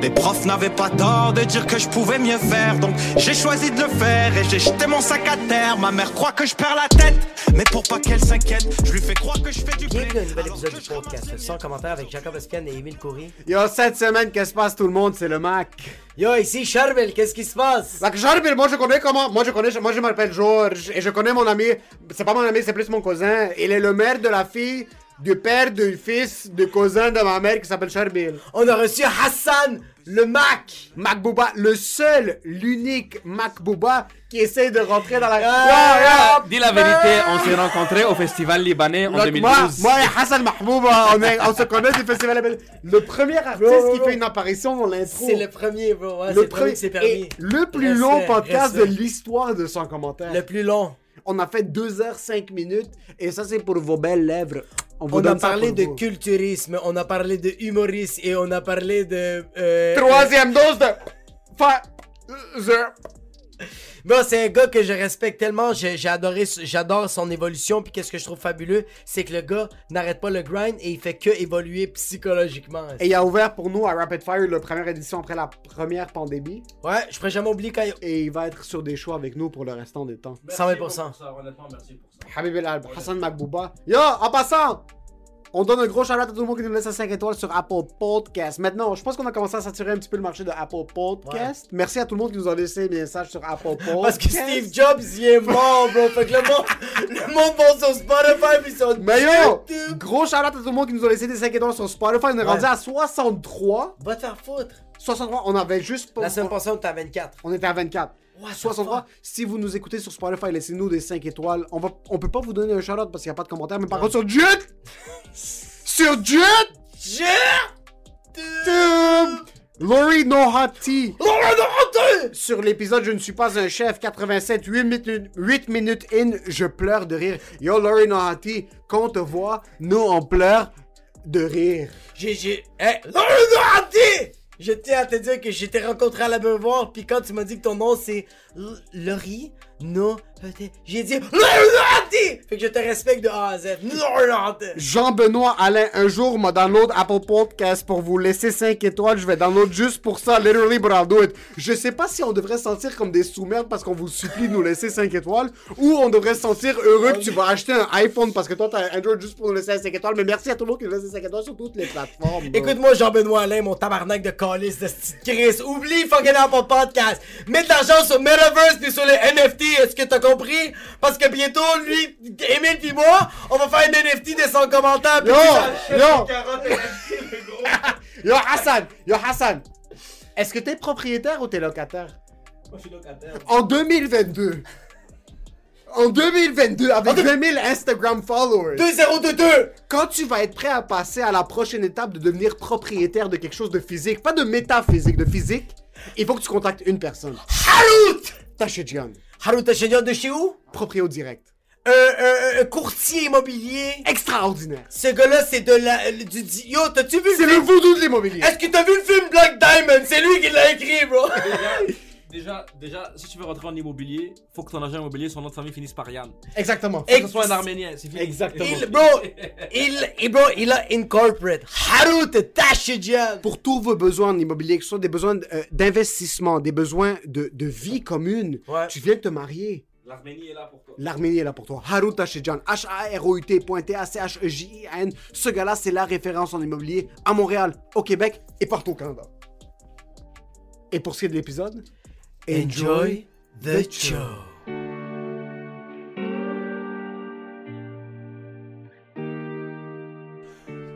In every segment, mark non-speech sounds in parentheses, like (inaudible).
Les profs n'avaient pas tort de dire que je pouvais mieux faire, donc j'ai choisi de le faire et j'ai jeté mon sac à terre. Ma mère croit que je perds la tête, mais pour pas qu'elle s'inquiète, je lui fais croire que je fais du blé. Bienvenue à un nouvel épisode du podcast. Sans commentaire avec Jacob Espian et Émile Coury. Yo, cette semaine, qu'est-ce qui se passe tout le monde? C'est le Mac. Yo, ici Charbel, qu'est-ce qui se passe? Mac Charbel, moi je connais comment. Moi je connais, moi je m'appelle Georges et je connais mon ami. C'est pas mon ami, c'est plus mon cousin. Il est le maire de la fille du père du fils du cousin de ma mère qui s'appelle Charbel. On a reçu Hassan, le Mac. Mac Booba, le seul, l'unique Mac Booba qui essaie de rentrer dans la. Ah, Dis la vérité, on s'est rencontrés au festival libanais en Donc, 2012. moi, moi et Hassan Mahbouba, on, est- on se connaît du festival. Le premier artiste Bro, qui bro. fait une apparition dans l'intro. C'est le premier, bro. Ouais, c'est le le premier permis. et le plus long podcast de l'histoire de son commentaire. Le plus long. On a fait 2h05 minutes et ça c'est pour vos belles lèvres. Vous On a parlé pour de vous. culturisme, on a parlé de humorisme et on a parlé de. euh, Troisième dose de. Pfizer. Bon, c'est un gars que je respecte tellement. J'ai j'ai adoré, j'adore son évolution. Puis qu'est-ce que je trouve fabuleux, c'est que le gars n'arrête pas le grind et il fait que évoluer psychologiquement. Et il a ouvert pour nous à Rapid Fire la première édition après la première pandémie. Ouais, je pourrais jamais oublier quand il... Et il va être sur des shows avec nous pour le restant des temps. 120%. honnêtement, merci pour ça. Habib El Alb, Hassan Makbouba. Yo, en passant, on donne un gros shout à tout le monde qui nous laisse 5 étoiles sur Apple Podcast. Maintenant, je pense qu'on a commencé à saturer un petit peu le marché de Apple Podcast. Merci à tout le monde qui nous a laissé des messages sur Apple Podcast. (laughs) Parce que Steve Jobs, il est mort, bro. Fait que le monde, le monde va sur Spotify puis sur Mais yo, gros shout à tout le monde qui nous a laissé des 5 étoiles sur Spotify. On est rendu à 63. Va te faire foutre. 63, on avait juste pas. La semaine passée, on était à 24. On était à 24. Ouais, 63. Si vous nous écoutez sur Spotify, laissez-nous des 5 étoiles. On, va, on peut pas vous donner un shout-out parce qu'il n'y a pas de commentaires. Mais par contre, sur Jet! (laughs) sur Jet! Tum! Lori No Hot Tea. Sur l'épisode Je ne suis pas un chef, 87, 8 minutes, 8 minutes in, je pleure de rire. Yo, Lori No Hot Tea, quand on te voit, nous on pleure de rire. J'ai, j'ai, hey, Laurie Je tiens à te dire que j'étais rencontré à la voir puis quand tu m'as dit que ton nom c'est Laurie, no, j'ai dit Fait que je te respecte de A à Z. Jean-Benoît Alain, un jour, m'a download Apple Podcast pour vous laisser 5 étoiles. Je vais download juste pour ça, literally, but I'll do it. Je sais pas si on devrait se sentir comme des sous-merdes parce qu'on vous supplie de nous laisser 5 étoiles ou on devrait se sentir heureux que tu vas acheter un iPhone parce que toi t'as un Android juste pour nous laisser 5 étoiles. Mais merci à tout le monde qui nous laisse 5 étoiles sur toutes les plateformes. Écoute-moi Jean-Benoît Alain, mon tabarnak de calice de Chris. Oublie fucking Apple Podcast. Mets de l'argent sur Metaverse puis sur les NFT. Est-ce que t'as compris? Parce que bientôt, lui, Emile puis moi, on va faire un NFT de son commentaire. puis Yo, yo, (laughs) yo Hassan, yo Hassan. Est-ce que t'es propriétaire ou t'es locataire? En 2022. En 2022, avec 2000 Instagram followers. 2022! Quand tu vas être prêt à passer à la prochaine étape de devenir propriétaire de quelque chose de physique, pas de métaphysique, de physique, il faut que tu contactes une personne. Harout! Tachedjian, Harout Tachedian de chez où? proprio direct. Un, un- un courtier immobilier. Extraordinaire. Ce gars-là, c'est de la. Du, du- yo, t'as-tu vu C'est le le film? voodoo de l'immobilier. Est-ce que t'as vu le film Black Diamond? C'est lui qui l'a écrit, bro! (laughs) Déjà, déjà, si tu veux rentrer en immobilier, faut que ton agent immobilier, son nom de famille finisse par Yann. Exactement. Que ce soit un arménien, c'est fini. Exactement. Il, bro, (laughs) il, il- bro, il a incorporate Harout Tachedjian. Pour tous vos besoins en immobilier, que ce soit des besoins euh, d'investissement, des besoins de, de vie commune, Ouais. tu viens de te marier. L'Arménie est là pour toi. L'Arménie est là pour toi. Harut Tachidjan, H-A-R-O-U-T.T-A-C-H-E-J-I-N. Ce gars-là, c'est la référence en immobilier à Montréal, au Québec et partout au Canada. Et pour ce qui est de l'épisode, Enjoy the show.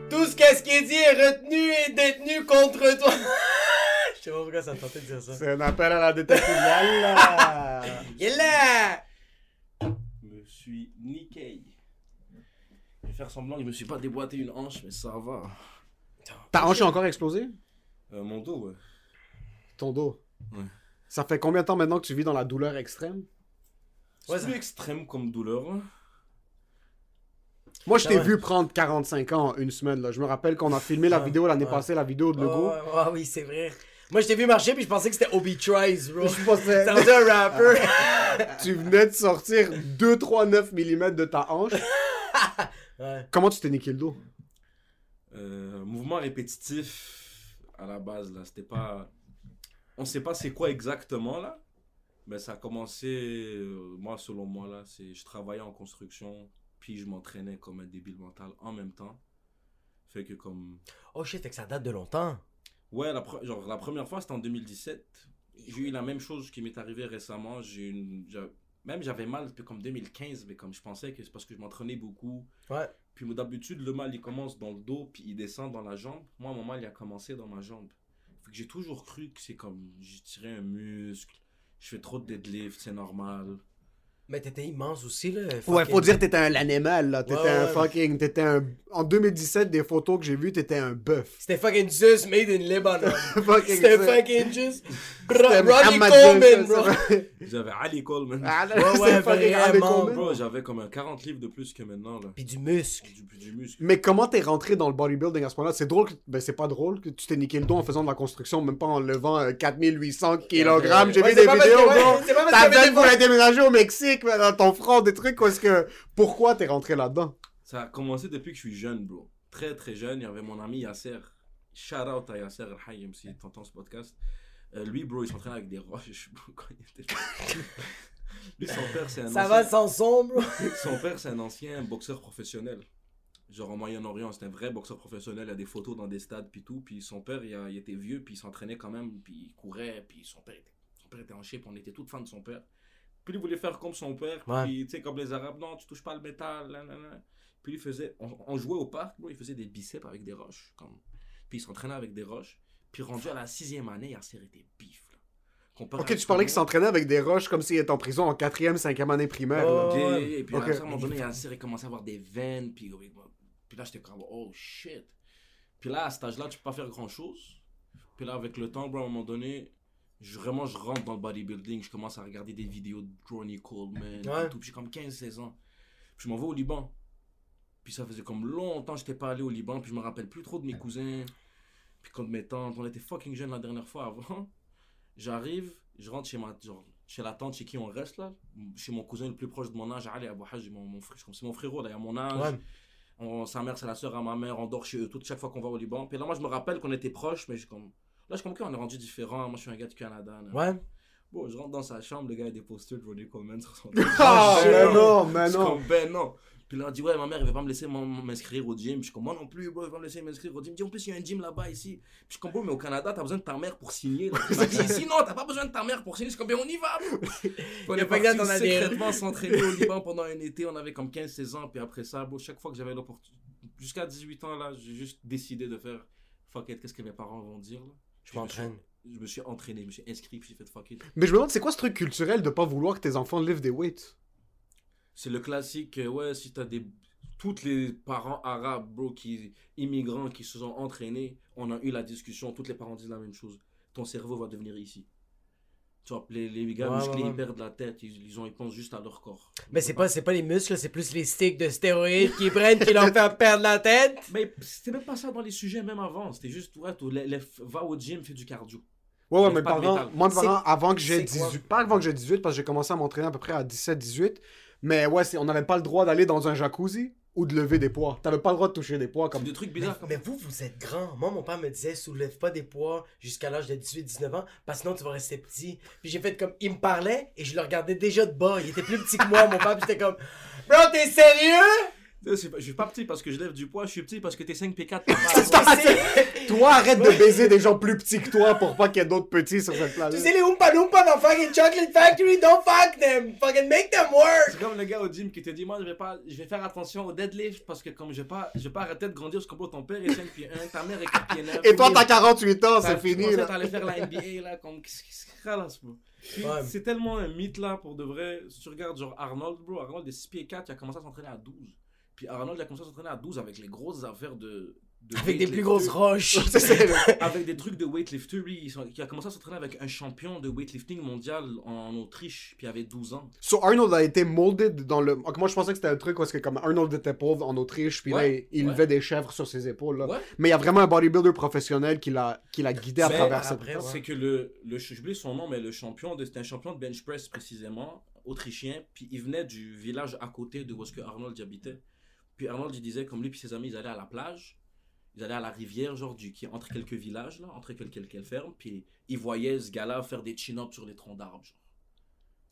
Tout ce qu'est-ce qui est dit est retenu et détenu contre toi. (laughs) Je sais pas pourquoi ça me tentait de dire ça. C'est un appel à la détective. Yalla! (laughs) Il est là! Je me suis niqué. Je vais faire semblant que je me suis pas déboîté une hanche, mais ça va. Ta hanche a encore explosé? Euh, mon dos, ouais. Ton dos? Ouais. Ça fait combien de temps maintenant que tu vis dans la douleur extrême? C'est Ouais, plus ça- extrême comme douleur. hein. Moi, je t'ai Ah ouais. vu prendre 45 ans en une semaine. Là. Je me rappelle qu'on a filmé la Ah, vidéo l'année ouais. passée, la vidéo de Lego. Oh, ouais, oui, c'est vrai. Moi, je t'ai vu marcher puis je pensais que c'était Obi Trice, bro. Je pensais- C'était rendu un rapper. (laughs) tu venais de sortir 2-3-9 mm de ta hanche. (laughs) ouais. Comment tu t'es niqué le dos? Euh, mouvement répétitif à la base, là. C'était pas. On sait pas c'est quoi exactement, là. Mais ça a commencé, euh, moi, selon moi, là. c'est Je travaillais en construction, puis je m'entraînais comme un débile mental en même temps. Fait que, comme. Oh shit, fait que ça date de longtemps. Ouais, la, pre- genre, la première fois, c'était en 2017. J'ai eu la même chose qui m'est arrivée récemment. J'ai une... Même j'avais mal depuis comme 2015, mais comme je pensais que c'est parce que je m'entraînais beaucoup. Ouais. Puis d'habitude, le mal, il commence dans le dos, puis il descend dans la jambe. Moi, mon mal, il a commencé dans ma jambe. J'ai toujours cru que c'est comme, j'ai tiré un muscle, je fais trop de deadlift, c'est normal. Mais t'étais immense aussi, là. Ouais, fucking- faut dire que t'étais un animal, là. T'étais Ouais, un ouais. fucking... T'étais un... En 2017, des photos que j'ai vues, t'étais un bœuf. C'était fucking Zeus made in Lebanon. (laughs) Fucking C'était fucking juste. C'était Ronnie Coleman, Zeus, bro. (laughs) J'avais Ali Coleman. Ah, là, Ouais, (laughs) ouais, vraiment, Coleman. Bro, j'avais comme un 40 livres de plus que maintenant, là. Puis du muscle. Du, du muscle. Mais comment t'es rentré dans le bodybuilding à ce moment-là? C'est drôle, que... ben c'est pas drôle que tu t'es niqué le dos en faisant de la construction, même pas en levant euh, 4800 kg. J'ai Ouais, vu des vidéos, bro. ouais, c'est pas parce T'as fait pour déménager au Mexique, mais dans ton front, des trucs, où est-ce que... Pourquoi t'es rentré là-dedans? Ça a commencé depuis que je suis jeune, bro. Très, très jeune. Il y avait mon ami Yasser. Shout out à Yasser El Hayem si t'entends ce podcast. Euh, lui, bro, il s'entraînait avec des roches, bro, quand il était (laughs) Lui, son père, c'est un Ça ancien... va sans son, bro. Son père, c'est un ancien boxeur professionnel. Genre au Moyen-Orient, c'était un vrai boxeur professionnel. Il y a des photos dans des stades, puis tout. Puis son père, il, a- il était vieux, puis il s'entraînait quand même, puis il courait, puis son père était, son père était en shape, on était toutes fans de son père. Puis il voulait faire comme son père, Ouais. puis tu sais, comme les Arabes, non, tu touches pas le métal. Puis il faisait, on, on jouait au parc, il faisait des biceps avec des roches, comme. Puis il s'entraînait avec des roches. Puis rendu à la sixième année, Yasser était bif, Ok, tu parlais qu'il s'entraînait avec des roches comme s'il était en prison en 4e, 5e année primaire. Oh. Et puis à un moment donné, Yasser il commençait à avoir des veines. Puis, puis là, j'étais comme, oh shit. Puis là, à cet âge-là, tu peux pas faire grand-chose. Puis là, avec le temps, bro, à un moment donné, je, vraiment, je rentre dans le bodybuilding. Je commence à regarder des vidéos de Ronnie Coleman. Ouais. tout. Puis j'ai comme 15-16 ans. Puis je m'en vais au Liban. Puis ça faisait comme longtemps que j'étais pas allé au Liban. Puis je me rappelle plus trop de mes cousins. Puis quand mes tantes, on était fucking jeunes la dernière fois avant. J'arrive, je rentre chez ma genre, chez la tante chez qui on reste là, chez mon cousin le plus proche de mon âge, Ali Abou Haj, mon, mon frère, c'est mon frérot d'ailleurs, mon âge. Ouais. On- sa mère c'est la soeur à ma mère, on dort chez eux toute chaque fois qu'on va au Liban. Puis là moi je me rappelle qu'on était proches, mais je comme là je comme qu'on est rendu différent. Moi je suis un gars du Canada. là. Ouais. Bon, je rentre dans sa chambre, le gars a des posters de Ronnie Coleman sur son (laughs) Ah, mais non, mais non. comme, ben non. Puis là, on dit, ouais, ma mère, elle veut pas me laisser m'inscrire au gym. Je suis comme, moi non plus, bro, elle veut pas me laisser m'inscrire au gym. Il me dit, en plus, il y a un gym là-bas, ici. Puis je suis comme, bro, mais au Canada, t'as besoin de ta mère pour signer. là. Il m'a dit, (laughs) ici, non, t'as pas besoin de ta mère pour signer. Je suis comme, ben on y va, bro. (laughs) On est pas que là, parti secrètement s'entraîner au Liban pendant un été. On avait comme 15-16 ans. Puis après ça, bro, chaque fois que j'avais l'opportunité, jusqu'à 18 ans, là, j'ai juste décidé de faire, fuck it, qu'est-ce que mes parents vont dire, là. Je m'entraîne. Je me suis entraîné, je me suis inscrit, puis j'ai fait fuck it. Mais je me demande, c'est quoi ce truc culturel de pas vouloir que tes enfants lèvent des weights? C'est le classique, euh, ouais, si t'as des. Toutes les parents arabes, bro, qui, immigrants qui se sont entraînés, on a eu la discussion, tous les parents disent la même chose. Ton cerveau va devenir ici. Tu vois, les, les gars Ouais, musclés, ouais, ouais. ils perdent la tête, ils, ils, ont, ils pensent juste à leur corps. Mais c'est pas, c'est pas les muscles, c'est plus les sticks de stéroïdes qui prennent qui leur fait perdre la tête. (laughs) Mais c'était même pas ça dans les sujets, même avant. C'était juste, ouais, tout, les- les- va au gym, fais du cardio. Ouais, ouais, parents, métal. moi, parents, avant que j'ai c'est quoi? 18, pas avant que j'ai 18, parce que j'ai commencé à m'entraîner à peu près à 17-18, mais ouais, c'est- on n'avait pas le droit d'aller dans un jacuzzi. Ou de lever des poids. T'avais pas le droit de toucher des poids Comme des trucs Mais, bizarres. comme mais vous, vous êtes grand. Moi, mon père me disait, soulève pas des poids jusqu'à l'âge de 18-19 ans, parce que sinon tu vas rester petit. Puis j'ai fait comme, il me parlait, et je le regardais déjà de bas. Il était plus petit que moi, mon père, puis j'étais comme, bro, t'es sérieux? Je suis pas petit parce que je lève du poids, je suis petit parce que t'es 5 P4. Tu sais- Toi, arrête de baiser des gens plus petits que toi pour pas qu'il y ait d'autres petits sur cette Tu planète. sais, les Oompa Loompa dans fucking Chocolate Factory, don't fuck them! Fucking make them work! C'est comme le gars au gym qui te dit Moi, je vais, pas, je vais faire attention au deadlift parce que comme je vais pas, je vais pas arrêter de grandir parce que bon, ton père est 5 pieds 1, ta mère est 4 pieds 9. Et toi, t'as 48 ans, c'est tu fini. pensais là. t'allais faire la NBA là, comme qu'est-ce. C'est tellement un mythe là pour de vrai. Si tu regardes genre Arnold, bro, Arnold est 6 pieds 4, il a commencé à s'entraîner à 12. Puis Arnold a commencé à s'entraîner à 12 avec les grosses affaires de. de Avec des plus grosses roches. (laughs) (laughs) Avec des trucs de weightlifter, lui, il a commencé à s'entraîner avec un champion de weightlifting mondial en Autriche, puis il avait 12 ans. So Arnold a été molded dans le. Moi je pensais que c'était un truc parce que comme Arnold était pauvre en Autriche, puis là Ouais, il, il ouais. levait des chèvres sur ses épaules. Là. Ouais. Mais il y a vraiment un bodybuilder professionnel qui l'a qui l'a guidé à Mais travers cette. après. C'est que le, le j'oublie son nom, mais le champion, de- c'était un champion de bench press précisément, autrichien, puis il venait du village à côté de où est-ce que Arnold y habitait. Puis Arnold, il disait, comme lui puis ses amis, ils allaient à la plage, ils allaient à la rivière, genre, du, qui est entre quelques villages, là, entre quelques, quelques fermes, puis ils voyaient ce gars-là faire des chin-ups sur les troncs d'arbres, genre.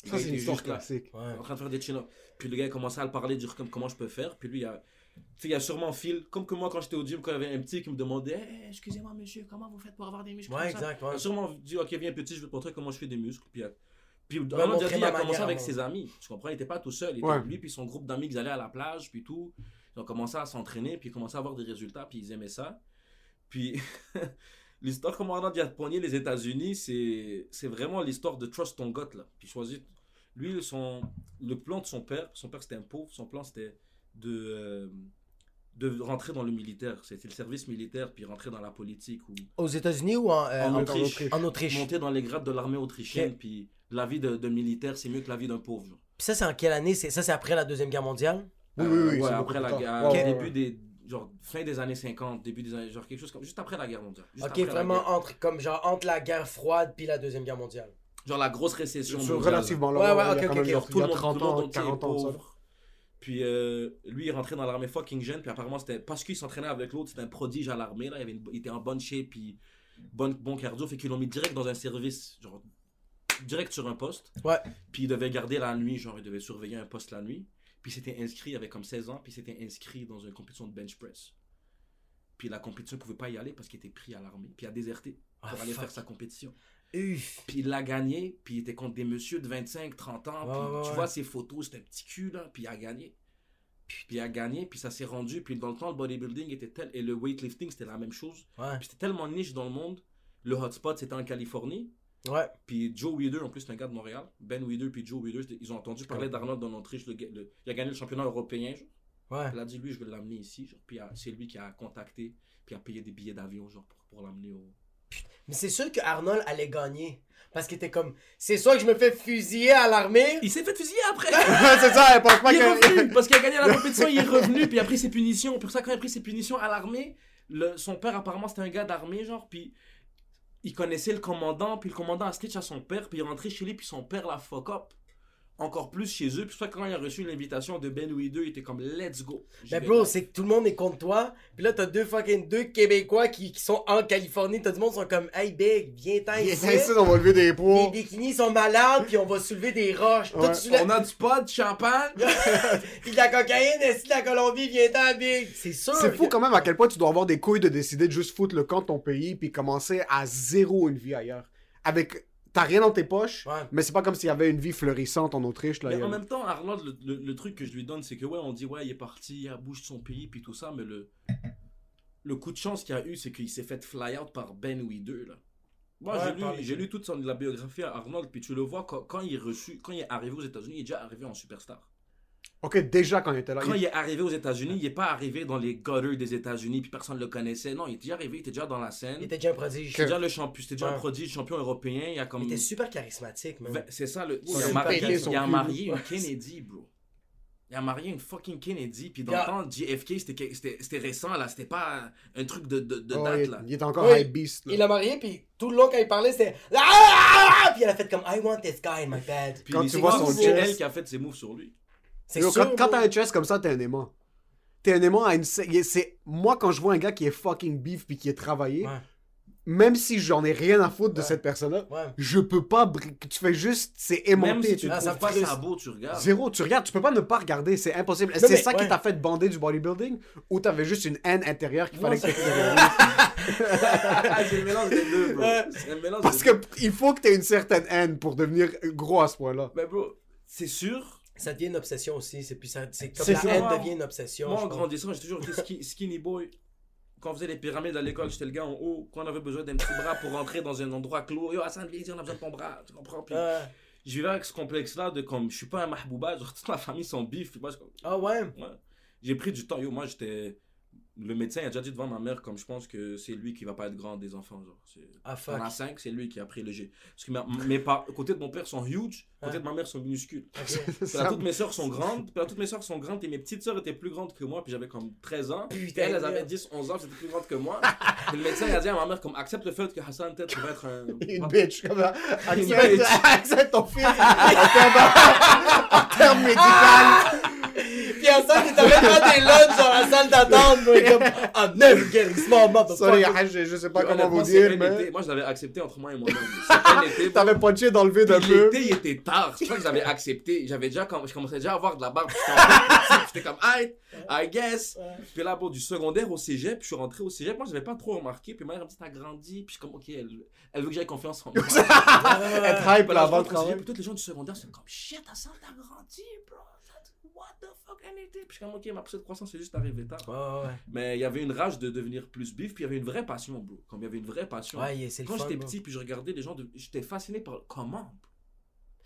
Ça c'est une histoire là, classique. Ouais. en train de faire des chin-ups. Puis le gars a commencé à le parler, dire comme comment je peux faire. Puis lui, il a, tu sais, il a sûrement fil. Comme que moi, quand j'étais au gym, quand il y avait un petit qui me demandait Hey, Excusez-moi, monsieur, comment vous faites pour avoir des muscles Ouais, comme ça? exact, ouais. Il a sûrement dit Ok, viens petit, je vais te montrer comment je fais des muscles. Puis, puis Diaz, il a commencé manière avec ses amis. Tu comprends? Il était pas tout seul. Il était Ouais. lui, puis son groupe d'amis qui allaient à la plage, puis tout. Ils ont commencé à s'entraîner, puis ils commençaient à avoir des résultats, puis ils aimaient ça. Puis. (laughs) L'histoire comment Arnold a pogné les États-Unis, c'est c'est vraiment l'histoire de Trust Ton Gut là. Puis choisit lui, son, le plan de son père, son père c'était un pauvre, son plan c'était de, euh, de rentrer dans le militaire. C'était le service militaire, puis rentrer dans la politique ou Aux États-Unis ou en, euh, En en Autriche. En Autriche? monter dans les grades de l'armée autrichienne. Puis la vie de, de militaire, c'est mieux que la vie d'un pauvre. genre. Puis ça, c'est en quelle année? C'est- Ça, c'est après la Deuxième Guerre mondiale? Oui, oui, oui, Euh, ouais, après la guerre, ouais, début des. Genre, fin des années 50, début des années. Genre, quelque chose comme. Juste après la guerre mondiale. Juste ok, vraiment entre, comme genre entre la guerre froide puis la Deuxième Guerre mondiale. Genre la grosse récession. Mondiale. relativement là. Ouais, ouais, ok, ok, même ok. il y a- Tout le monde, 30 tout le monde ans, entier est 40 ans. pauvre. Puis euh, lui, il rentré dans l'armée fucking jeune. Puis apparemment, c'était parce qu'il s'entraînait avec l'autre, c'était un prodige à l'armée. Là. Il, avait une- il était en bonne shape, puis bon, bon cardio. Fait qu'ils l'ont mis direct dans un service, genre direct sur un poste. Ouais. Puis il devait garder la nuit, genre il devait surveiller un poste la nuit. Puis il s'était inscrit, il avait comme 16 ans, puis il s'était inscrit dans une compétition de bench press. Puis la compétition, il pouvait pas y aller parce qu'il était pris à l'armée. Puis il a déserté pour Ah, aller fuck. faire sa compétition. Uff. Puis il l'a gagné, puis il était contre des messieurs de 25, 30 ans. Puis tu ouais. vois ses photos, c'était un petit cul, là, puis il a gagné. Puis il a gagné, puis ça s'est rendu. Puis dans le temps, le bodybuilding était tel. Et le weightlifting, c'était la même chose. Ouais. Puis c'était tellement niche dans le monde. Le hotspot, c'était en Californie. Ouais. Puis Joe Weider, en plus, c'est un gars de Montréal. Ben Weider, puis Joe Weider, ils ont entendu parler d'Arnold en Autriche. Le, gars- le- il a gagné le championnat européen. Genre. Ouais. Il a dit, lui, je vais l'amener ici. Genre. Puis c'est lui qui a contacté, puis a payé des billets d'avion, genre, pour, pour l'amener au. Mais c'est sûr que Arnold allait gagner. Parce qu'il était comme, c'est soit que je me fais fusiller à l'armée. Il s'est fait fusiller après! (laughs) c'est ça, elle pense pas Il est que. revenu (laughs) parce qu'il a gagné la compétition, il est revenu, puis il a pris ses punitions. Pour ça, quand il a pris ses punitions à l'armée, le- son père, apparemment, c'était un gars d'armée, genre, puis il connaissait le commandant, puis le commandant a stitch à son père, puis il est rentré chez lui, puis son père l'a fuck up. Encore plus chez eux, puis que quand il a reçu l'invitation de Ben Weider, il était comme let's go. Vais bro, c'est que tout le monde est contre toi. Puis là, t'as deux fucking deux Québécois qui, qui sont en Californie. T'as du monde qui sont comme, hey big, viens-t'en Il est ici. ici, on va lever des Les poids. bikinis sont malades, puis on va soulever des roches. Toi, Ouais. tu soulèves- On a du pot, du champagne. (laughs) Puis de la cocaïne, est de la Colombie, viens-t'en big? C'est sûr. C'est fou quand même à quel point tu dois avoir des couilles de décider de juste foutre le camp de ton pays puis commencer à zéro une vie ailleurs. Avec. T'as rien dans tes poches, Ouais. mais c'est pas comme s'il y avait une vie fleurissante en Autriche. Là, Mais en même temps, Arnold, le, le- le truc que je lui donne, c'est que ouais, on dit ouais, il est parti, il a bougé de son pays, puis tout ça, mais le, le coup de chance qu'il a eu, c'est qu'il s'est fait fly out par Ben Weider, là. Moi, Ouais, j'ai lu, j'ai lu toute son, la biographie à Arnold, puis tu le vois quand, quand il est reçu, quand il est arrivé aux États-Unis, il est déjà arrivé en superstar. Ok, déjà quand il était là. Quand il- il est arrivé aux États-Unis, il n'est pas arrivé dans les gutters des États-Unis, puis personne ne le connaissait. Non, il était déjà arrivé, il était déjà dans la scène. Il était déjà un prodige. C'était déjà le champion, c'était déjà Ouais. un prodige, champion européen. Il a comme. Il était super charismatique, man. Vingt- C'est ça, le... Il il, a a marié, il a marié une Kennedy, bro. Il a marié une fucking Kennedy. Puis dans Il le a- temps, JFK, c'était que- c'était c'était récent, là. C'était pas un truc de, de, de Oh, date, il, là. il est encore Oui. high beast. là. Il l'a marié, puis tout le long, quand il parlait, c'était. Ah! Puis elle a fait comme I want this guy in my bed. Puis Quand tu vois son elle qui a fait ses moves sur lui. C'est sûr. quand quand t'as un chest comme ça, t'es un aimant. t'es un aimant à une. c'est- moi quand je vois un gars qui est fucking beef puis qui est travaillé, Ouais. même si j'en ai rien à foutre de Ouais. cette personne-là, Ouais. je peux pas. bri- Tu fais juste, c'est Même aimanté. si tu Ah, ça trouves pas frustre. ça beau, tu regardes. Zéro, tu regardes, tu peux pas ne pas regarder, c'est impossible. C'est ça qui t'a fait bander du bodybuilding ou t'avais juste une haine intérieure qu'il fallait que tu Ah, c'est le mélange des deux, bro. Ouais. C'est le mélange Parce des deux. que il faut que t'aies une certaine haine pour devenir gros à ce point-là. Mais bro, c'est sûr. Ça devient une obsession aussi. C'est puis ça, c'est comme C'est la ça. haine devient une obsession. Moi, en grandissant, j'ai toujours été ski- (laughs) skinny boy. Quand on faisait les pyramides à l'école, j'étais le gars en haut. Quand on avait besoin d'un petit bras pour rentrer dans un endroit clos, yo Hassan, viens on a besoin de ton bras. Tu comprends? Puis Ouais. je vivais avec ce complexe-là de comme je suis pas un mahbouba, genre toute ma famille sont bif. Ah ouais? Ouais. J'ai pris du temps. Yo, moi, j'étais. Le médecin a déjà dit devant ma mère, comme je pense que c'est lui qui va pas être grand des enfants. Genre. C'est- Ah On a cinq, c'est lui qui a pris le G. Parce que ma- mes par... côté de mon père sont huge, côté de ma mère sont minuscules. (laughs) Là, toutes mes soeurs sont grandes, là, toutes mes soeurs sont grandes, et mes petites soeurs étaient plus grandes que moi, puis j'avais comme 13 ans. Puis Putain, elles, elles avaient merde. 10, 11 ans, c'était plus grandes que moi. Puis le médecin a dit à ma mère, comme, accepte le fait que Hassan, peut-être, vas être un. (laughs) Une bitch, comme ça. (laughs) Accepte, ton fils en termes, en termes médical. Salle, il t'avait pas des lunchs dans la salle d'attente. bro, et Comme, I'm never small, Sorry, je, je sais pas comment vous dire, mais. Moi, je l'avais accepté entre moi et moi-même. T'avais punché d'enlever d'un Puis peu. L'été, il était tard. Pour ça que j'avais accepté. J'avais déjà, je commençais déjà à avoir de la barbe. J'étais comme, I, I guess. Puis là, bon, du secondaire au cégep, je suis rentré au cégep. Moi, j'avais pas trop remarqué. Puis ma mère dit, t'as grandi. Puis je suis comme, ok, elle, elle veut que j'aie confiance en moi. (laughs) Être hype Puis là là, je avant de rentre au cégep, travailler. puis tous les gens du secondaire, c'est comme, shit, Hassan, t'as grandi, bro. What the fuck, anything? Puis je suis comme, ok, ma de croissance, c'est juste arrivé tard. Ouais, ouais. Mais il y avait une rage de devenir plus bif. Puis il y avait une vraie passion, bro. Comme il y avait une vraie passion. Ouais, yeah, c'est le Quand j'étais petit, puis je regardais les gens, de... j'étais fasciné par comment.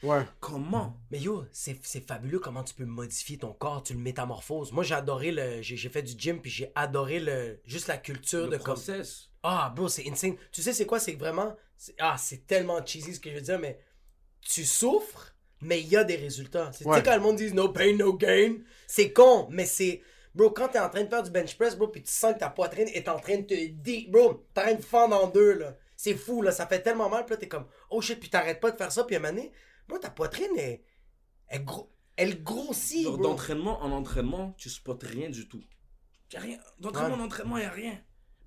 Ouais. Comment? Mais yo, c'est c'est fabuleux comment tu peux modifier ton corps, tu le métamorphoses. Moi, j'ai adoré le. J'ai fait du gym, puis j'ai adoré le. Juste la culture le de comme. process. Ah, bro, c'est insane. Tu sais, c'est quoi? C'est que vraiment. Ah, c'est tellement cheesy ce que je veux dire, mais tu souffres, mais il y a des résultats. C'est- Tu Ouais. sais, quand le monde dit no pain, no gain, c'est con, mais c'est. Bro, quand t'es en train de faire du bench press, bro, puis tu sens que ta poitrine est en train de te dé. Bro, t'es en train de fendre en deux, là. C'est fou, là. Ça fait tellement mal, puis là, t'es comme, oh shit, puis t'arrêtes pas de faire ça, puis à un moment donné, bro, ta poitrine est. Elle, gro- elle grossit, bro. D'entraînement en entraînement, tu spots rien du tout. Y a rien. D'entraînement Ouais. en entraînement, y a rien.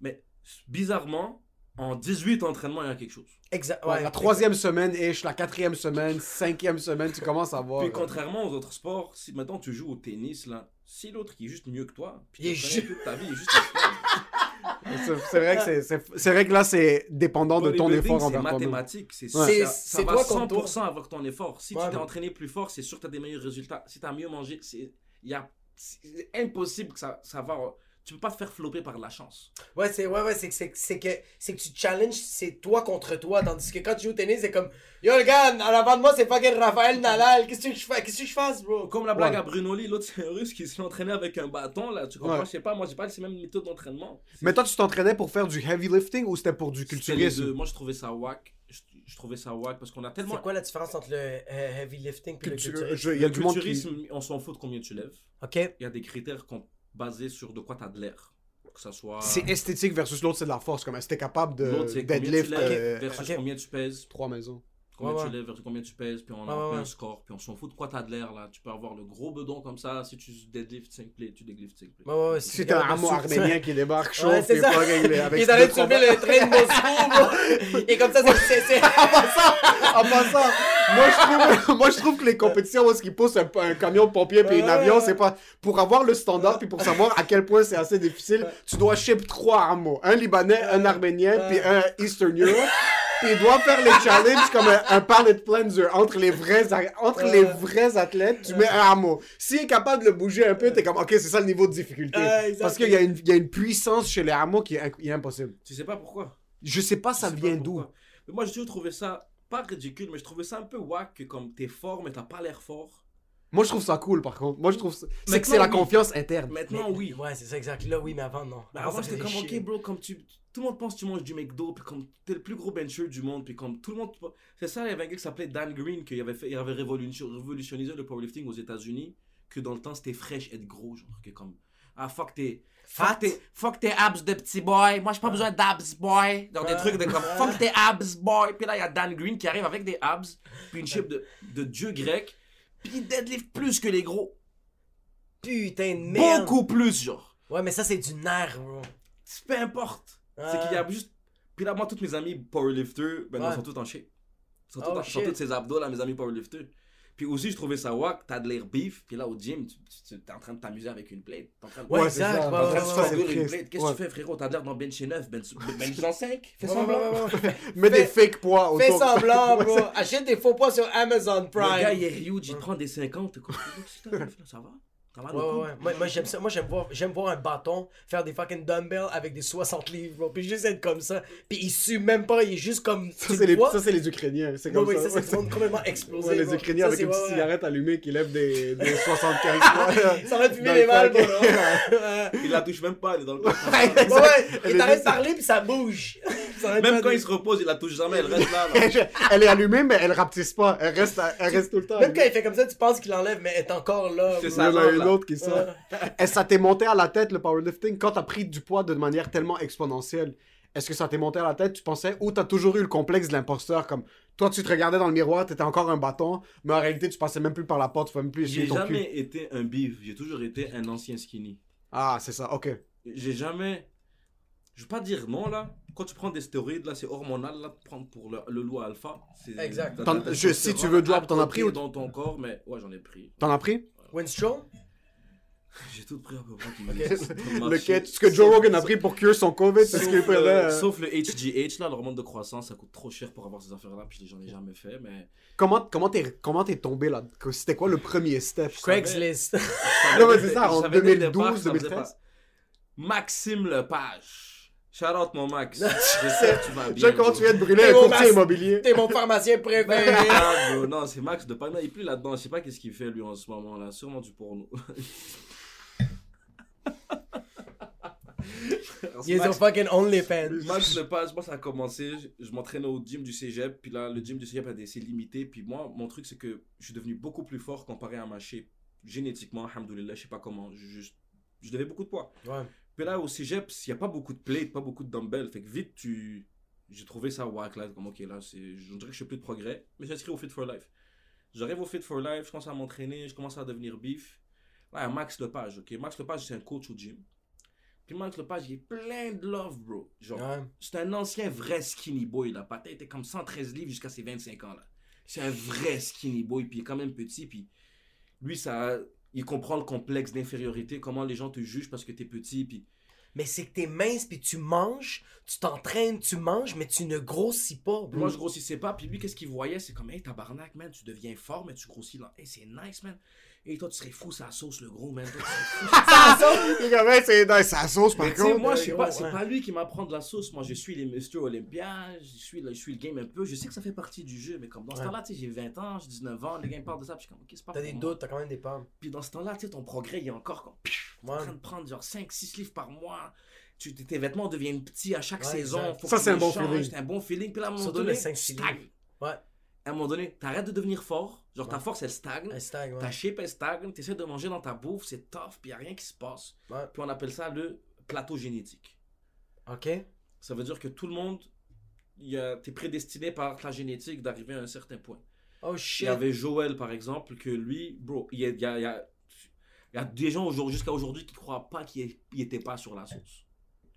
Mais bizarrement, en 18 entraînements, il y a quelque chose. Exact. Ouais, ouais, la troisième semaine, ish, la quatrième semaine, cinquième semaine, tu commences à voir. Puis euh, contrairement aux autres sports, si maintenant tu joues au tennis, là, si l'autre qui est juste mieux que toi, puis Il toute ta vie, il est juste. (laughs) C'est vrai que c'est- c'est c'est vrai que là c'est dépendant de ton effort C'est mathématique, c'est Ouais. Ça, c'est ça va toi contre toi. 100% avec ton effort. Si Ouais. tu t'es entraîné plus fort, c'est sûr que tu as des meilleurs résultats. Si tu as mieux mangé, c'est impossible que ça, ça va tu peux pas te faire flopper par la chance. Ouais, c'est ouais, ouais, c'est que c'est c'est que c'est que tu challenges, c'est toi contre toi, tandis que quand tu joues au tennis, c'est comme yo le gars, en avant de moi c'est fucking Raphaël Nadal, qu'est-ce que je fais, qu'est-ce que je fasse, bro? Comme la blague Ouais. à Brunoli, l'autre c'est un russe qui s'est entraîné avec un bâton là, tu comprends, Ouais. je sais pas, moi j'ai pas ces mêmes méthodes d'entraînement. Mais toi tu t'entraînais pour faire du heavy lifting ou c'était pour du les culturisme? Moi je trouvais ça whack. Je, je trouvais ça whack parce qu'on a tellement C'est quoi la différence entre le euh, heavy lifting et le culturisme? Il y a le du monde qui. culturisme, on s'en fout de combien tu lèves. OK. Il y a des critères qu'on- basés sur de quoi tu as de l'air. Que ça soit C'est esthétique versus l'autre, c'est de la force. Comme t'es capable de L'autre, c'est combien tu deadlift lèves euh, versus ok. combien tu pèses? trois maisons. Combien Ouais, tu ouais. lèves versus combien tu pèses. Puis on a Ouais, un score. Puis on s'en fout de quoi t'as de l'air là. Tu peux avoir le gros bedon comme ça. Si tu deadlift 5 plays, tu deadlift 5 plays. Ouais, ouais, ouais, Si t'as un hameau arménien qui débarque chaud, Ouais, c'est pas réglé. Avec Il deux, allait de soulever le train de (laughs) Moscou. Et comme ça, c'est- c'est. c'est- En passant, moi je trouve, moi je trouve que les compétitions où ils poussent un, un camion de pompier puis un avion, c'est pas pour avoir le standard puis pour savoir à quel point c'est assez difficile, tu dois ship trois hameaux, un libanais, un arménien puis un Eastern Europe. Puis ils doivent faire les challenges comme un, un palette cleanser entre les vrais entre les vrais athlètes, tu mets un hameau. S'il est capable de le bouger un peu, t'es comme ok, c'est ça le niveau de difficulté. Exact. Parce qu'il y, a une- il y a une puissance chez les hameaux qui est, inc- qui est impossible. Tu sais pas pourquoi. Je sais pas ça sais vient d'où. moi j'ai toujours trouvé ça pas ridicule, mais je trouvais ça un peu whack que comme t'es fort mais t'as pas l'air fort. Moi, je trouve ça cool, par contre. Moi, je trouve ça... C'est que c'est la oui. confiance interne. Maintenant oui. Ouais, c'est ça, exact. Là, oui, mais avant, non. Mais Avant, avant faisait comme chier. ok bro, comme tu. Tout le monde pense que tu manges du McDo, puis comme t'es le plus gros bencher du monde, puis comme tout le monde. C'est ça, il y avait un gars qui s'appelait Dan Green, qui avait, fait, il avait révolution- révolutionnisé le powerlifting aux États-Unis, que dans le temps c'était fraîche être gros, genre, que comme. Ah fuck tes. Fuck tes, fuck tes abs de petit boy. Moi, j'ai pas besoin d'abs boy. Dans des trucs de comme fuck tes abs boy. Puis là, il y a Dan Green qui arrive avec des abs. Puis une chip de, de dieu grec. Puis il deadlift plus que les gros. Putain de merde. Beaucoup plus, genre. Ouais, mais ça, c'est du nerf, bro. Peu importe. C'est qu'il y a juste. Puis là, moi, tous mes amis powerlifters, ben, Ouais. ils sont tous en shape. Ils sont, tous Oh, en- tous ces abdos, là, mes amis powerlifters. Puis aussi, je trouvais ça wack, t'as de l'air beef. Puis là, au gym, tu, tu- t'es en train de t'amuser avec une plate. T'es en train de. Ouais, ça. En ouais. c'est Une plate. Qu'est-ce Ouais. que tu fais, frérot? T'as de l'air dans bench 9, bench, bench dans 5. Fais semblant. ouais, ouais, ouais. (laughs) Mets des fake poids autour. Fais semblant, (laughs) bro. Achète des faux poids sur Amazon Le gars, Prime. il est huge, il prend des 50. T'es comme, qu'est-ce que t'as fait, là, ça va Ouais, ouais, ouais. Moi, moi, j'aime ça. Moi, j'aime voir, j'aime voir un bâton faire des fucking dumbbells avec des 60 livres, bro. Puis juste être comme ça. Puis il sue même pas, il est juste comme. Ça, c'est le les, ça, c'est les Ukrainiens. C'est Ouais, comme ouais, ça. ça, c'est le monde complètement explosé. Ouais, les. Ukrainiens Ça, avec c'est- une petite ouais, ouais. cigarette allumée qui lève des, des (laughs) 75 points. Ça va fumer les le balles, bro. Ouais. (laughs) Il la touche même pas, elle est dans le. Ouais, ouais. Il t'arrête de parler, puis ça bouge. (laughs) Même quand il se repose, il la touche jamais, elle reste là. là. elle est allumée, mais elle rapetisse pas. Elle reste, elle reste tout le temps. Même quand il fait comme ça, tu penses qu'il enlève, mais elle est encore là. C'est Ça, une autre qui sort. Est-ce que ça t'est monté à la tête, le powerlifting, quand t'as pris du poids de manière tellement exponentielle? Est-ce que ça t'est monté à la tête, tu pensais, ou t'as toujours eu le complexe de l'imposteur, comme toi tu te regardais dans le miroir, t'étais encore un bâton, mais en réalité tu passais même plus par la porte, tu pouvais même plus J'ai jamais cul. été un beef, j'ai toujours été un ancien skinny. Ah, c'est ça, ok. J'ai jamais. Je veux pas dire non là. Quand tu prends des stéroïdes là, c'est hormonal là, de prendre pour le, le loup alpha. c'est- Exact. je- si tu veux drop, t'en as pris ou- dans ton corps, mais ouais, j'en ai pris. T'en as pris? Winstrom? J'ai tout pris à peu près laisse Le quête, ce que Joe Rogan a pris pour cuire son COVID, c'est ce Sauf, qu'il le, euh, sauf le HGH, là, l'hormone de croissance, ça coûte trop cher pour avoir ces affaires-là, puis j'en ai jamais fait, mais. Comment comment t'es comment t'es tombé là? C'était quoi le premier step? Craigslist. (laughs) Non, mais c'est ça, en Je savais dès le 2012, départ que ça faisait 2013. pas. Maxime Lepage. Shout out mon Max. (laughs) J'espère que tu vas bien. Comment bro. tu viens de brûler un courtier immobilier? T'es mon pharmacien préféré. (laughs) Ah, non, c'est Max de Pana. Il est plus là-dedans. Je sais pas qu'est-ce qu'il fait lui en ce moment là. Sûrement du porno. Ils ont Max, fucking OnlyFans. Max Lepage, moi ça a commencé. Je, je m'entraînais au gym du cégep. Puis là, le gym du cégep a des c'est limité. Puis moi, mon truc, c'est que je suis devenu beaucoup plus fort comparé à ma shape. Génétiquement, alhamdoulilah, je sais pas comment. Je, je devais beaucoup de poids. Ouais. Puis là, au cégep, il n'y a pas beaucoup de plates, pas beaucoup de dumbbells. Fait que vite, tu. J'ai trouvé ça whack là. Comme, ok, là, c'est. Je dirais que je fais plus de progrès. Mais j'inscris au Fit for Life. J'arrive au Fit for Life, je commence à m'entraîner, je commence à devenir beef. Là, il y a Max Lepage, ok. Max Lepage, c'est un coach au gym. Puis Max Lepage, il est plein de love, bro. Genre, Ouais. c'est un ancien vrai skinny boy, là. Patin était comme 113 livres jusqu'à ses 25 ans, là. C'est un vrai skinny boy, puis il est quand même petit, puis lui, ça. Il comprend le complexe d'infériorité, comment les gens te jugent parce que t'es petit, puis Mais c'est que t'es mince, puis tu manges, tu t'entraînes, tu manges, mais tu ne grossis pas, bro. Moi, je grossissais pas. Puis lui, qu'est-ce qu'il voyait? C'est comme, hey, tabarnak, man, tu deviens fort, mais tu grossis là. Hey, c'est nice, man. Et toi, tu serais fou, ça sauce, le gros, man. Toi, tu serais fou. Les gars, ouais, c'est dans sa sauce par contre. moi, je sais gros, pas, c'est ouais. pas lui qui m'apprend de la sauce. Moi, je suis les Mr. Olympia, je suis, je suis le game un peu. Je sais que ça fait partie du jeu, mais comme dans ce Ouais. temps-là, tu sais, j'ai 20 ans, j'ai 19 ans, les gars ils parlent de ça, puis je suis comme, ok, c'est pas T'as des doutes, t'as quand même des pommes. Puis dans ce temps-là, tu sais, ton progrès, il est encore comme, t'es en Ouais. train de prendre genre 5-6 livres par mois. Tu, tes vêtements deviennent petits à chaque Ouais, saison. Faut Ça, c'est un bon feeling. C'est un bon feeling. Puis là, à un moment Surtout donné, les 5 tu livres. stagnes. Ouais. À un moment donné, t'arrêtes de devenir fort. Genre, ta force, elle stagne. Ouais. Ta shape, elle stagne. T'essaies de manger dans ta bouffe, c'est tough, puis y a rien qui se passe. Ouais. Puis on appelle ça le plateau génétique. Ok. Ça veut dire que tout le monde, t'es prédestiné par ta génétique d'arriver à un certain point. Oh Il shit. y avait Joël, par exemple, que lui, bro, il y a, il y a- il y a- il y a des gens jusqu'à aujourd'hui qui croient pas qu'il il était pas sur la sauce.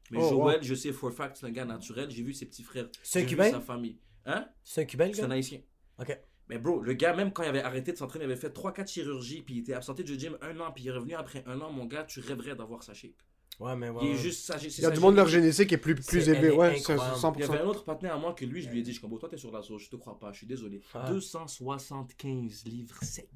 Mais Oh, Joël, je sais for a fact, c'est un gars naturel. J'ai vu ses petits frères. C'est un Cubain? sa famille. Hein? C'est un Cubain, C'est un haïtien. Ok. Mais bro, le gars, même quand il avait arrêté de s'entraîner, il avait fait 3-4 chirurgies, puis il était absenté du gym un an, puis il est revenu après un an, mon gars, tu rêverais d'avoir sa shape. Ouais, mais ouais. Il est ouais. juste sa c'est Il y a du monde, leur génétique. génétique est plus, plus C'est- élevé. est Ouais, c'est incroyable. Il y avait 100%. un autre partenaire à moi que lui, je lui ai dit, je suis comme, toi, t'es sur la sauce, je te crois pas, je suis désolé. Ah. 275 livres secs.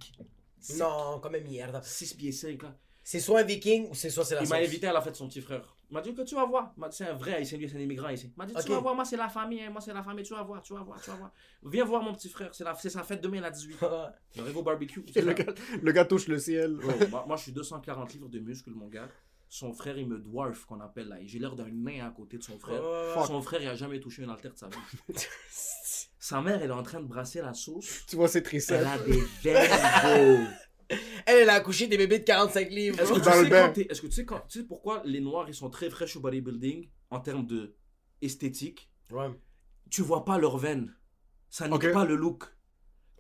Sec. Non, comme merde. 6 pieds 5 là. C'est soit un viking ou c'est soit c'est la Il m'a invité à la fête de son petit frère. Il m'a dit que tu vas voir. C'est un vrai haïtien, lui, c'est un immigrant ici. Il m'a dit Ok. Tu vas voir, moi c'est la famille, hein, moi c'est la famille, tu vas voir, tu vas voir, tu vas voir. Viens voir mon petit frère, c'est la- c'est sa fête demain à 18 h J'arrive au barbecue. (laughs) Le, gars, le gars touche le ciel. Bro, moi, moi, je suis 240 livres de muscles, mon gars. Son frère, il me dwarf, qu'on appelle là. J'ai l'air d'un nain à côté de son frère. Ouais, Son frère, il a jamais touché une haltère de sa vie. (laughs) sa mère, elle est en train de brasser la sauce. Tu vois ses Elle triceps. a des veines, Elle, elle a accouché des bébés de 45 livres. Est-ce que, tu sais quand t'es- est-ce que tu sais quand- tu sais pourquoi les noirs ils sont très fraîches au bodybuilding en termes de esthétique? Ouais. Tu vois pas leurs veines. Ça nique Ok. pas le look.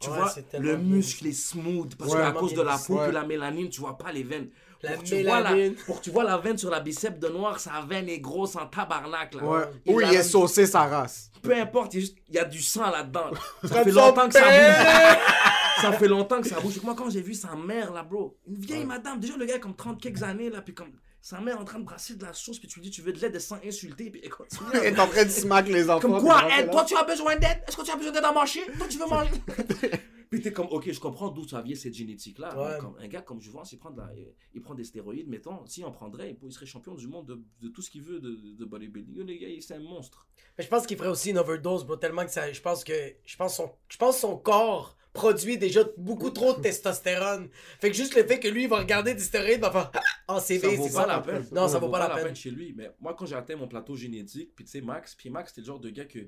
Tu Ouais, vois, le bien. muscle est smooth parce Ouais. qu'à cause de la peau, Ouais. puis la mélanine, tu vois pas les veines. La pour, que tu vois la, mélanine. pour que tu vois la veine sur la biceps de noir, sa veine est grosse en tabarnak. Là. Ouais. Il Ou a il la- est saucé sa race. Peu importe, il y a, il du sang là-dedans. (laughs) Ça fait longtemps que ça bouge. (laughs) ça fait longtemps que ça bouge. Moi, quand j'ai vu sa mère là, bro, une vieille madame, déjà le gars comme 30 quelques années là, puis comme sa mère en train de brasser de la sauce, puis tu lui dis tu veux de l'aide sans insulter, puis elle continue. Il (laughs) est en train de smack les enfants. Comme quoi, là. toi tu as besoin d'aide? Est-ce que tu as besoin d'aide à manger? Toi tu veux manger? (laughs) (laughs) Puis t'es comme, ok, je comprends d'où ça vient cette génétique-là. Ouais. Comme un gars comme je vois, il prend, de la- il prend des stéroïdes, mettons, s'il en prendrait, il, serait champion du monde de, de tout ce qu'il veut de, de bodybuilding. Les gars, c'est un monstre. Mais je pense qu'il ferait aussi une overdose, bro, tellement que ça. Je pense que. Je pense son, je pense son corps produit déjà beaucoup trop de testostérone. Fait que juste le fait que lui, il va regarder des stéroïdes, va faire. Ah, c'est Ça c'est ça. pas la peine. Non, ça vaut pas la peine. chez lui. Mais moi, quand j'ai atteint mon plateau génétique, puis tu sais, Max, puis Max, c'était le genre de gars que.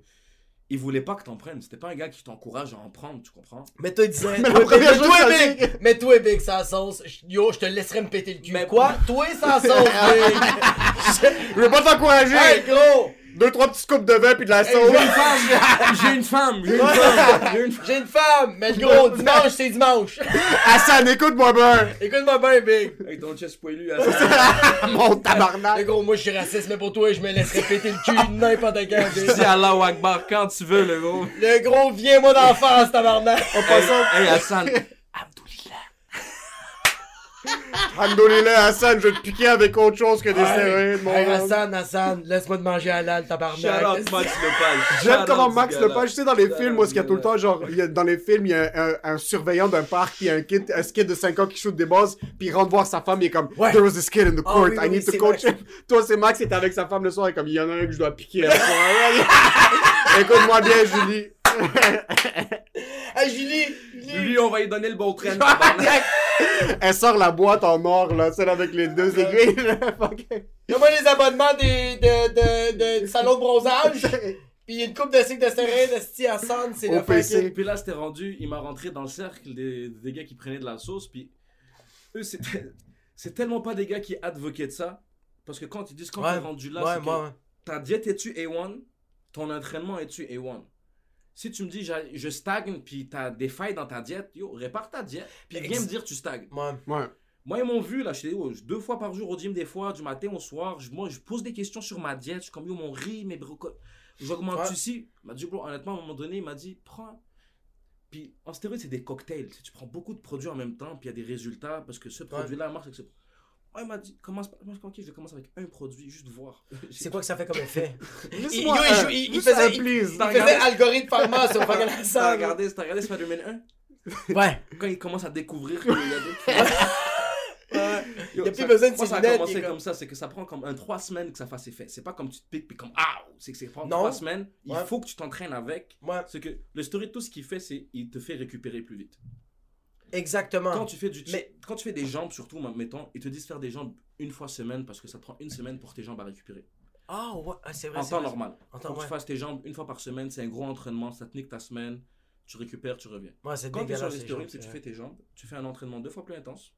Il voulait pas que t'en prennes. C'était pas un gars qui t'encourage à en prendre, tu comprends? Mais toi, il disait. Mais toi, Big, mais toi, Big, ça sauce. Yo, je te laisserai me péter le cul. Mais- quoi? Toi, ça sauce, (laughs) Big. Je veux pas t'encourager. hey, gros Deux, trois petits coupes de vin puis de la sauce. J'ai une femme J'ai une femme J'ai une femme J'ai une (laughs) femme J'ai une femme, mais le gros, dimanche, c'est dimanche. (laughs) Hassan, écoute-moi bien. Écoute-moi bien, Big. Avec ton chest poilu à (laughs) Mon Le tabarnak. gros, moi, je suis raciste, mais pour toi, je me laisserai péter le cul n'importe quand, Big. Dis Allah Akbar quand tu veux, le gros. Le gros, viens-moi d'en face, tabarnak. En passant, Hey Hassan. Alhamdoulilah, Hassan, je vais te piquer avec autre chose que des stéroïdes, mon Hey. Hassan, Hassan, laisse-moi te manger halal, Shout tabarnak. out Max (laughs) Lepage. J'aime Shout comment Max. Lepage, tu sais, dans les Shout films, où ce il y a tout le temps, genre, il y a- dans les films, il y a un, un surveillant d'un parc, puis il y a un kid, un kid de 5 ans qui shoot des balls, puis il rentre voir sa femme, il est comme, Ouais. there was this kid in the Ah court, I need oui, to coach vrai. him. (laughs) Toi, c'est Max, il était avec sa femme le soir, et comme, il y en a un que je dois piquer. à. (laughs) Écoute-moi bien, Julie. Hey, Julie, Julie. Lui, on va lui donner le bon train. (laughs) Elle sort la boîte en or, là, celle avec les deux aiguilles. Donne-moi les abonnements des, de, de, de, du salon de bronzage. Pis une coupe de cycle de stéroïdes, Esti Hassan, c'est le Puis là, c'était rendu, il m'a rentré dans le cercle des, des gars qui prenaient de la sauce. Puis eux, c'est c'est tellement pas des gars qui advoquaient de ça. Parce que quand ils disent quand Ouais, t'es rendu là, ouais, c'est que moi, ouais. ta diète est-tu A1 Ton entraînement est-tu A1 Si tu me dis je stagne, puis t'as des failles dans ta diète, yo, répare ta diète. Puis viens Ex- me dire tu stagnes. Ouais. Ouais. Moi, ils m'ont vu, là, j'étais oh, deux fois par jour au gym, des fois, du matin au soir. Je, moi, je pose des questions sur ma diète. Je suis comme, yo, mon riz, mes brocolis. J'augmente Ouais. ici. Il m'a dit, bro, honnêtement, à un moment donné, il m'a dit, prends. Puis en stéroïde, c'est des cocktails. Tu prends beaucoup de produits en même temps, puis il y a des résultats, parce que ce produit-là marche avec ce. Ouais, il m'a dit, commence. Moi, je je vais commencer avec un produit, juste voir. (laughs) C'est quoi que ça fait comme effet? (laughs) Il, yo, un- juste faisait, un il, T'as faisait algorithme pharma sur (laughs) fucking T'as Hassan. regardé, t'as regardé Spider-Man 1 Ouais. Quand il commence à découvrir qu'il y a. Il y a plus besoin de Moi, ça a commencé comme... comme- ça, c'est que ça prend comme un 3 semaines que ça fasse effet. C'est pas comme tu te piques puis comme ah, c'est que c'est prend Non. 3 semaines. Il Ouais. faut que tu t'entraînes avec. Ouais. Que le story, tout ce qu'il fait, c'est il te fait récupérer plus vite. Exactement. Quand tu fais du Mais- quand tu fais des jambes surtout, mettons, ils te disent faire des jambes une fois semaine parce que ça te prend une semaine pour tes jambes à récupérer. Ah, ouais, ah, c'est vrai. En temps vrai. normal. En temps, ouais. tu fasses tes jambes une fois par semaine, c'est un gros entraînement, ça te nique ta semaine, tu récupères, tu reviens. Ouais, c'est Quand tu es sur les c'est que tu fais tes jambes, tu fais un entraînement deux fois plus intense.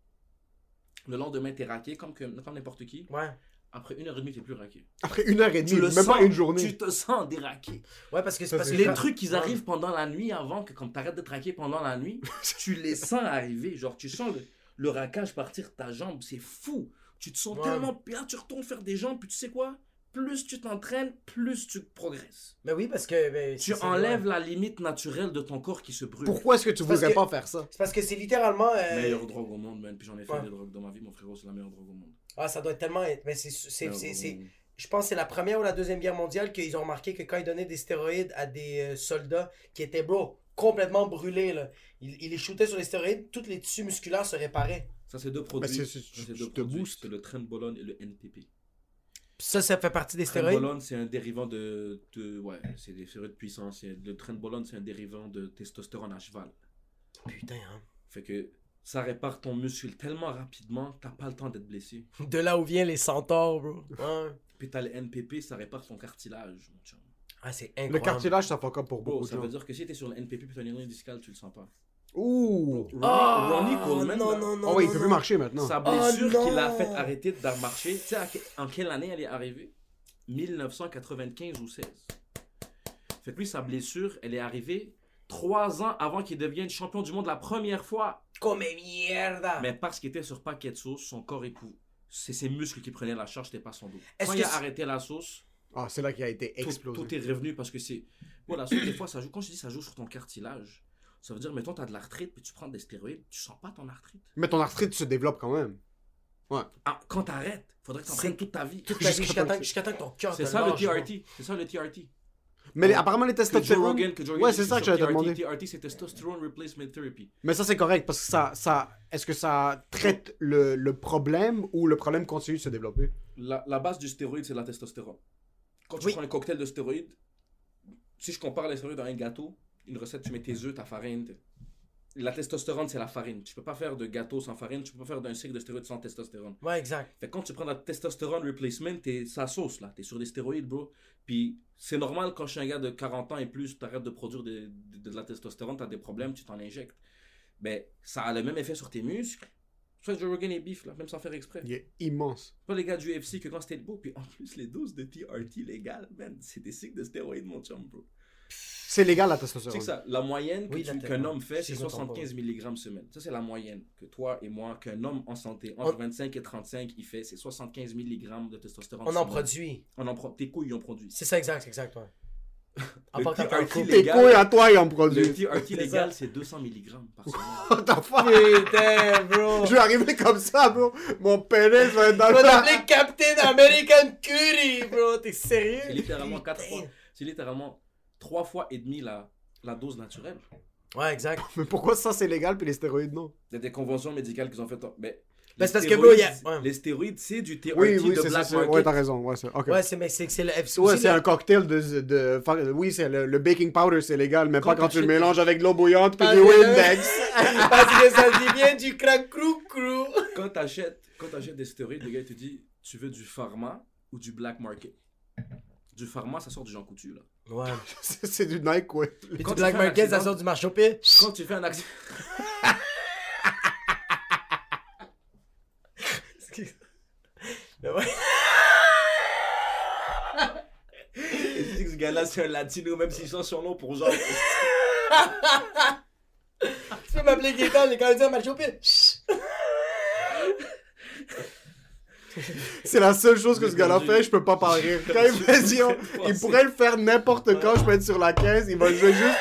Le lendemain, t'es raqué comme, que, comme n'importe qui. Ouais. Après une heure et demie, t'es plus raqué. Après une heure et demie, même sens, pas une journée. Tu te sens déraqué. Ouais, parce que c'est parce que Les trucs qui Ouais. arrivent pendant la nuit avant que quand t'arrêtes de traquer pendant la nuit, (laughs) tu les sens arriver. Genre, tu sens le, le raquage partir de ta jambe. C'est fou. Tu te sens Ouais. tellement bien. Tu retournes faire des jambes. Puis tu sais quoi? Plus tu t'entraînes, plus tu progresses. Mais oui, parce que. ben, Tu enlèves la limite naturelle de ton corps qui se brûle. Pourquoi est-ce que tu voudrais que- pas faire ça? C'est parce que c'est littéralement. euh, Meilleure drogue au monde, man. Puis j'en ai fait Ouais. des drogues dans ma vie, mon frérot. C'est la meilleure drogue au monde. Ah, ça doit tellement être. Mais c'est. c'est- c'est-. Je pense que c'est la première ou la deuxième guerre mondiale qu'ils ont remarqué que quand ils donnaient des stéroïdes à des euh, soldats qui étaient, bro, complètement brûlés, là, ils, ils les shootaient sur les stéroïdes, tous les tissus musculaires se réparaient. Ça, c'est deux produits. c'est- c'est- Ça, c'est tu deux produits. boostes. C'est le Trenbolone et le NPP. Ça, ça fait partie des stéroïdes? Trenbolone, c'est un dérivant de, de- Ouais, c'est des stéroïdes puissants. C'est- Le Trenbolone, c'est un dérivant de testostérone à cheval. Putain, hein. Fait que ça répare ton muscle tellement rapidement, t'as pas le temps d'être blessé. De là où vient les centaures, bro. Ouais. Puis t'as le NPP, ça répare ton cartilage, mon chum. Ah, c'est Le incroyable. cartilage, ça fuck up pour Bro, beaucoup de ça veut dire que si t'es sur le NPP puis t'as une hernie discale, tu le sens pas. Ouh! Ronnie, Oh, Ronnie Coleman, non, là, non, non. Oh ouais, il non, peut non. plus marcher maintenant. sa blessure Oh, qui l'a non. fait arrêter de marcher, tu sais en quelle année elle est arrivée? 1995 ou 16. Fait que lui, sa blessure, elle est arrivée Trois ans avant qu'il devienne champion du monde la première fois. Comme mierda. Mais parce qu'il était sur paquet de sauce, son corps épou... C'est ses muscles qui prenaient la charge, c'était pas son dos. Est-ce Quand que il a arrêté la sauce, Ah, c'est là qu'il a été tout, explosé. tout est revenu parce que c'est. Voilà, sauce, des fois, ça joue. Quand je dis ça joue sur ton cartilage, ça veut dire, mettons, t'as de l'arthrite, puis tu prends des stéroïdes, tu sens pas ton arthrite. Mais ton arthrite se développe quand même. Ah, quand t'arrêtes, faudrait que t'entraînes toute ta vie. (laughs) Toute ta vie, Jusqu'à temps temps que- jusqu'à temps que ton cœur C'est te ça le. TRT. C'est ça le TRT. Mais les- apparemment, les Que Joe testostérone. Rogan, que Joe Ouais, c'est ça que j'allais te TRT. c'est Testosterone Replacement Therapy. Mais ça, c'est correct parce que ça. ça Est-ce que ça traite le, le problème ou le problème continue de se développer? La, la base du stéroïde, c'est la testostérone. Quand tu Oui. prends un cocktail de stéroïdes, si je compare les stéroïdes à un gâteau, une recette, tu mets tes œufs, ta farine. La testostérone, c'est la farine. Tu peux pas faire de gâteau sans farine, tu peux pas faire d'un cycle de stéroïdes sans testostérone. Ouais, exact. Fait que quand tu prends la testostérone replacement, t'es sa sauce là, t'es sur des stéroïdes, bro. Puis c'est normal quand je suis un gars de 40 ans et plus, t'arrêtes de produire de, de- de la testostérone, t'as des problèmes, tu t'en injectes. Ben, ça a le même effet sur tes muscles. Soit Joe Rogan et beef là, même sans faire exprès. Il est immense. Pas les gars du UFC que quand c'était beau, puis en plus les doses de TRT légales, man, c'est des cycles de stéroïdes, mon chum, bro. C'est légal la Tu sais testostérone. que ça, la moyenne que Oui, qu'un homme fait, c'est je me trompe 75 mg semaine. Ça, c'est la moyenne que toi et moi, qu'un homme en santé, entre 25 et 35, il fait, c'est 75 mg de testostérone. On en semaine. produit. On en pro- Tes couilles, ils en produisent. C'est ça, exact, c'est exact, ouais. (laughs) À Le part t'es en légal. couilles à toi, ils en Le produisent. TRT (laughs) C'est légal, c'est 200 mg par semaine. (laughs) What the fuck? Putain, bro. Je vais arriver comme ça, bro. Mon pénis va être dans On va le. t'appeler Captain American Curry, bro. T'es sérieux? C'est littéralement 4 Putain. fois. C'est littéralement 3 fois et demi la, la dose naturelle. Ouais, exact. (laughs) Mais pourquoi ça c'est légal puis les stéroïdes non? Il y a des conventions médicales qu'ils ont faites. Mais Ben, les c'est parce que, bro, il y a- stéroïdes- ouais. Les stéroïdes, c'est du TRT Oui, oui, de c'est ça. Black c'est- Market. Ouais, t'as raison. Ouais, c'est ok. Ouais, c'est, mais c'est que c'est le. Ouais, c'est le- un cocktail de. de, oui, c'est le, le baking powder, c'est légal, mais Quand pas quand tu le mélanges avec de l'eau bouillante puis du Windex. (laughs) Parce que ça devient du crack crou crou. Quand t'achètes, quand t'achètes des stéroïdes, le gars il te dit tu veux du pharma ou du black market? Du pharma, ça sort du Jean Coutu là. Ouais. (laughs) c'est du Nike, ouais. Puis Quand du tu Black fais un Market, ça accident- sort du marché au pied. Quand tu fais un accident. (laughs) Mais ouais. Et (laughs) tu dis que ce gars-là c'est un latino, même s'il sort son nom pour genre. Tu peux m'appeler Gaëtan, les Canadiens marché au pied. (laughs) C'est la seule chose que ce gars-là fait, je peux pas pas rire. Quand il fait dire, (laughs) il pourrait le faire n'importe quand, je peux être sur la caisse, il va jouer juste.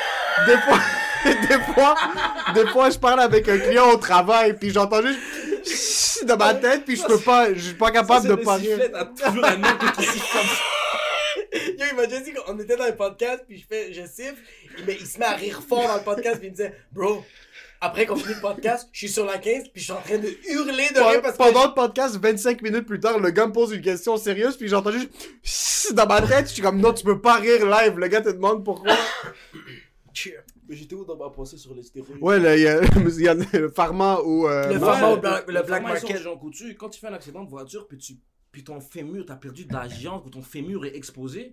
Des fois, (laughs) des fois, des fois, je parle avec un client au travail, puis j'entends juste dans ma tête, puis je peux pas, je suis pas capable de pas rire. T'as toujours un nom qui siffle comme ça. Yo, il m'a déjà dit qu'on était dans un podcast, puis je fais, je siffle, me- il se met à rire fort dans le podcast, puis il me disait, bro, après qu'on finit le podcast, je suis sur la 15, puis je suis en train de hurler de rire parce que. Pendant le podcast, 25 minutes plus tard, le gars me pose une question sérieuse, puis j'entends juste dans ma tête, je suis comme non, tu peux pas rire live. Le gars te demande pourquoi. J'étais où dans ma pensée sur les stéroïdes? Ouais, là, il y a, (laughs) il y a le pharma ou. euh, Le non, pharma euh, au blanc- le black market. des gens coutus. Quand tu fais un accident de voiture, puis, tu, puis ton fémur, t'as perdu de la giante, ou ton fémur est exposé,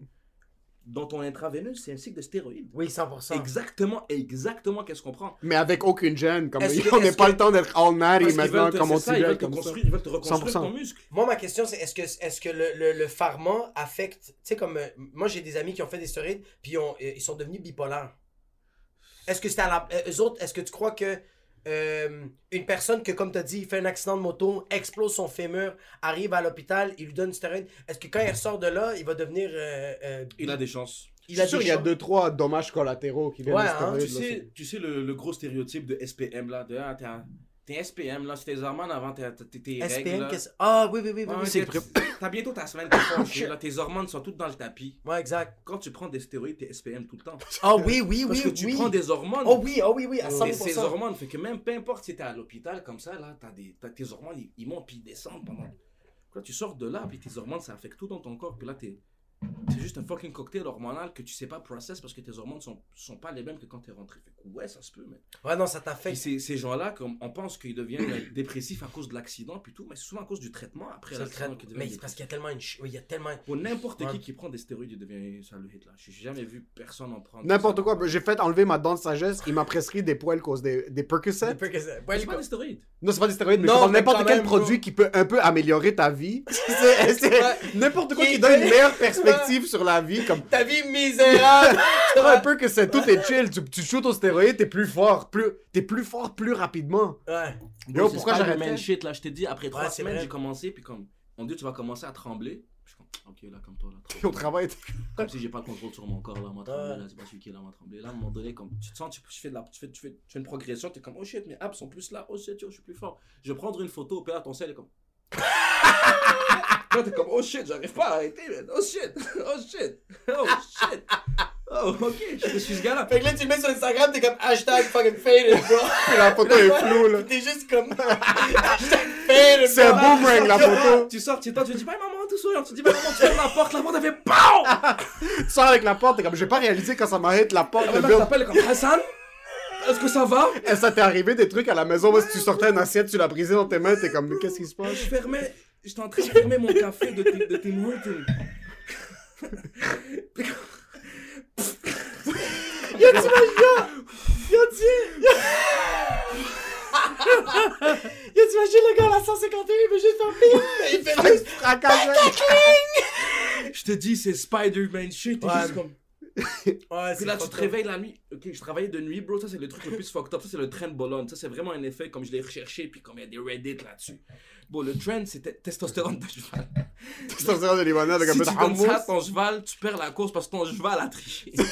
dans ton intraveineux, c'est un cycle de stéroïdes. Oui, 100%. Exactement, exactement qu'est-ce qu'on prend? Mais avec aucune gêne, comme Est-ce que- on n'a est-ce pas que- le temps d'être all qu'ils maintenant, te- comme on c'est ça, ils veulent te comme ça. construire, ils veulent te reconstruire 100%. ton muscle. Moi, ma question, c'est est-ce que, est-ce que le, le, le pharma affecte. Tu sais, comme. euh, moi, j'ai des amis qui ont fait des stéroïdes, puis ils, ont- euh, ils sont devenus bipolaires. Est-ce que c'était à la. euh, eux autres, est-ce que tu crois que. Euh, une personne que, comme tu as dit, il fait un accident de moto, explose son fémur, arrive à l'hôpital, il lui donne une stéroïde. Est-ce que quand il ressort de là, il va devenir. euh, euh, Il a des chances. il suis sûr qu'il y a deux, trois dommages collatéraux qui viennent Ouais, de hein, Tu sais, tu sais le, le gros stéréotype de SPM là, de ah, t'es un- t'es SPM là, c'est tes hormones avant tes, tes, tes règles. SPM, là. qu'est-ce. Ah, oui, oui, oui, oui. C'est. T'as bientôt ta semaine, t'es (coughs) fâché, là, tes hormones sont toutes dans le tapis. Ouais, exact. Quand tu prends des stéroïdes, t'es SPM tout le temps. (laughs) Ah, oui, oui, Parce oui, que tu prends des hormones. Oh, oui, oh, oui, oui, à Et 100%. ces hormones, fait que même peu importe si t'es à l'hôpital comme ça, là, t'as des, tes hormones, ils, ils montent puis ils descendent pendant. Quand tu sors de là, puis tes hormones, ça affecte tout dans ton corps, puis là, t'es. C'est juste un fucking cocktail hormonal que tu sais pas process parce que tes hormones sont, sont pas les mêmes que quand t'es rentré. Fait que ouais, ça se peut, mais. Ouais, non, ça t'affecte. ces, ces gens-là, comme on pense qu'ils deviennent (coughs) dépressifs à cause de l'accident, puis tout, mais c'est souvent à cause du traitement après C'est le l'accident traitement. qu'ils Mais deviennent c'est parce qu'il y a tellement une. ch- Oui, il y a tellement. Pour n'importe Ouais. qui qui prend des stéroïdes, il devient ça le hit là. J'ai jamais vu personne en prendre. N'importe quoi. J'ai fait enlever ma dent de sagesse. Il m'a prescrit des poils cause des, des Percocet. Mais Ouais, C'est pas des stéroïdes. Non, c'est pas des stéroïdes, mais je mais n'importe quel produit qui peut un peu améliorer ta vie. (laughs) C'est n'importe quoi Qui donne une meilleure perspective perspective sur la vie, comme Ta vie misérable! (laughs) un peu que c'est tout est chill. Tu, tu shootes au stéroïde, t'es plus fort, plus t'es plus fort plus rapidement. ouais. Yo, pourquoi Spider-Man j'arrêtais? shit là, je t'ai dit, après trois Ouais, semaines, j'ai commencé, puis comme, on dit, tu vas commencer à trembler. Je suis comme, ok, là, comme toi, là, Puis (laughs) trop. au travail, t'es- Comme si j'ai pas le contrôle sur mon corps, là, tremblé, Ouais. là, c'est pas celui qui est là, m'a tremblé. Là, à un moment donné, comme, tu te sens, tu, tu fais de la, tu fais, tu fais, tu fais une progression, t'es comme, oh shit, mes abs sont plus là, oh shit, yo, je suis plus fort. Je vais prendre une photo, puis là, ton sel est comme. (laughs) Là, t'es comme, oh shit, j'arrive pas à arrêter, man. Oh shit, (laughs) oh shit, oh shit. Oh, ok, je suis ce gars-là. Fait que là, tu le mets sur Instagram, t'es comme hashtag fucking faded, bro. la photo est floue là. T'es juste comme (laughs) hashtag faded, C'est un boomerang la photo. Tu sors, tu toi, tu dis, bye maman, tout souriant. Tu dis, bye maman, tu fermes la porte, la porte, elle fait BAM! Tu sors avec la porte, t'es comme j'ai pas réalisé quand ça m'arrête la porte, La le build. t'appelle comme Hassan, est-ce que ça va? Et ça t'est arrivé des trucs à la maison, moi si tu sortais une assiette, tu l'as brisée dans tes mains, t'es comme mais qu'est-ce qui se passe? Je fermais, j'étais en train de fermer mon café de, Tim- de Tim Hortons. Yo, t'imagines, yo, yo, tu... Yo, t'imagines le gars à la 151, il veut juste faire ping, il fait juste... Je te dis, c'est Spider-Man shit. t'es Ouais. juste comme... Ouais, Puis là, tu te réveilles la nuit. Ok, je travaillais de nuit, bro. Ça, c'est le truc le plus fucked up. Ça, c'est le trend Bologne. Ça, c'est vraiment un effet comme je l'ai recherché. Puis comme il y a des Reddit là-dessus. Bon, le trend, c'était testostérone de cheval. (laughs) Sors de limonade avec un Si peu tu de ça ton cheval, tu perds la course parce que ton cheval a triché. (laughs)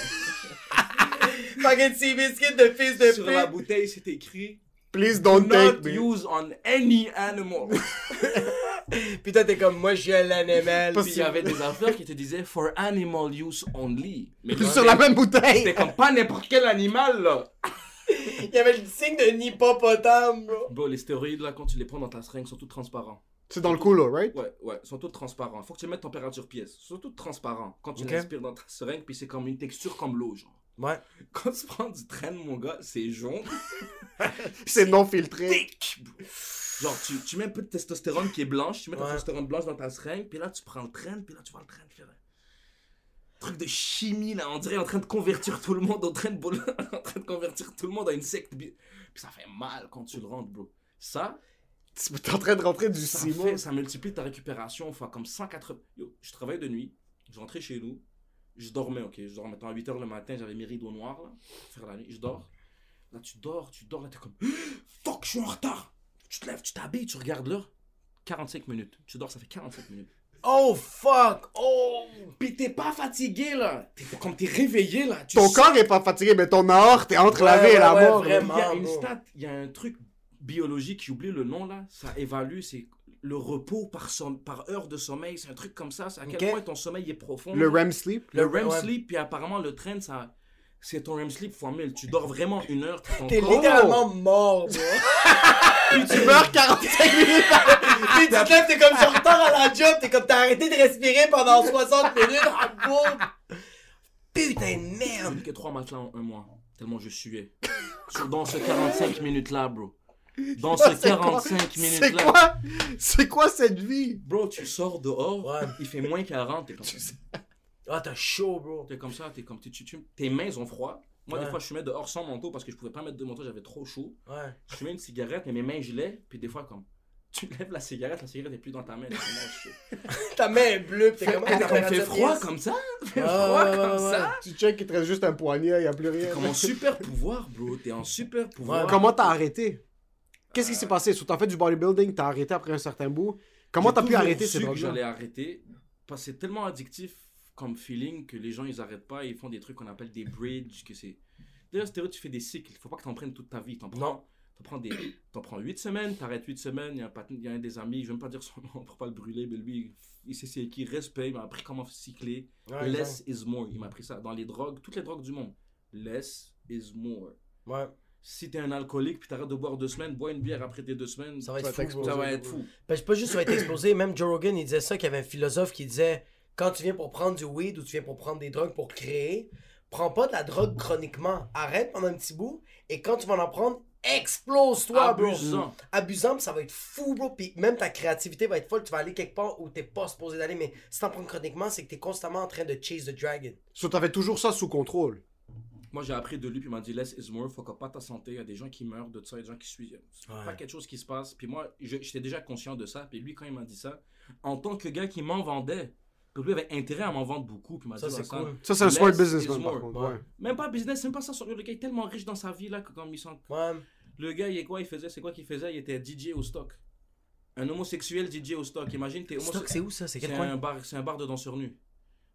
Fucking sea biscuit de fils de Sur la pute. bouteille, c'est écrit Please don't Not take me. use on any animal. (laughs) Puis toi, t'es comme, moi, je suis un animal. Puis il y avait des affaires qui te disaient for animal use only. Mais sur la même bouteille. C'était comme pas n'importe quel animal là. (laughs) Il y avait le signe de hippopotame, bro. Bon, les stéroïdes là, quand tu les prends dans ta seringue, sont tous transparents. C'est dans le couloir, right? Ouais, ouais, sont tous transparents. Faut que tu mettes température pièce. Ils sont tous transparents. Quand tu Ok. l'inspires dans ta seringue, puis c'est comme une texture comme l'eau, genre. Ouais. (laughs) Quand tu prends du train, mon gars, c'est jaune. (laughs) C'est non filtré. Thick, bro. Genre, tu, tu mets un peu de testostérone qui est blanche, tu mets ta Ouais. testostérone blanche dans ta seringue, puis là, tu prends le train, puis là, tu vois le train truc de chimie, là, on dirait en train de convertir tout le monde, en train de, bol- (laughs) en train de convertir tout le monde à une secte. Puis ça fait mal quand tu le rentres, bro. Ça, Tu es en train de rentrer du ça, ciment. fait, ça multiplie ta récupération fois comme 180. Yo, je travaillais de nuit, je rentrais chez nous, je dormais, ok. Je dormais à 8h le matin, j'avais mes rideaux noirs, là, faire la nuit, je dors. Là, tu dors, tu dors, là, t'es comme (gasps) Fuck, je suis en retard. Tu te lèves, tu t'habilles, tu regardes l'heure. 45 minutes. Tu dors, ça fait 45 minutes. Oh, fuck. Oh. Puis t'es pas fatigué, là. T'es, comme t'es réveillé, là. Tu Ton sens- corps est pas fatigué, mais ton aorte est entre la Ouais, vie et la ouais, mort. vraiment. Il y a une stat, il y a un truc biologique, j'oublie le nom là, ça évalue, c'est le repos par, som- par heure de sommeil, c'est un truc comme ça, c'est à quel point ton sommeil est profond. Le REM sleep? Le REM Ouais. sleep, puis apparemment le train, ça, c'est ton REM sleep fois 1000. Tu dors vraiment une heure, T'es littéralement mort, bro. (laughs) (laughs) Puis tu meurs 45 minutes. Puis tu te lèves, t'es comme sur retard à la job, t'es comme t'as arrêté de respirer pendant 60 minutes. Ah, boum. Putain de J'ai merde. vu que trois matchs là en un mois, tellement je suais. Sur- Dans ce 45 minutes là, bro. Dans ce C'est quoi- 45 minutes C'est là. quoi? C'est quoi cette vie? Bro, tu sors dehors, Ouais. il fait moins 40, t'es comme Ah, t'as chaud, bro. T'es comme ça, t'es comme, tes mains ont froid. Moi, Ouais. des fois, je fumais dehors sans manteau parce que je pouvais pas mettre de manteau, j'avais trop chaud. Ouais. Je fumais une cigarette, mais mes mains gelaient. Puis des fois, comme, (laughs) tu lèves la cigarette, la cigarette est plus dans ta main. t'es. (laughs) Ta main est bleue, pis t'es comme. T'es comme, Ah, fait ça froid comme ça? (laughs) Fait froid comme ouais, ça? Tu check, il te reste juste un poignet, il y a plus rien. Comme en super pouvoir, bro. T'es en super pouvoir. Comment t'as arrêté? Qu'est-ce qui Euh, s'est passé? Soit t'as fait du bodybuilding, t'as arrêté après un certain bout. Comment t'as pu arrêter ces que drogues j'allais arrêter parce que c'est tellement addictif comme feeling que les gens ils arrêtent pas, ils font des trucs qu'on appelle des bridges, que c'est. D'ailleurs, stéro, tu fais des cycles, faut pas que t'en prennes toute ta vie. T'en prends, Non. T'en prends des, t'en prends 8 semaines, t'arrêtes 8 semaines, il y a un patin- il y a un des amis, je vais même pas dire son nom pour pas le brûler, mais lui, il sait c'est qui, respect, il m'a appris comment cycler. Ouais, Less is more, il m'a appris ça dans les drogues, toutes les drogues du monde. Less is more. Ouais. Si t'es un alcoolique puis t'arrêtes de boire deux semaines, bois une bière après tes deux semaines, Ça va être fou, ça va être fou. Ben, c'est pas juste ça va être explosé. Même Joe Rogan, il disait ça, qu'il y avait un philosophe qui disait quand tu viens pour prendre du weed ou tu viens pour prendre des drogues pour créer, prends pas de la drogue chroniquement. Arrête pendant un petit bout et quand tu vas en prendre, explose-toi, bro. Abusant. Abusant, ça va être fou, bro. Puis même ta créativité va être folle. Tu vas aller quelque part où t'es pas supposé d'aller. Mais si t'en prends chroniquement, c'est que t'es constamment en train de chase the dragon. Soit t'avais toujours ça sous contrôle? Moi, j'ai appris de lui, puis il m'a dit less is more, fuck up pas ta santé. Il y a des gens qui meurent de ça, il y a des gens qui suivent. C'est Ouais. pas quelque chose qui se passe. Puis moi, je- j'étais déjà conscient de ça. Puis lui, quand il m'a dit ça, en tant que gars qui m'en vendait, Puis lui avait intérêt à m'en vendre beaucoup. Puis m'a Ça, dit, c'est cool. Ça, c'est un smart is businessman, par more. contre. Ouais. Ouais. Même pas business, c'est même pas ça. Le gars est tellement riche dans sa vie, là, que comme il s'en. Ouais. Le gars, il est quoi Il faisait, c'est quoi qu'il faisait? Il était DJ au stock. Un homosexuel DJ au stock. Imagine, t'es Stock, homosexuel. c'est où ça? C'est C'est quel un coin bar, c'est un bar de danseurs nus.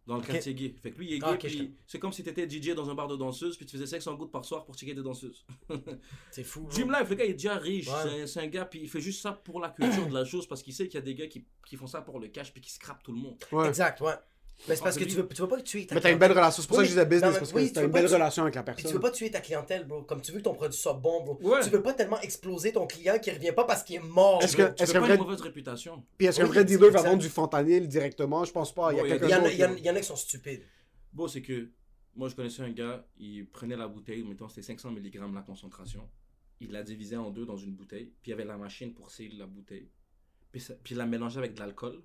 Dans le Ok. quartier gay. Fait que lui, il est gay, Ah, puis je c'est comme si t'étais DJ dans un bar de danseuses, puis tu faisais 500 gouttes par soir pour checker des danseuses. (laughs) C'est fou. Dream Life, le gars, il est déjà riche. Ouais. C'est un- C'est un, gars, puis il fait juste ça pour la culture de la (coughs) chose, parce qu'il sait qu'il y a des gars qui, qui font ça pour le cash, puis qui scrapent tout le monde. Ouais. Exact, ouais. Mais c'est parce que tu veux, tu veux pas tuer ta Mais t'as une belle relation. C'est pour ça que je disais non, business, mais parce oui, que tu t'as une belle tu- relation avec la Puis tu personne. veux pas tuer ta clientèle, bro. Comme tu veux que ton produit soit bon, bro. Ouais. Tu veux pas tellement exploser ton client qui revient pas parce qu'il est mort. Est-ce que- Tu est-ce veux pas vrai- une mauvaise réputation. Puis est-ce qu'un vrai dealer va vendre du fentanyl directement? Je pense pas. Il y a il y en a, qui- il y en a qui sont stupides. Bon, c'est que moi, je connaissais un gars, il prenait la bouteille, mettons, c'était 500 mg la concentration. Il la divisait en deux dans une bouteille, puis il y avait la machine pour sceller la bouteille. Puis, ça- puis il la mélangeait avec de l'alcool.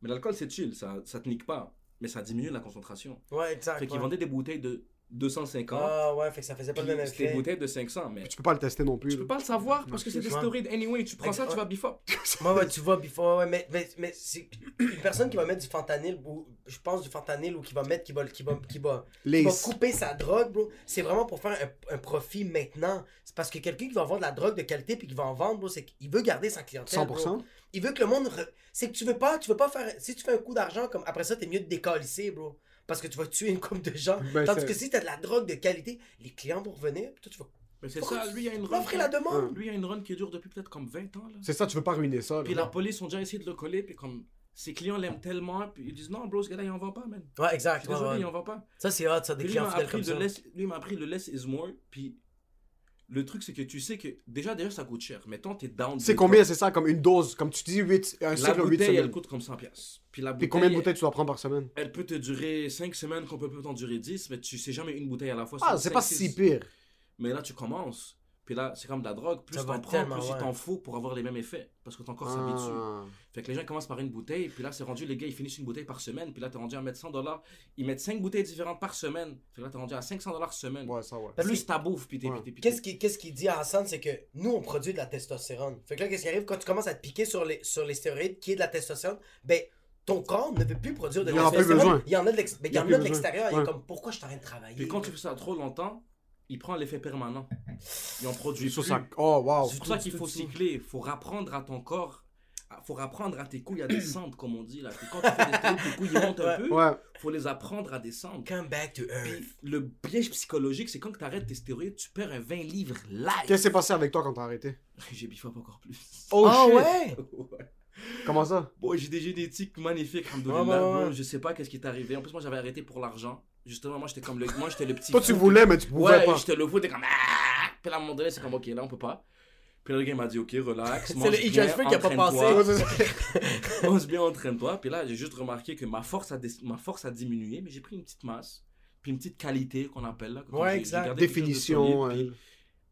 Mais l'alcool, c'est chill, ça, ça te nique pas, mais ça diminue la concentration. Ouais, exact. Fait qu'il ouais. vendait des bouteilles de 250, Ah ouais, fait que ça faisait pas le même c'était effet. des bouteilles de 500, mais Tu peux pas le tester non plus. tu là. peux pas le savoir parce que c'est des stéroïdes anyway. Tu prends ça, tu vas bifop. (laughs) Ouais, ouais, tu vois, before, ouais, mais, mais, mais c'est une personne qui va mettre du fentanyl, ou je pense du fentanyl, ou qui va mettre, qui va, qui va, qui va, qui va couper sa drogue, bro, c'est vraiment pour faire un, un profit maintenant. C'est parce que quelqu'un qui va vendre de la drogue de qualité puis qui va en vendre, bro, c'est qu'il veut garder sa clientèle. bro. 100%. Il veut que le monde. re- C'est que tu veux pas, tu veux pas faire. Si tu fais un coup d'argent, comme après ça, t'es mieux de décalisser, bro. Parce que tu vas tuer une couple de gens. Ben, Tandis que si t'as de la drogue de qualité, les clients vont revenir, puis toi, tu vas Mais c'est ça, lui, il y a une run. offrir la demande? Lui, il y a une run qui dure depuis peut-être comme 20 ans. Là. C'est ça, tu veux pas ruiner ça. Puis là. la police ont déjà essayé de le coller, puis comme ses clients l'aiment tellement, puis ils disent non, bro, ce gars-là, il en vend pas, man. Ouais, exact. ouais, désolé, ouais. il en vend pas. Ça, c'est hot, ça, des Puis clients m'a fidèles comme ça. le less, lui, il m'a appris le less is more, puis le truc, c'est que tu sais que déjà, déjà, ça coûte cher. Mettons, t'es down. C'est combien, c'est ça, comme une dose? Comme tu dis, 8, un La cycle 8 bouteille, elle semaines. coûte comme 100 pièces. Puis la Puis bouteille, combien de bouteilles tu dois prendre par semaine? elle peut te durer 5 semaines, qu'on peut t'en durer 10, mais tu sais jamais une bouteille à la fois. Ah, c'est pas si pire. Mais là, tu commences. Puis là, c'est comme de la drogue. Plus t'en prends, plus il ouais. t'en faut pour avoir les mêmes effets. Parce que ton corps s'habitue. Ah. Fait que les gens commencent par une bouteille, puis là, c'est rendu, les gars, ils finissent une bouteille par semaine, puis là, t'es rendu à mettre 100 dollars. Ils mettent 5 bouteilles différentes par semaine. Fait que là, t'es rendu à 500 dollars semaine. Ouais, ça, ouais. Plus ta bouffe, puis t'es. Ouais. Qu'est-ce qu'il qu'est-ce qu'il dit à Hassan, c'est que nous, on produit de la testostérone. Fait que là, qu'est-ce qui arrive? Quand tu commences à te piquer sur les, sur les stéroïdes, qui est de la testostérone, ben, ton corps ne veut plus produire de Il la en a plus testostérone. besoin. Il y en a de l'ex- il y Il en a a de l'extérieur. Il est Ouais. comme, pourquoi je suis en train de travailler? Puis quand tu fais ça trop longtemps, il prend l'effet permanent. Il en produit plus. ça. Oh, wow. C'est pour ça qu'il faut cycler. Il faut rapprendre à ton corps. Il faut rapprendre à tes couilles à descendre, comme on dit. Là. Puis quand tu fais des stéroïdes, tes couilles (laughs) ils montent un Ouais. peu. Ouais. faut les apprendre à descendre. Come back to earth. Puis le piège psychologique, c'est quand tu arrêtes tes stéroïdes, tu perds un 20 livres live. Qu'est-ce qui s'est passé avec toi quand t'as arrêté? (laughs) J'ai biffé encore plus. Oh, Ah shit. ouais? (laughs) Comment ça? Bon, j'ai des génétiques magnifiques, alhamdoulilah. Ouais, ouais, je sais pas qu'est-ce qui est arrivé. En plus, moi, j'avais arrêté pour l'argent. Justement, moi, j'étais comme le, moi, j'étais le petit. (laughs) Toi, tu voulais, mais tu pouvais Ouais, pas. j'étais le fou, t'es comme. Ah! Puis là, à un moment donné, c'est comme, ok, là, on peut pas. Puis là, le gars il m'a dit, ok, relax. C'est le bien, e-transfer qui a pas passé. (laughs) Mange bien, entraîne-toi. Puis là, j'ai juste remarqué que ma force a, ma force a diminué, mais j'ai pris une petite masse. Puis une petite qualité qu'on appelle là. Ouais, exact. Définition. solide, puis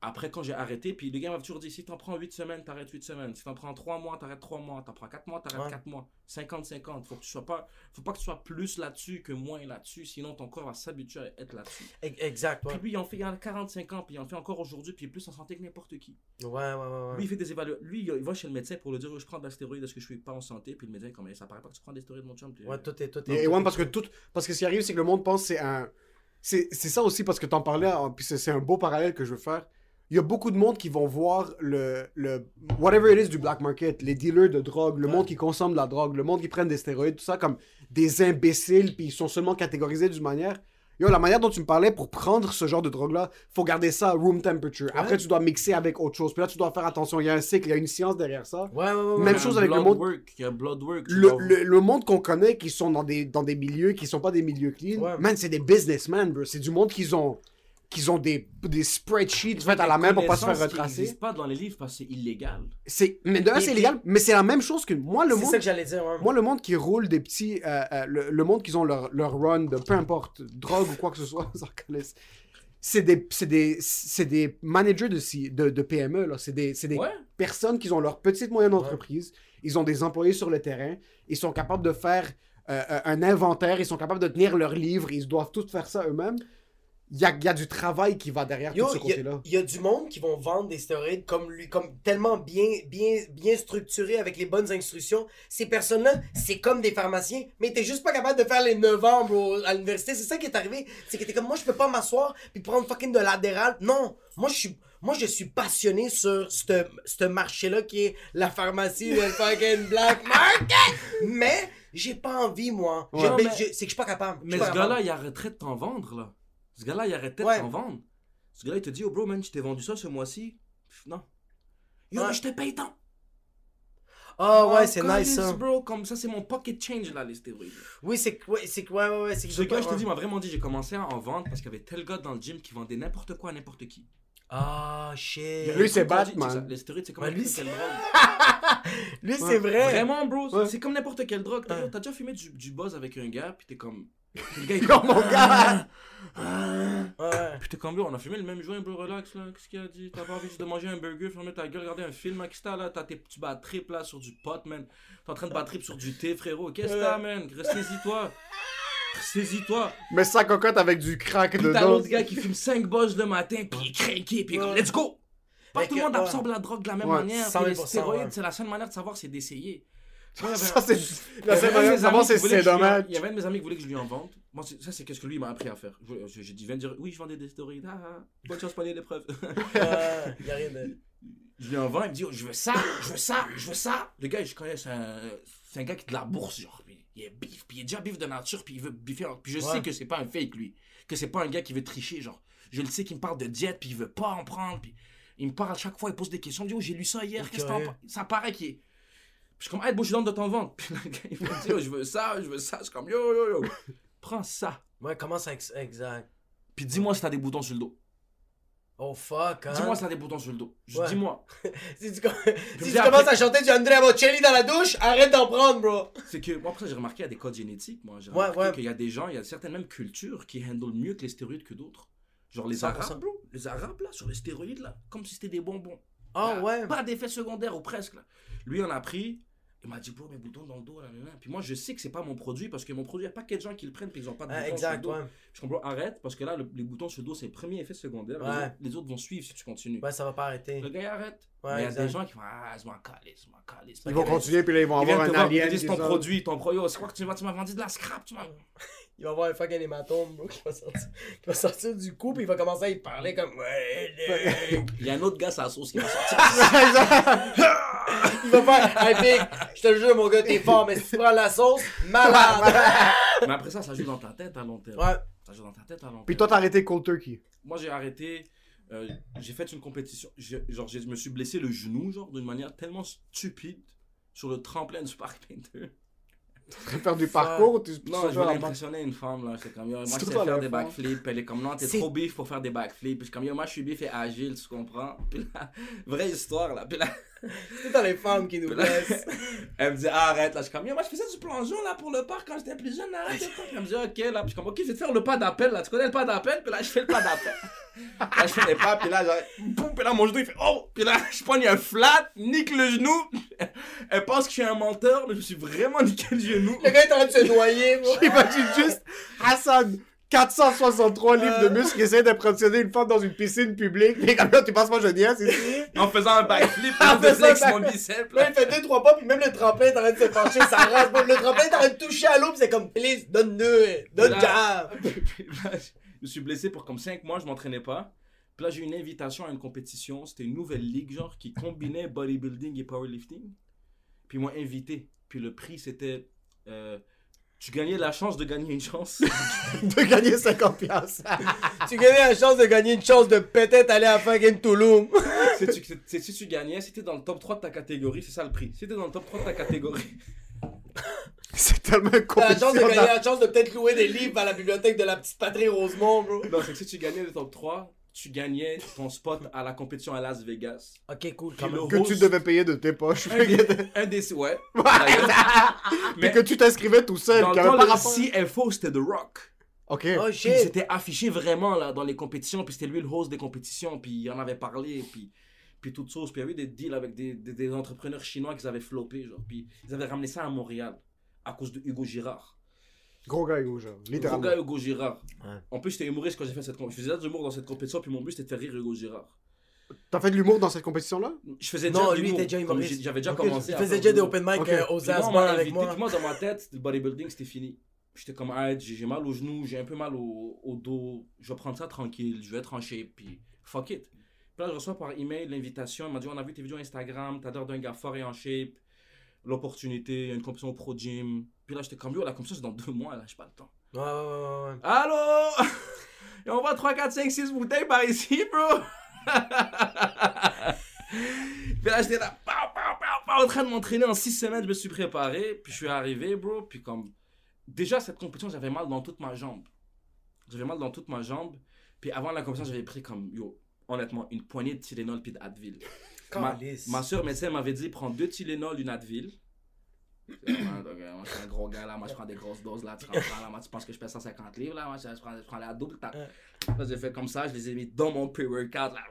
après, quand j'ai arrêté, puis le gars m'a toujours dit si t'en prends 8 semaines, t'arrêtes 8 semaines. Si t'en prends 3 mois, t'arrêtes 3 mois. T'en prends 4 mois, t'arrêtes Ouais. 4 mois. 50-50. Faut que tu sois pas, faut pas que tu sois plus là-dessus que moins là-dessus. Sinon, ton corps va s'habituer à être là-dessus. Exact, ouais. Puis lui, il en fait il a 45 ans, puis il en fait encore aujourd'hui, puis il est plus en santé que n'importe qui. Ouais, ouais, ouais. ouais. Lui, il fait des évaluations. Lui, il va chez le médecin pour lui dire je prends de la stéroïde, est-ce que je suis pas en santé? Puis le médecin, comme ça paraît pas que tu prends des stéroïdes, mon chum. Ouais, tout est. Tout est Et tout ouais, est- parce que tout. Parce que ce qui arrive, c'est que le monde pense que c'est un. C'est ça aussi, parce que t'en parlais, puis c'est un beau parallèle que je veux faire. Il y a beaucoup de monde qui vont voir le, le. Whatever it is du black market, les dealers de drogue, le Ouais. monde qui consomme de la drogue, le monde qui prennent des stéroïdes, tout ça, comme des imbéciles, puis ils sont seulement catégorisés d'une manière. Yo, la manière dont tu me parlais, pour prendre ce genre de drogue-là, faut garder ça à room temperature. Après, tu dois mixer avec autre chose. Puis là, tu dois faire attention. Il y a un cycle, il y a une science derrière ça. Ouais, ouais, Même chose avec le monde- Work, il y a un blood work. Le, dois- le, le monde qu'on connaît, qui sont dans des, dans des milieux qui sont pas des milieux clean, man, c'est des businessmen, bro. C'est du monde qui ont, qui ont des, des spreadsheets faits à la main pour pas se faire retracer. n'existent pas dans les livres parce que c'est illégal. C'est, mais de un, Et c'est illégal, mais c'est la même chose que moi, le C'est monde. ça que j'allais dire, ouais. Moi, le monde qui roule des petits. euh, euh, le, le monde qui ont leur, leur run de peu importe, drogue ou quoi que ce soit, (laughs) ils. C'est des, c'est des, c'est des managers de, si- de, de PME, là. C'est des, c'est des Ouais. personnes qui ont leur petite moyenne d'entreprise. Ils ont des employés sur le terrain. Ils sont capables de faire euh, un inventaire. Ils sont capables de tenir leurs livres. Ils doivent tous faire ça eux-mêmes. Il y a, y a du travail qui va derrière Yo, tout ce il y, a- côté-là. il y a du monde qui vont vendre des stéroïdes comme lui, comme tellement bien, bien, bien structurés avec les bonnes instructions. Ces personnes-là, c'est comme des pharmaciens, mais t'es juste pas capable de faire les 9 ans, bro, à l'université. C'est ça qui est arrivé. C'est que t'es comme, moi, je peux pas m'asseoir puis prendre fucking de l'adéral. Non, moi, je suis, moi, je suis passionné sur ce ce marché-là qui est la pharmacie, le fucking black market. Mais, j'ai pas envie, moi. Ouais. mais c'est que je suis pas capable. Mais ce gars-là, il arrêterait de t'en vendre, là. Ce gars-là, il arrêterait Ouais. de vendre. Ce gars-là, il te dit, oh bro, man, je t'ai vendu ça ce mois-ci. Non. Yo, Ouais. je te paye tant. Ah ouais, Oh, c'est calice, nice, ça. bro. Comme ça, c'est mon pocket change, là, les stéroïdes. Oui, c'est ouais, c'est ouais, ouais, ouais, c'est Ce gars, je te dis, m'a vraiment dit, j'ai commencé à en vendre parce qu'il y avait tel gars dans le gym qui vendait n'importe quoi à n'importe qui. Ah, shit. Lui, c'est Batman. c'est Les stéroïdes, c'est comme Ouais, lui, n'importe c'est- quelle drogue. (laughs) Lui, c'est vrai. Vraiment, bro, Ouais. c'est comme n'importe quelle drogue. T'as Ouais. t'as déjà fumé du, du buzz avec un gars, puis t'es comme. Le gars, il Oh mon gars! Ouais. Puis t'es comme, on a fumé le même joint, bro, relax, là. Qu'est-ce qu'il a dit? T'as pas envie de manger un burger, fermer ta gueule, regarder un film, là. Qu'est-ce que t'as, là? T'as tes petits bas trip, là, sur du pot, man. T'es en train de battre trip sur du thé, frérot. Qu'est-ce que t'as, man? Ressaisis-toi. Ressaisis-toi. Mais ça cocotte avec du crack Puis t'as dedans. l'autre gars qui fume 5 bosses le matin, puis il est craqué, puis il est comme, let's go! Pas tout le monde ouais. absorbe la drogue de la même Ouais, manière. 100 Puis les 000%, stéroïdes, ouais. c'est la seule manière de savoir, c'est d'essayer. Il Ça, c'est. il dommage. Il y avait un de mes amis qui voulait que je lui en vende. Moi, ça, c'est qu'est-ce que lui il m'a appris à faire. J'ai dit, viens dire, oui, je vendais des stéroïdes. Ah, ah, bonne chance, prenez l'épreuve. Euh, (laughs) y a rien de. je lui en vends, il me dit, oh, je veux ça, je veux ça, je veux ça. Le gars, je connais, c'est un, gars qui est de la bourse, genre. Puis il est bif, puis il est déjà bif de nature, puis il veut biffer. Puis je Ouais. sais que c'est pas un fake, lui. Que c'est pas un gars qui veut tricher, genre. Je le sais qu'il me parle de diète, puis il veut pas en prendre, puis il me parle à chaque fois, il pose des questions. Il me dit, oh, j'ai lu ça hier, qu'est-ce que t'en Ça paraît qu'il est. Puis je suis comme, hey, suis dans de t'en vendre. (laughs) Puis le gars, il me dit, oh, je veux ça, je veux ça. Je suis comme, yo, yo, yo. (laughs) Prends ça. Ouais, comment ça. ex- Exact. Puis dis-moi si t'as des boutons sur le dos. Oh fuck, hein. Dis-moi si t'as des boutons sur le dos. Ouais. Dis-moi. (laughs) Si tu, com- si dis tu après- commences à chanter du Andrea Bocelli dans la douche, arrête d'en prendre, bro. C'est que, moi, après ça, j'ai remarqué, il y a des codes génétiques. Moi, j'ai Ouais, remarqué ouais. qu'il y a des gens, il y a certaines même cultures qui handlent mieux que les stéroïdes que d'autres. Genre les 100%. Arabes, bro. Les Arabes, là, sur les stéroïdes, là. Comme si c'était des bonbons. Ah Là, ouais. Pas d'effet secondaire ou presque, là. Lui, on a pris. Il m'a dit, bro, mes boutons dans le dos, là, là, là. Puis moi, je sais que c'est pas mon produit parce que mon produit, il n'y a pas que de gens qui le prennent puis ils ont pas de Ah, boutons exact, sur le dos. ouais. Je comprends, arrête parce que là, le- les boutons sur le dos, c'est le premier effet secondaire. Les Ouais. autres- Les, autres, vont suivre si tu continues. Ouais, ça va pas arrêter. Le gars, il arrête. Ouais, Mais il y a exact. des gens qui font, ah, je m'en calisse, je m'en calisse. Ils vont continuer, puis là, ils vont Ils viennent avoir te un voir, ils te alien. disent qui ton sort. produit, ton produit. C'est quoi que tu m'as tu m'as vendu de la scrap, tu m'as. (laughs) Il va avoir un fucking hématome, bro, qui va sortir, qui va sortir du cou, puis il va commencer à y parler comme. Il y a un autre gars, sa sauce qui va sortir. (laughs) Il va faire. Hey, Big, je te le jure, mon gars, t'es fort, mais si tu prends la sauce, malade. (laughs) Mais après ça, ça joue dans ta tête à long terme. ouais. Ça joue dans ta tête à long terme. Puis toi, t'as arrêté Cold Turkey. Moi, j'ai arrêté. euh, j'ai fait une compétition. Genre, je me suis blessé le genou, genre, d'une manière tellement stupide sur le tremplin du Park Painter. Tu vas faire du parcours ou tu Non, je voulais impressionner une femme, là. C'est comme, yo, moi, je C'est sais faire des backflips. Elle est comme, non, t'es trop bif pour faire des backflips. Puis je suis comme, yo, moi, je suis bif et agile, tu comprends? Puis là, (laughs) vraie histoire, là. Puis là, C'est dans les femmes qui nous blessent. (laughs) elle me dit, ah, arrête, là. Je suis comme, moi, je faisais du plongeon, là, pour le parc quand j'étais plus jeune, arrête. Elle me dit, ok, là. Puis je suis comme, ok, je vais te faire le pas d'appel, là. Tu connais le pas d'appel? Puis là, je fais le pas d'appel. (laughs) là, je fais les pas, puis là, genre, boum, puis là, mon genou, il fait, oh! Puis là, (laughs) je prends un flat, nique le genou. Elle pense que je suis un menteur, mais je me suis vraiment niqué le genou. Le gars est en train de se noyer, bro. Imagine juste Hassan, 463 livres de muscles, qui essaie d'impressionner une femme dans une piscine publique. Mais comme là, tu passes pas jeunesse ici. En faisant un backflip, En faisant mon biceps, Là, il fait deux, trois pas, puis même le tremplin est en train de se pencher, ça rase. Le tremplin est en train de toucher à l'eau, puis c'est comme, please, donne-le, donne là, (laughs) je me suis blessé pour comme 5 mois, je m'entraînais pas. Puis là, j'ai eu une invitation à une compétition. C'était une nouvelle ligue, genre, qui combinait bodybuilding et powerlifting. Puis ils m'ont invité. Puis le prix, c'était. euh, tu gagnais la chance de gagner une chance. (laughs) De gagner 50 piastres. (laughs) Tu gagnais la chance de gagner une chance de peut-être aller à fucking (laughs) tu, c'est- si tu gagnais, si t'es dans le top 3 de ta catégorie, c'est ça le prix. Si t'es dans le top 3 de ta catégorie, C'est tellement T'as la chance de gagner la chance de peut-être louer des livres à la bibliothèque de la petite patrie Rosemont, bro. non, c'est que si tu gagnais le top 3, tu gagnais ton spot à la compétition à Las Vegas. Ok, cool, Puis le Que tu devais payer de tes poches. Un des, (laughs) un des- (laughs) ouais. d'ailleurs. Mais que tu t'inscrivais tout seul. Dans qu'il le y avait temps, pas le rapport. CFO, c'était The Rock. Ok. Oh Puis shit. c'était affiché vraiment là, dans les compétitions, puis c'était lui le host des compétitions, puis il en avait parlé, puis, puis toute chose. Puis il y avait des deals avec des, des, des entrepreneurs chinois qu'ils avaient floppé, genre. Puis ils avaient ramené ça à Montréal, à cause de Hugo Girard. Gros gars, Hugo Girard. Gros Littéralement. gars Hugo Girard. Ouais. En plus, j'étais humoriste quand j'ai fait cette compétition. Je faisais de l'humour dans cette compétition, puis mon but c'était de faire rire Hugo Girard. T'as fait de l'humour dans cette compétition-là? Je faisais Non, déjà de lui, était déjà humoriste. J'avais déjà commencé faisait faire déjà de des open mic Ok. euh, aux Puis moi, avec moi. moi, dans ma tête, le bodybuilding, c'était fini. J'étais comme, ah, j'ai j'ai mal aux genoux, j'ai un peu mal au, au dos, je vais prendre ça tranquille, je vais être en shape, puis fuck it. Puis là, je reçois par email l'invitation, il m'a dit, on a vu tes vidéos Instagram, t'as l'air d'un gars fort et en shape, l'opportunité, il y a une compétition au Pro Gym. Puis là, j'étais comme, yo, la compétition, c'est dans deux mois, là, j'ai pas le temps. Ouais, ouais, ouais, ouais. Allô? (laughs) Et on voit 3, 4, 5, 6 bouteilles par ici, bro (laughs) Puis là, j'étais là, pow, pow, pow, pow, en train de m'entraîner en 6 semaines, je me suis préparé, puis je suis arrivé, bro, puis comme... Déjà, cette compétition, j'avais mal dans toute ma jambe. J'avais mal dans toute ma jambe, puis avant la compétition, j'avais pris comme, yo, honnêtement, une poignée de Tylenol puis d'Advil. Ma, ma soeur médecin m'avait dit, prends deux Tylenol, une Advil. Donc, euh, moi, je suis un gros gars là, moi je prends des grosses doses là, tu comprends là, moi tu penses que je pèse 150 livres là, moi je, prends, je prends la double. ta- Là j'ai fait comme ça, je les ai mis dans mon pre-workout là.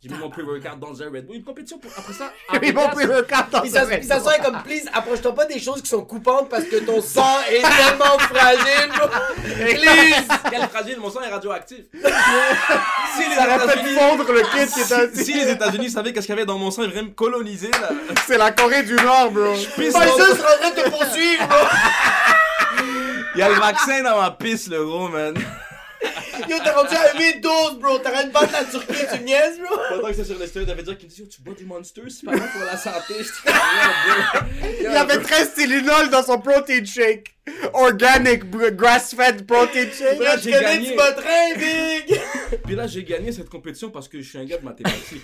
J'ai mis mon pre-workout dans un Red Bull. Une compétition pour, après ça. Vegas, pris le cap dans ça, ce puis ça serait comme, please, approche-toi pas des choses qui sont coupantes parce que ton sang est (laughs) tellement fragile. Please! Quel fragile, mon sang est radioactif. (laughs) si les Ça aurait fait États-Unis. fondre le kit qui était Si, les États-Unis savaient qu'est-ce qu'il y avait dans mon sang, ils voudraient me coloniser là. (laughs) C'est la Corée du Nord, bro. Pisse dans- sera en train de te poursuivre, bro. Il y a le vaccin dans ma pisse, le gros man. Yo, t'es rendu à 8 doses, bro. T'arrêtes de la Turquie, tu niaises, bro. Pendant que c'est sur les stéroïdes, il y avait des gens qui me disaient Yo, Tu bois du monster, c'est pas bon pour la santé. (laughs) (laughs) Il avait 13 Tylenol dans son protein shake. Organic, grass-fed protein shake. Là, tu connais du botrin, big. (laughs) Puis là, j'ai gagné cette compétition parce que je suis un gars de mathématiques.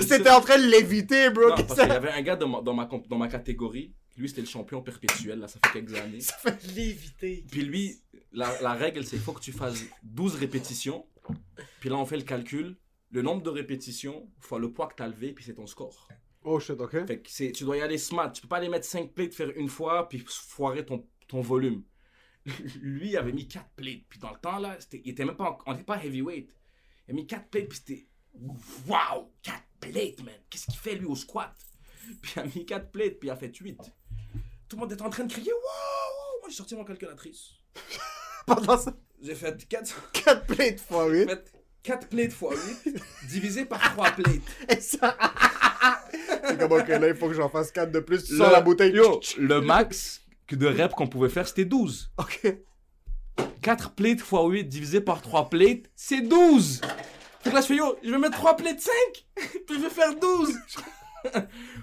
C'était en train de l'éviter, bro. Non, parce qu'il y ça- avait un gars dans ma, dans ma, comp- dans ma catégorie. Lui, c'était le champion perpétuel, là, ça fait quelques années. L'éviter. Puis lui, la, la règle, c'est qu'il faut que tu fasses 12 répétitions. Puis là, on fait le calcul. Le nombre de répétitions fois le poids que tu as levé, puis c'est ton score. Oh shit, ok. Fait que tu dois y aller smart. Tu peux pas aller mettre 5 plates, faire une fois, puis foirer ton, ton volume. (laughs) Lui, il avait mis 4 plates. Puis dans le temps, là, il était même pas, on n'était pas heavyweight. Il a mis 4 plates, puis c'était, waouh, 4 plates, man. Qu'est-ce qu'il fait, lui, au squat? (laughs) Puis il a mis 4 plates, puis il a fait 8. Tout le monde était en train de crier, waouh! Moi, j'ai sorti mon calculatrice. (laughs) Pendant ça, J'ai fait 4, 4 (laughs) plates fois 8. 4 plates fois 8, divisé par 3 plates. (laughs) Et ça. C'est comme, ok, là, il faut que j'en fasse 4 de plus. Tu Le- sors la bouteille. Yo, le max que de reps qu'on pouvait faire, c'était 12. Ok. 4 plates x 8 divisé par 3 plates, c'est 12. Fait que là, je fais yo, je vais mettre 3 plates 5, puis je vais faire 12.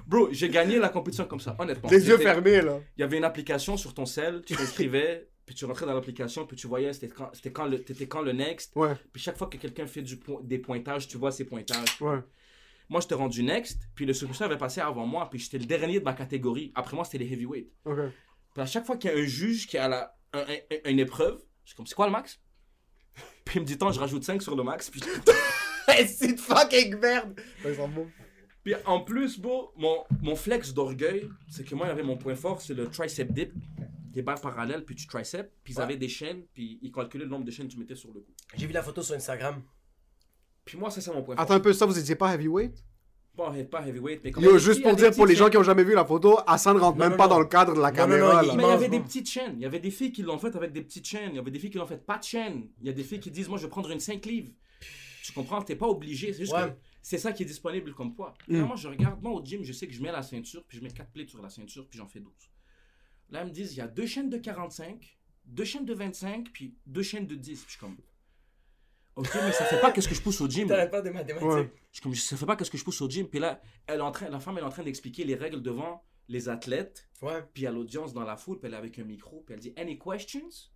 Bro, j'ai gagné la compétition comme ça, honnêtement. Les yeux fermés, là. Il y avait une application sur ton cell, tu t'inscrivais, puis tu rentrais dans l'application, puis tu voyais c'était quand, c'était quand, le, t'étais quand le next. Ouais, Puis chaque fois que quelqu'un fait du po- des pointages, tu vois ses pointages. ouais. Moi, j'étais rendu next, puis le superstar avait passé avant moi, puis j'étais le dernier de ma catégorie. Après moi, c'était les heavyweight. Ok. Puis à chaque fois qu'il y a un juge qui a la, un- un- une épreuve, je suis comme, c'est quoi le max? (laughs) Puis il me dit, tant, je rajoute 5 sur le max. Puis, (laughs) C'est de fucking merde. Puis en plus, bro, mon, mon flex d'orgueil, c'est que moi, il y avait mon point fort, c'est le tricep dip, des barres parallèles, puis tu tricep. Puis ils Ouais. avaient des chaînes, puis ils calculaient le nombre de chaînes que tu mettais sur le coup. J'ai vu la photo sur Instagram. Puis moi, ça, c'est mon point fort. Attends un peu, ça, vous étiez pas heavyweight? Pas, pas heavyweight, mais comme Yo, juste pour dire, pour les gens qui ont jamais vu la photo, Hassan rentre Non, même non, pas non. dans le cadre de la caméra, il- Mais il y avait des petites chaînes. Il y avait des filles qui l'ont fait avec des petites chaînes. Il y avait des filles qui l'ont fait pas de chaîne. Il y a des filles qui disent, moi, je vais prendre une 5 livres. Tu comprends? T'es pas obligé. C'est juste Ouais. que c'est ça qui est disponible comme poids. Mm. Là, moi, je regarde. Moi, au gym, je sais que je mets la ceinture, puis je mets 4 plates sur la ceinture, puis j'en fais 12. Là, ils me disent, il y a deux chaînes de 45, deux chaînes de 25, puis deux chaînes de 10. Puis je suis comme, ok, mais ça fait pas qu'est-ce que je pousse au gym. T'arrêtes pas de mathématiques. Ouais. Je suis comme, ça fait pas qu'est-ce que je pousse au gym. Puis là, elle est en train, la femme, elle est en train d'expliquer les règles devant les athlètes Ouais. puis à l'audience dans la foule, puis elle est avec un micro, puis elle dit Any questions?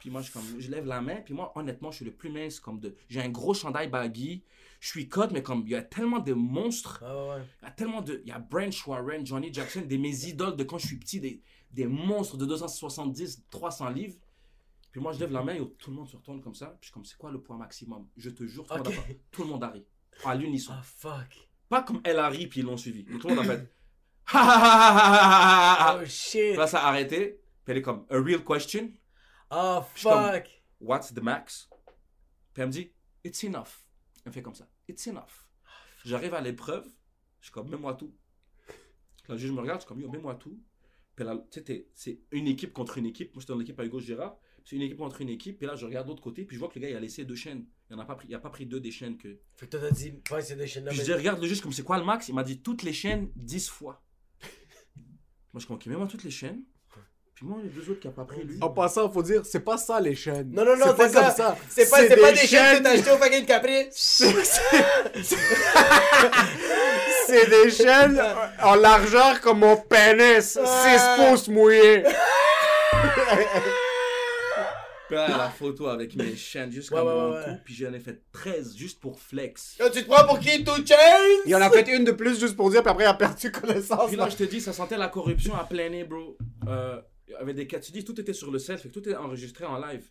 Puis moi, je, suis comme, je lève la main, puis moi, honnêtement, je suis le plus mince. comme de J'ai un gros chandail baggy, je suis cut, mais comme il y a tellement de monstres, Ah ouais, il y a tellement de. Il y a Branch Warren, Johnny Jackson, des mes idoles de quand je suis petit, des, des monstres de 270, 300 livres. Puis moi, je lève la main et tout le monde se retourne comme ça. Puis je suis comme, c'est quoi le poids maximum? Je te jure, tout, le monde a- tout le monde arrive. À l'unisson. Ah fuck. Pas comme elle arrive, puis ils l'ont suivi. Mais tout le monde a fait. Oh shit. Là, ça a arrêté. Puis elle est comme, a real question, Oh suis comme- fuck. what's the max? Puis elle me dit, it's enough. Elle me fait comme ça, it's enough. J'arrive à l'épreuve, je suis comme, mets-moi tout. Là, le juge me regarde, je suis comme, yo, mets-moi tout. C'est une équipe contre une équipe. Moi, j'étais dans l'équipe à Hugo Gérard. C'est une équipe contre une équipe. Puis là, je regarde de l'autre côté. Puis je vois que le gars, il a laissé deux chaînes. Il n'a pas, pris- il a pas pris deux des chaînes que. Fait que toi, t'as dit, ouais, c'est des chaînes. Puis je mais- dis, regarde le juge, comme c'est quoi le max Il m'a dit toutes les chaînes 10 fois. (laughs) moi, je comme, ok, mets-moi toutes les chaînes. Puis moi, les deux autres qui n'ont pas pris, lui. En passant, faut dire, c'est pas ça les chaînes. Non, non, non, c'est pas ça. ça. C'est pas, c'est pas des chaînes chaînes que t'as acheté au fucking Capri. (laughs) C'est des chaînes en largeur comme mon pénis. 6 pouces mouillés. (laughs) Puis là, la photo avec mes chaînes jusqu'à Ouais, ouais, mon ouais, cou. ouais. Puis j'en ai fait 13 juste pour flex. Yo, tu te prends pour qui, Two Chains? Il en a fait une de plus juste pour dire, puis après il a perdu connaissance. Puis là, je te dis, ça sentait la corruption à plein nez, bro. Euh, il y avait des cas, tu dis, tout était sur le sel, fait que tout était enregistré en live.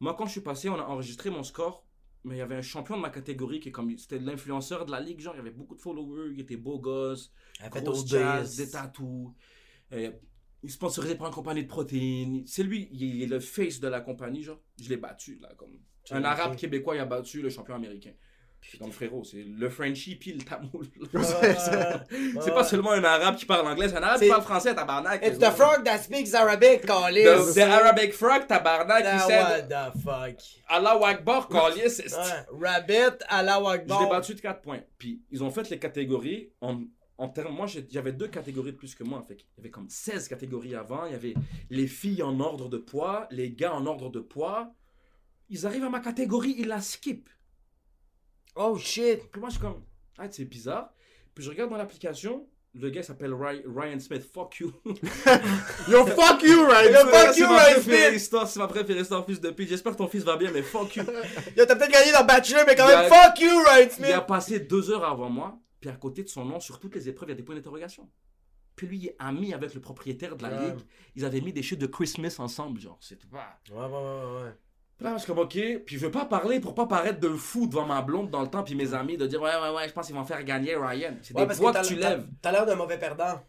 Moi, quand je suis passé, on a enregistré mon score, mais il y avait un champion de ma catégorie qui est comme, c'était l'influenceur de la ligue, genre, il y avait beaucoup de followers, il était beau gosse, grosse jazz, des tatous. Euh, il est sponsorisé par une compagnie de protéines. C'est lui, il est le face de la compagnie, genre. Je l'ai battu, là, comme. Un arabe québécois, il a battu le champion américain. Comme frérot, c'est le Frenchie puis le tamoul. (laughs) (laughs) C'est pas seulement un arabe qui parle anglais, c'est un arabe qui parle français, tabarnak. It's the frog that speaks Arabic, The, Callis. the Arabic frog, tabarnak, qui what said the fuck? Allah Akbar, Callis. Rabbit, Allah Akbar. battu de 4 points. Puis ils ont fait les catégories en, en termes. Moi, j'ai- j'avais deux catégories de plus que moi. Fait qu'il y avait comme 16 catégories avant. Il y avait les filles en ordre de poids, les gars en ordre de poids. Ils arrivent à ma catégorie, ils la skip. Oh shit. Puis moi, je suis comme, ah, c'est bizarre. Puis je regarde dans l'application, le gars s'appelle Ry- Ryan Smith. Fuck you. (laughs) Yo, fuck you, right? Yo, fuck C'est you, Ryan Smith. histoire, C'est ma préférée histoire, fils de pute. J'espère que ton fils va bien, mais fuck you. (laughs) Yo, t'as peut-être gagné dans Bachelor, mais quand même, fuck you, Ryan Il a Smith. passé deux heures avant moi, puis à côté de son nom, sur toutes les épreuves, il y a des points d'interrogation. Puis lui, il est ami avec le propriétaire de la ligue. Ils avaient mis des chutes de Christmas ensemble, genre. C'était pas. Ouais, ouais, ouais, ouais. Puis là, je suis comme, ok. Puis je veux pas parler pour pas paraître de fou devant ma blonde dans le temps, puis mes amis, de dire, ouais, ouais, ouais, je pense qu'ils vont faire gagner Ryan. C'est Ouais, des parce poids que que, t'as- tu lèves. T'as l'air d'un mauvais perdant.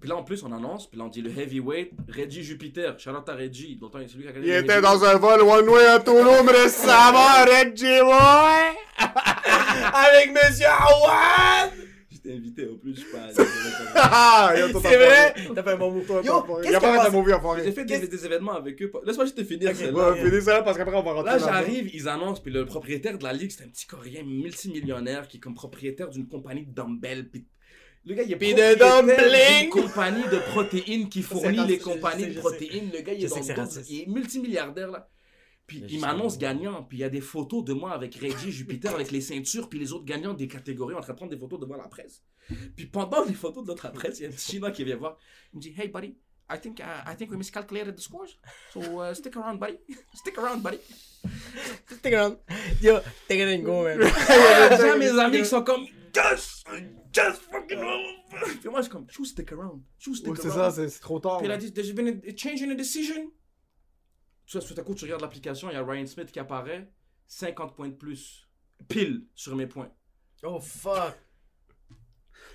Puis là, en plus, on annonce, puis là, on dit le heavyweight, Reggie Jupiter. Shout out à Reggie. Longtemps, c'est lui qui a gagné Il était heavyweight. dans un vol one way à Toulouse récemment, Reggie Boy! (laughs) Avec Monsieur Howard. Invité en plus, je pas. Ah, C'est vrai? T'as fait un bon qu'est-ce Il a qui a pas fait de movie à J'ai fait des, des événements avec eux. Laisse-moi juste te finir celle-là. Ouais, finis ça parce qu'après on va rentrer Là, j'arrive, ils annoncent, puis le propriétaire de la ligue, c'est un petit Coréen multimillionnaire qui est comme propriétaire d'une compagnie de dumbbells. Puis le gars, il est propriétaire d'une compagnie de protéines qui fournit les compagnies de protéines. Le gars, il est multimilliardaire, là. Puis il m'annonce gagnant, puis il y a des photos de moi avec Reggie Jupiter, avec les ceintures, puis les autres gagnants des catégories en train de prendre des photos devant la presse. Puis pendant les photos de notre presse, il y a un Chinois qui vient voir. Il me dit Hey buddy, I think, uh, I think we miscalculated the scores. So uh, stick around, buddy. Stick around, buddy. Stick around. Yo, take it and go, man. (laughs) J'ai (laughs) mes amis qui sont comme Just, just fucking. Puis moi, je suis comme Choose stick around. Choose stick c'est around. ça, c'est c'est trop tard. Puis il a dit, there's been a change in the decision. Tu vois, tout à coup, tu regardes l'application, il y a Ryan Smith qui apparaît, 50 points de plus, pile sur mes points. Oh fuck.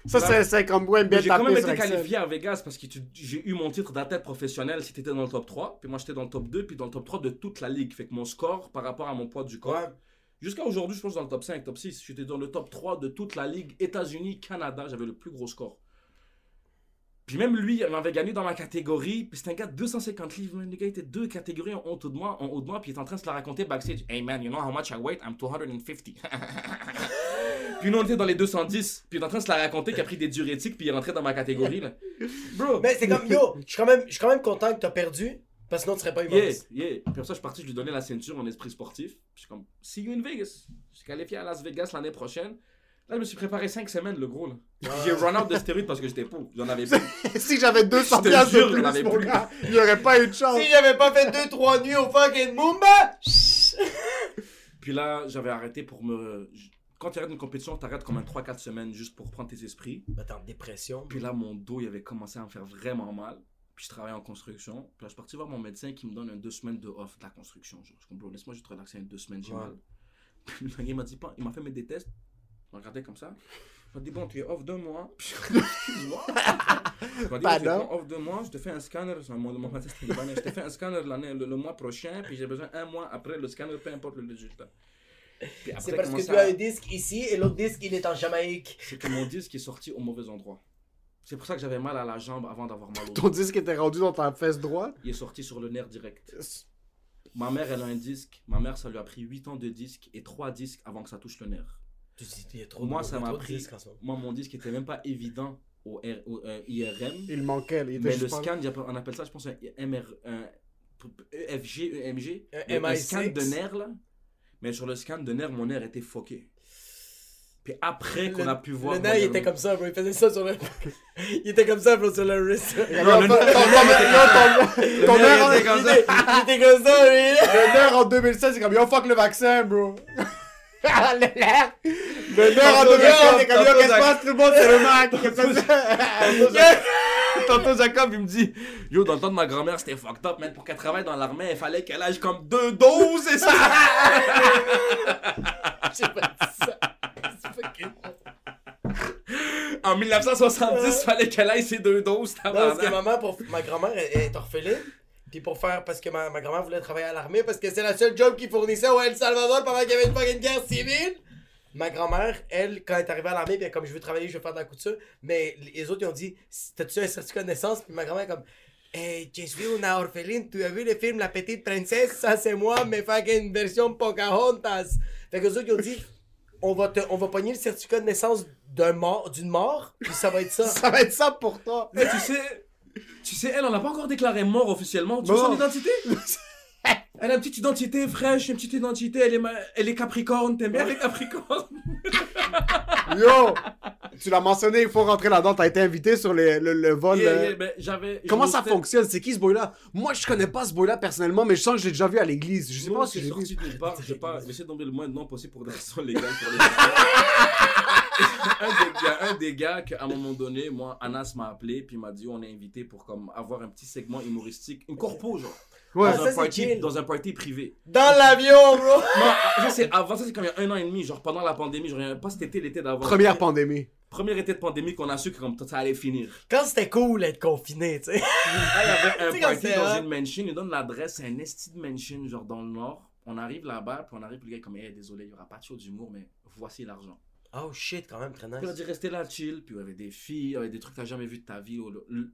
Ça, c'est 50 points bien J'ai quand même été qualifié à Vegas parce que j'ai eu mon titre d'athlète professionnel si t'étais dans le top 3. Puis moi, j'étais dans le top 2, puis dans le top 3 de toute la ligue. Fait que mon score par rapport à mon poids du corps. Ouais. Jusqu'à aujourd'hui, je pense dans le top 5, top 6. J'étais dans le top 3 de toute la ligue États-Unis, Canada. J'avais le plus gros score. Puis même lui, il m'avait gagné dans ma catégorie. Puis c'était un gars de 250 livres. man. Le gars était deux catégories en haut de moi, en haut de moi. Puis il est en train de se la raconter backstage. Hey man, you know how much I weigh? I'm 250. (laughs) puis nous, on était dans les 210. Puis il est en train de se la raconter qu'il a pris des diurétiques. Puis il est rentré dans ma catégorie. Là. Bro. (laughs) Mais c'est comme, yo, je suis quand même, quand même content que t'as perdu. Parce que sinon, tu serais pas Yeah, humoriste. yeah. Puis après ça, je suis parti, je lui donnais la ceinture en esprit sportif. Puis je suis comme, see you in Vegas. Je suis qualifié à Las Vegas l'année prochaine. Là, je me suis préparé 5 semaines, le gros. là. J'ai run out de stéroïdes parce que j'étais pauvre. J'en avais (laughs) plus. si j'avais 200 Je te piastres jure, de j'en avais plus, mon plus. gars, il n'y aurait pas eu de chance. Si j'avais pas fait 2-3 nuits au fucking Mumba! (laughs) Puis là, j'avais arrêté pour me. Quand tu arrêtes une compétition, tu arrêtes comme un 3-4 semaines juste pour prendre tes esprits. Bah, t'es en dépression. Puis là, mon dos, il avait commencé à me faire vraiment mal. Puis je travaillais en construction. Puis là, je suis parti voir mon médecin qui me donne un deux semaines de off de la construction. Genre, je comprends, laisse-moi juste relaxer un deux semaines, j'ai Ouais. mal. Puis le gars, il m'a dit pas, il m'a fait mes des tests. M'a regardé comme ça. Il m'a dit, bon, tu es off deux mois. (laughs) Je dit, bon, tu es off deux mois, je te fais un scanner. Mon, mon. Je te fais un scanner l'année, le, le mois prochain. Puis j'ai besoin un mois après le scanner, peu importe le résultat. C'est parce que tu as un disque ici et l'autre disque, il est en Jamaïque. c'est que mon disque est sorti au mauvais endroit. C'est pour ça que j'avais mal à la jambe avant d'avoir mal au Ton disque était rendu dans ta fesse droite? Il est sorti sur le nerf direct. Ma mère, elle a un disque. Ma mère, ça lui a pris 8 ans de disque et 3 disques avant que ça touche le nerf. Tu dis, il y a trop Moi, de- ça il m'a pris. disques. Moi, mon disque était même pas évident au, R- au, euh, IRM. Il manquait. Il était Mais le scan, il a- on appelle ça, je pense, un MR, un EFG, EMG. Un Le- un MI6. scan de nerf, là. Mais sur le scan de nerf, mon nerf était foqué. Puis après qu'on a pu voir. Le nain, il était nerf- comme ça, bro. Il faisait ça sur le. (laughs) il était comme ça, bro, sur le wrist. Yo, ton- ton- ton- nerf en- était comme ça. Il était- il était comme ça, lui. le nerf en (laughs) 2016, c'est comme yo, fuck le vaccin, bro. Le nerf. Le en Tantôt, 2016, c'est comme yo, qu'est-ce qui se Zach. passe, tout le monde, c'est le Mac. Tantôt, Jacob, il me dit Yo, dans le temps de ma grand-mère, c'était fucked up, man. Pour qu'elle travaille dans l'armée, il fallait qu'elle âge comme deux doses, et ça? (laughs) J'ai pas dit ça. C'est fucking- en 1970, il fallait qu'elle aille ses deux doses, Non, parce que maman, pour... ma grand-mère est orpheline. Puis pour faire. Parce que ma, ma grand-mère voulait travailler à l'armée parce que c'est la seule job qu'ils fournissaient au El Salvador pendant qu'il y avait une fucking guerre civile. Ma grand-mère, elle, quand elle est arrivée à l'armée, puis comme je veux travailler, je veux faire de la couture. Mais les autres, ils ont dit T'as-tu un certificat de naissance? Puis ma grand-mère, comme Eh, je suis une orpheline. Tu as vu le film La Petite Princesse? Ça, c'est moi, mais fucking version Pocahontas. Fait que les autres, ils ont dit on va, te, on va pogner le certificat de naissance d'un mort, d'une mort, puis ça va être ça. (laughs) Ça va être ça pour toi. Mais tu sais, tu sais, elle, on n'a pas encore déclaré mort officiellement. Tu Non. son identité? (laughs) Elle a une petite identité fraîche, une petite identité, elle est, ma- elle est capricorne, t'aimes bien les capricornes? (laughs) Yo, tu l'as mentionné, il faut rentrer là-dedans. T'as été invité sur les- le, le vol. Yeah, euh, yeah, ben, j'avais... Comment ça fonctionne? C'est qui ce boy-là? Moi, je connais pas ce boy-là personnellement, mais je sens que je l'ai déjà vu à l'église. Je sais Non, pas si c'est j'ai sorti. Je vais pas, je vais essayer de tomber le moins de noms possible pour des raisons légales pour les un des, Il y a un des gars qu'à un moment donné, moi, Anas m'a appelé, puis m'a dit on est invité pour comme avoir un petit segment humoristique, une corpo, genre. Ouais. Ah, dans, ça, un party, dans un party privé. Dans l'avion, bro (laughs) Non, ça c'est avant ça, c'est comme il y a un an et demi, genre pendant la pandémie, genre pas cet été, l'été d'avant. Première pandémie. Premier été de pandémie qu'on a su que comme ça allait finir. Quand c'était cool d'être confiné, tu sais. Il y avait un (laughs) sais, party dans une mansion, il donne l'adresse, c'est un esti de mansion, genre dans le nord. On arrive là-bas, puis on arrive, puis le gars est comme, hey, désolé, il y aura pas de show d'humour, mais voici l'argent. Oh shit, quand même, très Puis on a nice. dit rester là, chill, puis il y avait des filles, il y avait des trucs que t'as jamais vu de ta vie. Le- le-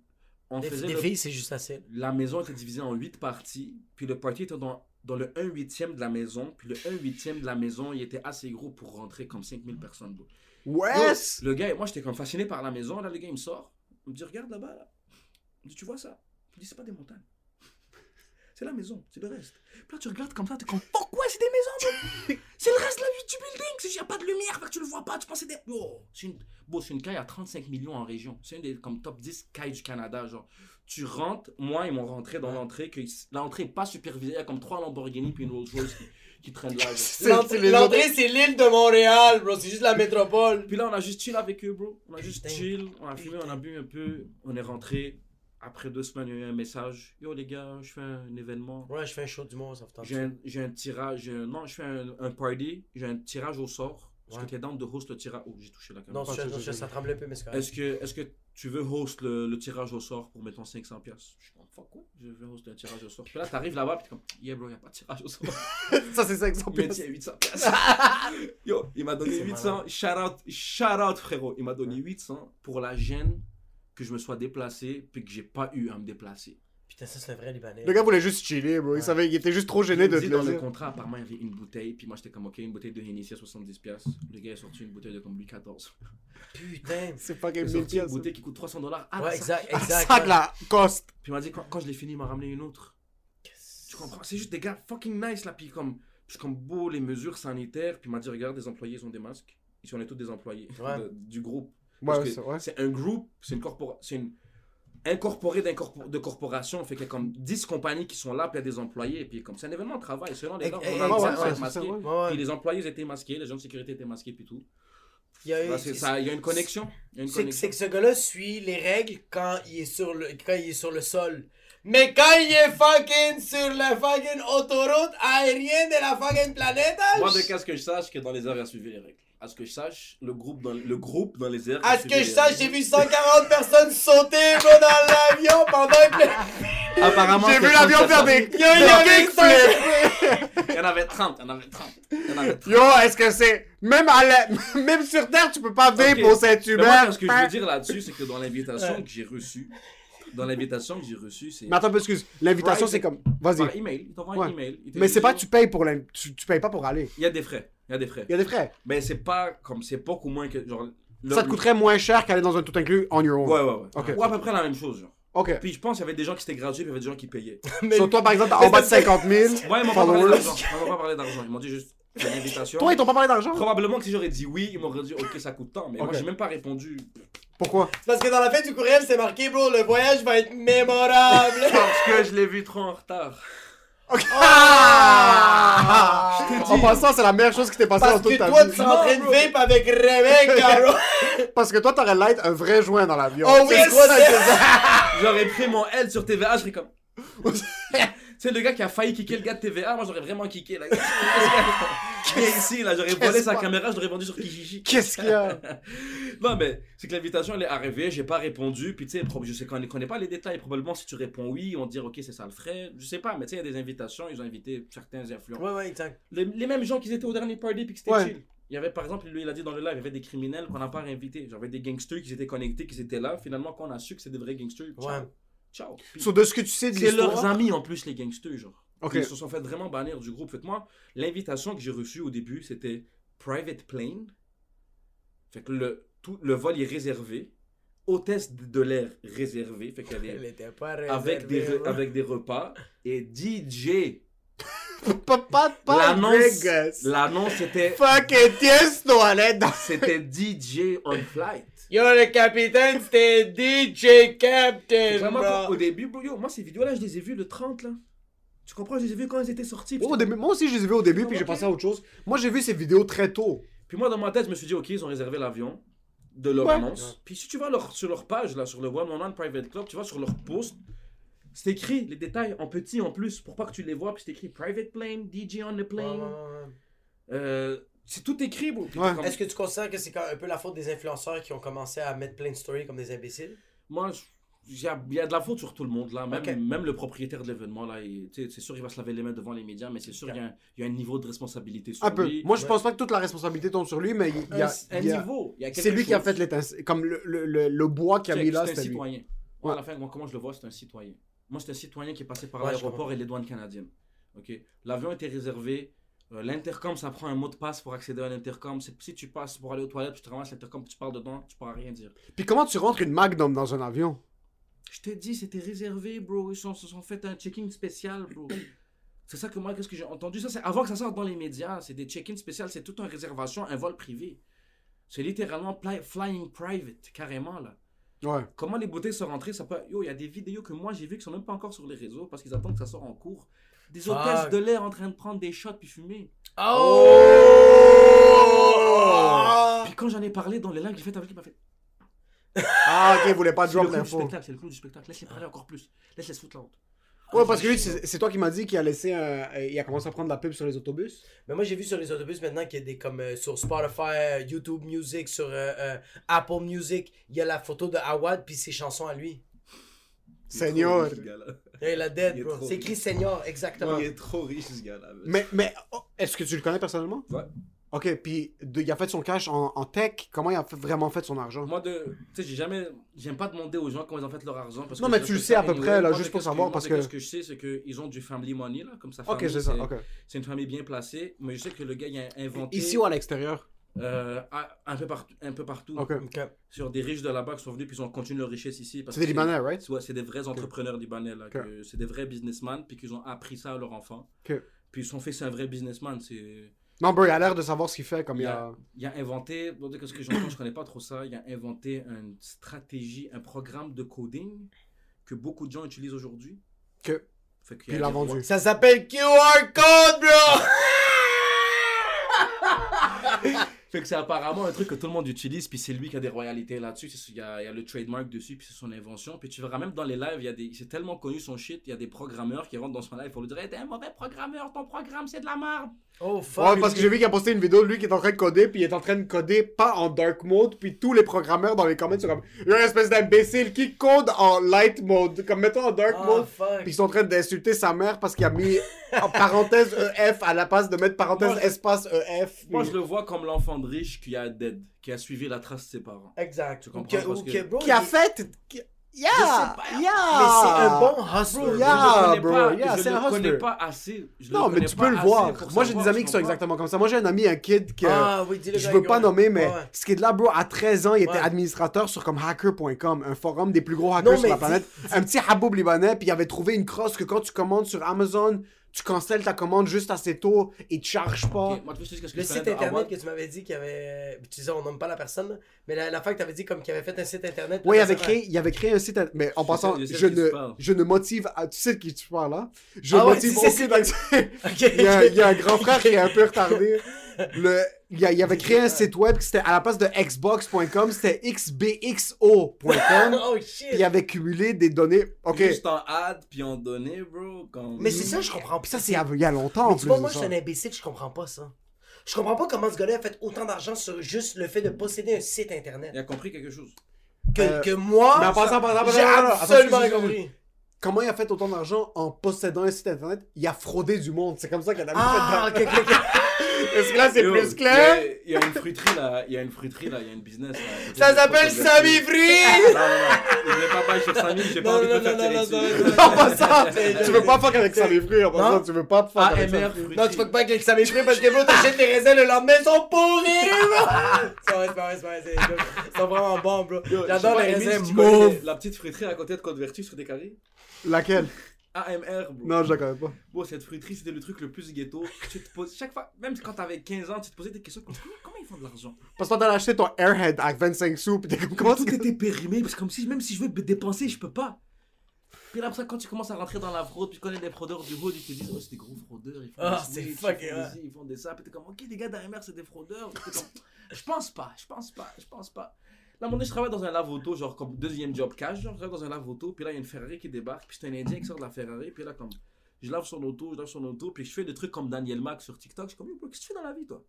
On Des, faisait des le- filles, c'est juste assez. La maison était divisée en 8 parties, puis le party était dans, dans le 1 huitième de la maison, puis le 1 huitième de la maison, il était assez gros pour rentrer comme 5000 personnes. bro. Wesh Le gars, moi j'étais comme fasciné par la maison, là le gars il me sort, il me dit regarde là-bas, là. Il me dit tu vois ça? Je me dis c'est pas des montagnes. C'est la maison, c'est le reste. Puis là tu regardes comme ça, t'es comme pourquoi c'est des maisons bro C'est le reste de la vie du building, c'est qu'il n'y a pas de lumière, fait que tu le vois pas, tu penses que c'est des... Oh, c'est une... Bon, c'est une caille à 35 millions en région, c'est une des comme top 10 cailles du Canada, genre. Tu rentres, moi ils m'ont rentré dans l'entrée, que l'entrée est pas supervisée, il y a comme trois Lamborghini puis une Rolls Royce qui, qui traînent là. (laughs) L'entrée, c'est les l'entrée, c'est l'île de Montréal, bro. C'est juste la métropole. Puis là, on a juste chill avec eux, bro. On a juste Putain. chill, on a fumé, on a bu un peu, on est rentré. Après deux semaines, il y a eu un message. Yo, les gars, je fais un événement. Ouais, je fais un show du monde, ça. J'ai un, j'ai un tirage, j'ai un- non, je fais un, un party, j'ai un tirage au sort. Est-ce Ouais. que t'es down de host le tirage Oh, j'ai touché la caméra. Non, je, non, je- ça tremble un peu, mais c'est. Est-ce que, est-ce que tu veux host le, le tirage au sort pour, mettons, 500 pièces Je suis comme, fuck quoi Je veux host le tirage au sort. Puis là, t'arrives là-bas, puis t'es comme, yeah, bro, y a pas de tirage au sort. (laughs) Ça, c'est 500 Il m'a pièces. dit 800 pièces. (laughs) Yo, il m'a donné C'est 800. Shout out, shout out, frérot. Il m'a donné 800 pour la gêne que je me sois déplacé puis que j'ai pas eu à me déplacer. Putain, ça, c'est un vrai Libanais. Le gars voulait juste chiller, bro. Il, savait, il était juste trop gêné de te dans le le dire. contrat, apparemment, il y avait une bouteille. Puis moi, j'étais comme, ok, une bouteille de Hennessy à 70 pièces. Le gars est sorti une bouteille de comme Louis XIV. Putain. (laughs) C'est pas Il a sorti une bouteille qui coûte 300 dollars. Ah, Ouais, ça. exact, Ah, exact. sac ouais. la coste. Puis il m'a dit, quand, quand je l'ai fini, il m'a ramené une autre. Tu comprends? C'est juste des gars fucking nice là. Puis comme, je suis comme beau, les mesures sanitaires. Puis il m'a dit, regarde, les employés, ils ont des masques. Ici, on est tous des employés Ouais. de- du groupe. Ouais, que c'est ouais. c'est un groupe, c'est une corporation, c'est une incorporé de corporation, fait qu'il y a comme 10 compagnies qui sont là, puis il y a des employés, puis comme c'est un événement de travail, selon les gars, eh, on eh. Puis les employés étaient masqués, les gens de sécurité étaient masqués, puis tout. Il y a, Là, c'est ça, il y a une connexion. c'est que ce gars-là suit les règles quand il est sur le, quand il est sur le sol. Mais quand il est fucking sur la fucking autoroute aérienne de la fucking planète, Moi, de qu'est-ce que je sache que dans les heures, il a suivi les règles. À ce que je sache, le groupe dans, le groupe dans les airs. À ce que je sache, j'ai vu 140 personnes sauter, dans l'avion pendant que. Apparemment, J'ai vu l'avion 30 faire des. Yo, il y avait. Il en avait 30, il y en avait 30. Il y en avait 30. Yo, est-ce que c'est... Même, à la... (laughs) Même sur Terre, tu peux pas vape Ok. au Mais Saint-Hubert. moi, ce que je veux dire là-dessus, c'est que dans l'invitation que j'ai reçue, dans l'invitation que j'ai reçue, c'est Mais attends excuse. L'invitation, c'est comme... Vas-y. par email. Ils t'envoient Ouais. un email. Ils te Mais c'est pas que tu payes pour tu, tu payes pas pour aller. Il y a des frais. Il y a des frais. Il y a des frais. Mais c'est pas comme. C'est beaucoup moins que. Genre, le- Ça te coûterait moins cher qu'aller dans un tout inclus on your own. Ouais, ouais, ouais. Ok. Ou à peu près la même chose, genre. Ok. Puis je pense qu'il y avait des gens qui étaient gratuits, puis il y avait des gens qui payaient. (laughs) Sur toi, par exemple, (laughs) en bas de 50 000 Ouais, ils m'ont pas parlé d'argent. Ils m'ont pas parlé d'argent. Ils m'ont dit juste c'est une invitation. Toi, ils t'ont pas parlé d'argent? Probablement que si j'aurais dit oui, ils m'auraient dit ok, ça coûte tant. Mais moi, Ok. j'ai même pas répondu. Pourquoi? Parce que dans la fin du courriel, c'est marqué, bro, le voyage va être mémorable. Parce que je l'ai vu trop en retard. Ah En passant, c'est la meilleure chose qui t'est passée Parce dans toute que ta toi, vie. tu es en train de vape avec Rebecca, (laughs) bro. Parce que toi, t'aurais light un vrai joint dans l'avion. Oh oui, C'est toi, ça c'est- que- J'aurais pris mon L sur TVA, je serais comme. (laughs) C'est le gars qui a failli kicker le gars de TVA, moi j'aurais vraiment kické là. (laughs) Viens ici là, j'aurais volé Qu'est-ce sa caméra, je l'aurais vendu sur Kijiji. Qu'est-ce qu'il y a? (laughs) Non mais c'est que l'invitation elle est arrivée, j'ai pas répondu, puis tu sais, je sais qu'on ne connaît pas les détails, probablement si tu réponds oui, on dire ok c'est ça le frais, je sais pas, mais tu sais il y a des invitations, ils ont invité certains influents. Ouais, ouais, exact. Les, les mêmes gens qui étaient au dernier party puis qui étaient Ouais. chill. Il y avait par exemple, lui il a dit dans le live, il y avait des criminels qu'on n'a pas invités, j'avais des gangsters qui étaient connectés, qui étaient là, finalement quand on a su que c'est des vrais gangsters. Ouais. Ciao. De ce que tu sais de c'est leurs amis en plus, les gangsters, genre. Ok. Ils se sont fait vraiment bannir du groupe. Faites-moi, l'invitation que j'ai reçue au début, c'était private plane. Fait que le, tout, le vol est réservé. Hôtesse de l'air réservée. Fait qu'il y Elle avait était pas avec des, réservée, re- bro. avec des repas. Et DJ. (laughs) L'annonce, c'était, Fuck c'était DJ on flight. Yo, le capitaine, c'était DJ Captain, Vraiment, bro. au début, bro, yo, moi ces vidéos-là, je les ai vues le 30 là. Tu comprends, je les ai vues quand elles étaient sorties. Au début, moi aussi, je les ai vus au début, puis j'ai pensé à autre chose. Moi, j'ai vu ces vidéos très tôt. Puis moi, dans ma tête, je me suis dit, OK, ils ont réservé l'avion de leur Ouais. annonce. Puis si tu vas leur, sur leur page, là, sur le One on One Private Club, tu vas sur leur post, c'est écrit les détails en petit en plus pour pas que tu les vois. Puis c'est écrit Private Plane, DJ on the Ouais, plane. ouais, ouais. Euh, c'est tout écrit, bro. Puis Ouais. comme- Est-ce que tu considères que c'est quand- un peu la faute des influenceurs qui ont commencé à mettre plein de stories comme des imbéciles? Moi, il y a, il y a de la faute sur tout le monde, là. Même, le propriétaire de l'événement, là, c'est sûr qu'il va se laver les mains devant les médias, mais c'est sûr qu'il y a un- il y, a un niveau de responsabilité sur Un peu. lui. Moi, je Ouais. pense pas que toute la responsabilité tombe sur lui, mais il y a. un il y a- niveau. C'est lui qui a fait l'étincelle. Comme le, le, le, le bois qu'il a mis là, c'est un lui. citoyen. Moi, à la fin, moi, comment je le vois, c'est un citoyen. Moi, c'est un citoyen qui est passé par l'aéroport et les douanes canadiennes. Ok? L'avion était réservé. Euh, l'intercom, ça prend un mot de passe pour accéder à l'intercom. Si tu passes pour aller aux toilettes, puis tu te ramasses l'intercom, tu parles dedans, tu pourras rien dire. Puis comment tu rentres une Magnum dans un avion? Je t'ai dit, c'était réservé, bro. Ils se sont fait un checking spécial, bro. C'est ça que moi, qu'est-ce que j'ai entendu? Ça, c'est avant que ça sorte dans les médias. C'est des check-in spéciales, c'est toute une réservation, un vol privé. C'est littéralement pli- flying private, carrément, là. Ouais. Comment les bouteilles sont rentrées, ça peut... Yo, il y a des vidéos que moi j'ai vues qui sont même pas encore sur les réseaux parce qu'ils attendent que ça sorte en cours. Des hôtesses de l'air en train de prendre des shots puis fumer. Oh! Puis quand j'en ai parlé dans les lives, j'ai fait avec lui, il m'a fait. Ah, ok, il voulait pas C'est le drop l'info. spectacle, c'est le clou du spectacle. Laisse-les parler encore plus. Laisse-les se foutre la honte. Ouais, parce que lui, c'est toi qui m'as dit qu'il a laissé un... Il a commencé à prendre la pub sur les autobus. Mais moi, j'ai vu sur les autobus maintenant qu'il y a des comme euh, sur Spotify, euh, YouTube Music, sur euh, euh, Apple Music, il y a la photo de Awad puis ses chansons à lui. Seigneur. Ce. Et la dead, Il bro. C'est écrit. Seigneur, exactement. Il est trop riche ce gars-là. Mais, mais oh, est-ce que tu le connais personnellement? Ouais. Ok, puis de- il a fait son cash en, en tech. Comment il a fait- vraiment fait son argent? Moi, de, tu sais, j'ai jamais, j'aime pas demander aux gens comment ils ont fait leur argent. Parce Non, que mais tu le sais à ça peu près, là, Moi, juste pour savoir, moi, parce que- qu'est-ce que je sais, c'est qu'ils ont du family money, là, comme famille. Ok, c'est ça, ok. C'est une famille bien placée, mais je sais que le gars, il a inventé. Ici ou à l'extérieur? Euh, un, peu partout, un peu partout. Ok. Ok. Sur des riches de là-bas qui sont venus, puis ils ont continué leur richesse ici. C'est des Libanais, right? C'est- Ouais, c'est des vrais entrepreneurs libanais, là. C'est des vrais businessmen, puis qu'ils ont appris ça à leurs enfants. Ok. Puis son fils, c'est un vrai businessman. C'est. Non, bro, il a l'air de savoir ce qu'il fait, comme il Il a. a, il a inventé, bon, ce que j'entends, je connais pas trop ça, il a inventé une stratégie, un programme de coding que beaucoup de gens utilisent aujourd'hui. Que. Fait qu'il l'a vendu. Ça s'appelle QR code, bro! (laughs) Fait que c'est apparemment un truc que tout le monde utilise, puis c'est lui qui a des royalités là-dessus. Il y y a le trademark dessus, puis c'est son invention. Puis tu verras même dans les lives, il y a des, c'est tellement connu son shit, il y a des programmeurs qui rentrent dans son live pour lui dire hey, T'es un mauvais programmeur, ton programme c'est de la merde. Oh fuck. Ouais, parce que j'ai vu qu'il a posté une vidéo de lui qui est en train de coder, puis il est en train de coder pas en dark mode, puis tous les programmeurs dans les comments sont comme Il y a une espèce d'imbécile qui code en light mode, comme mettons en dark Oh mode, fuck. puis ils sont en train d'insulter sa mère parce qu'il a mis en parenthèse EF à la place de mettre parenthèse Moi, espace EF. Moi je le vois comme l'enfant de riche qui a dead, qui a suivi la trace de ses parents. Exact. Tu comprends, ou que- bro, Qui a fait. qui- Yeah! Je. Yeah! Mais c'est un bon hustler. Yeah, je le connais bro, pas, yeah, je c'est le un connais hustler. pas assez. je le Non, mais tu peux le voir. Moi, j'ai des amis qui sont exactement comme ça. Moi, j'ai un ami, un kid que. Ah oui. Je veux pas nommer, mais Ouais, ce qui est de là, bro, à 13 ans, il était Ouais. administrateur sur comme hacker.com, un forum des plus gros hackers Non, sur la planète. Un petit haboub libanais, puis il avait trouvé une crosse que quand tu commandes sur Amazon, tu cancelles ta commande juste assez tôt et tu charges pas. Moi, tu te Le site internet que tu m'avais dit qu'il y avait. Tu disais, on nomme pas la personne, mais la, la fois que tu avais dit comme qu'il avait fait un site internet. Ouais, il avait créé, il avait créé un site, mais en Je passant, sais- je tu ne, je ne motive, à, tu sais de qui tu parles là? Je Ah ouais, motive tu sais, (laughs) il, y a, ok. il y a un grand frère qui est un peu (laughs) retardé. Le, il, y avait créé un site web qui c'était à la place de xbox.com, c'était xbxo.com. (laughs) Oh Puis il avait cumulé des données. Ok. Juste en ad, puis en données, bro. Comme... Mais c'est ça, je comprends Puis pas. ça, c'est il y a- longtemps Mais tu plus. vois, de moi, je suis un imbécile, je comprends pas ça. Je comprends pas comment ce gars-là a fait autant d'argent sur juste le fait de posséder un site internet. Il a compris quelque chose. Que, Euh, que moi, mais en passant, par exemple, j'ai absolument rien compris. Comment il a fait autant d'argent en possédant un site internet? Il a fraudé du monde. C'est comme ça qu'il a Ah, fait ok, ok, ok. (laughs) Est-ce que là, c'est plus clair Il y, y a une fruiterie là, il y a une fruiterie là, il y a une business là. Ça s'appelle Samy Non, Free! non, non, je vais pas bailler sur Samy, j'ai pas Non, envie de non, faire non, tirer non, dessus. non, non, passant, C'est- tu veux pas fuck avec ça, les frères. En Non. passant, tu veux pas fuck avec ça. Frères. fruiterie. Non, tu fuck pas avec Samy Free parce que bro, t'achètes les raisins le lendemain, ils sont pourris! bro. C'est vrai, c'est pas vrai, c'est pas vrai, c'est- Ils sont vraiment bons, bro. J'adore pas, les raisins mauves. La petite fruiterie à côté de Côte-Vertu sur des carrés. Laquelle? AMR, bro. Non, je la connais pas. Bon, cette fruiterie, c'était le truc le plus ghetto. Tu te poses, chaque fois, même quand t'avais 15 ans, tu te posais des questions comme comment, comment ils font de l'argent? Parce que t'as acheté ton Airhead à 25 sous, pis t'es comme, comment Tout tu était périmé, parce que comme si, même si je veux dépenser, je peux pas. Puis là, après ça, quand tu commences à rentrer dans la fraude, puis tu connais des fraudeurs du hood, ils te disent, oh, c'est des gros fraudeurs, ils font Ah, des c'est switches, fucking ils font ouais. des ci, ils font des ça. Puis t'es comme, ok, les gars d'AMR, c'est des fraudeurs. Comme, je pense pas, je pense pas, je pense pas. Là, donné, je travaille dans un lave-auto, genre comme deuxième job cash, genre, je travaille dans un lave-auto, puis là, il y a une Ferrari qui débarque, puis c'est un Indien qui sort de la Ferrari, puis là, comme, je lave son auto, je lave son auto, puis je fais des trucs comme Daniel Mac sur TikTok, je suis comme, qu'est-ce que tu fais dans la vie, toi?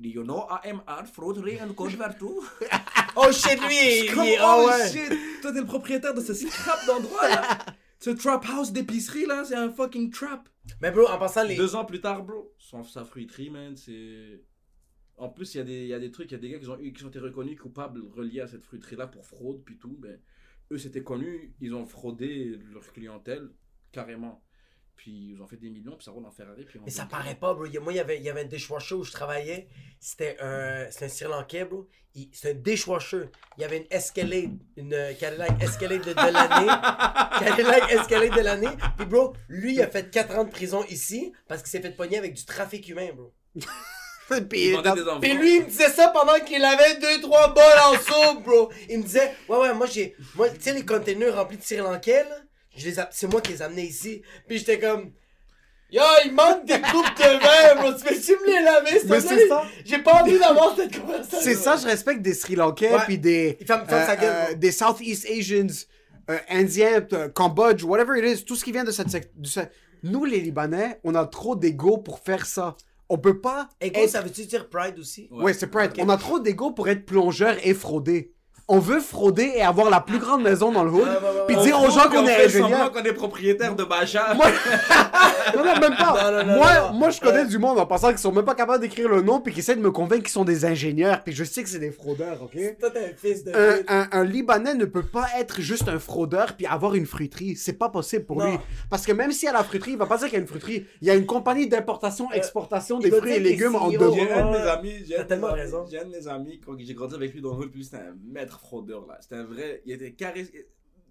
You know AMR, frauderie and code vertu? (laughs) Oh shit, lui, Comme, oh oh ouais. shit, toi t'es le propriétaire de ce scrap d'endroit là. (laughs) ce trap house d'épicerie là, c'est un fucking trap. Mais bro, en passant les. Deux ans plus tard, bro, son, sa fruiterie, man, c'est. En plus, il y, a des- il y a des trucs, il y a des gars qui ont, eu, qui ont été reconnus coupables reliés à cette fruiterie-là pour fraude, puis tout. Ben, eux, c'était connu, ils ont fraudé leur clientèle, carrément. Puis ils ont fait des millions, puis ça roule en Ferrari. Puis Mais ça paraît pas, bro. Moi, il y avait, il y avait un dishwasher où je travaillais. C'était un, un Sri Lankais, bro. C'est un dishwasher. Il y avait une Escalade, une euh, Cadillac Escalade de, de l'année. (laughs) Cadillac Escalade de l'année. Puis, bro, lui, il a fait 4 ans de prison ici parce qu'il s'est fait pogner avec du trafic humain, bro. (laughs) (laughs) Des enfants. Puis lui, il me disait ça pendant qu'il avait 2-3 bols en soupe, bro. Il me disait, ouais, ouais, moi, j'ai. Moi, tu sais, les containers remplis de Sri Lankais, là, je les a- c'est moi qui les ai amenés ici. Puis j'étais comme. Yo, il manque des coupes de vin, bro. Tu peux-tu me les laver, Mais c'est ça. J'ai pas envie d'avoir cette conversation. C'est ça, je respecte des Sri Lankais, Ouais. puis des, Il ferme- ferme sa gueule, bro. des Southeast Asians, euh, Indiens, euh, Cambodge, whatever it is, tout ce qui vient de cette sec- Nous, les Libanais, on a trop d'ego pour faire ça. On peut pas. Ego, être- ça veut-tu dire pride aussi? Ouais, c'est pride. On a trop d'ego pour être plongeur et frauder. On veut frauder et avoir la plus grande maison dans le hood, Ouais, ouais, ouais, puis dire aux gens qu'on est ingénieur. qu'on est propriétaire de Baja. Moi- (laughs) Non, non, même pas. Non, non, non, moi, non, non. moi, je connais Ouais. du monde en passant qui sont même pas capables d'écrire le nom, puis qui essaient de me convaincre qu'ils sont des ingénieurs, puis je sais que c'est des fraudeurs, ok? Toi, t'es un fils de un, pute. un- un Libanais ne peut pas être juste un fraudeur puis avoir une fruiterie. C'est pas possible pour Non. lui. Parce que même s'il y a la fruiterie, il va pas dire qu'il y a une fruiterie. Il y a une compagnie d'importation-exportation il des fruits et légumes en c'est deux. J'ai un de mes amis, j'ai un de mes amis- raison. j'ai quand grandi avec lui dans le hood, puis c'était un maître fraudeur là. C'était un vrai, il était carré.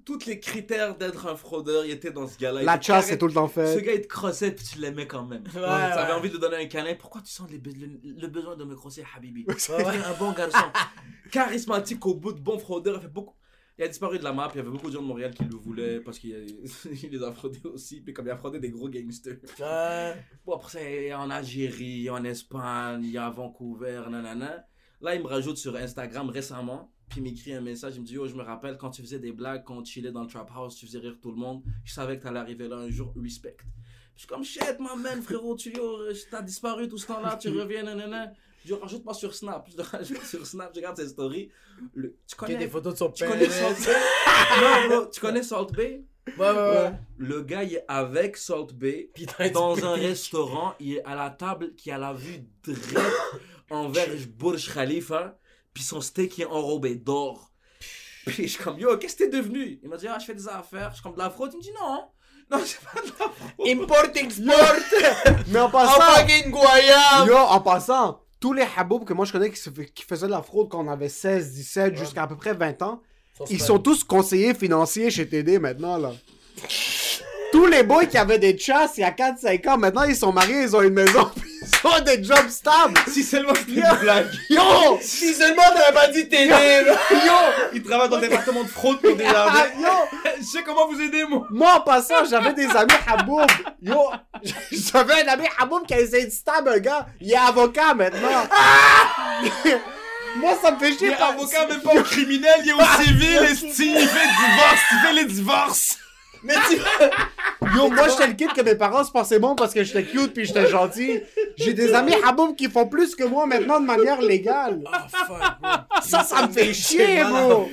Tous les critères d'être un fraudeur, il était dans ce gars-là. La chasse, carré- c'est tout le temps Ce fait. gars il te crossait puis tu l'aimais quand même. tu ouais. avais envie de lui donner un câlin. Pourquoi tu sens les be- le, le besoin de me crosser, Habibi? Ouais, ouais. un bon garçon. (laughs) Charismatique au bout de bon fraudeur. Il fait beaucoup. Il a disparu de la map, il y avait beaucoup de gens de Montréal qui le voulaient parce qu'il (laughs) il les a fraudés aussi. Puis comme il a fraudé des gros gangsters. Ouais. Bon, après ça, il en Algérie, en Espagne, il y a à Vancouver, nanana. Là, il me rajoute sur Instagram récemment. Puis il m'écrit un message, il me dit Yo, je me rappelle quand tu faisais des blagues, quand on chillait dans le trap house, tu faisais rire tout le monde. Je savais que t'allais arriver là un jour, respect. Je suis comme shit, my man, frérot, tu t'as disparu tout ce temps-là, tu reviens, nanana. Je rajoute-moi sur Snap. Je le rajoute sur Snap, je regarde ses stories. Le- tu connais, des photos de son tu père. connais Salt Bay (laughs) Non, bro, tu connais Salt Bay Ouais, ouais, ouais. Le gars, il est avec Salt Bay Putain, dans tu- un restaurant. Il est à la table qui a la vue direct envers Burj Khalifa. Puis son steak est enrobé d'or. Puis je suis comme, yo, qu'est-ce que t'es devenu? Il m'a dit, ah, je fais des affaires. Je suis comme, de la fraude Il me dit, non. (laughs) Non, c'est pas de la fraude. Import, export. (laughs) Mais en En passant, Guayam. yo, en passant, tous les haboubs que moi je connais qui, se fait- qui faisaient de la fraude quand on avait 16, 17, jusqu'à à peu près 20 ans, ils sont tous conseillers financiers chez TD maintenant, là. Tous les boys qui avaient des chasses il y a 4-5 ans, maintenant ils sont mariés, ils ont une maison, ils ont des jobs stables. Si seulement c'était une blague. Yo! Si seulement t'avais pas dit là. Yo! Il travaille dans le département de fraude pour des. (laughs) Yo! Je sais comment vous aider, moi. Moi, en passant, j'avais des amis Haboub. Yo, j'avais un ami Haboub qui a essayé de stab un gars. Il est avocat maintenant. Moi, ça me fait chier. Il est avocat, même pas au criminel, il est au civil. Il fait divorce, il fait les divorces. Mais tu. Yo, moi, j'étais le kid que mes parents se pensaient bon parce que j'étais cute puis j'étais gentil. J'ai des amis Haboub qui font plus que moi maintenant de manière légale. Ah, fuck, bro. Ça, ça me fait chier, bro.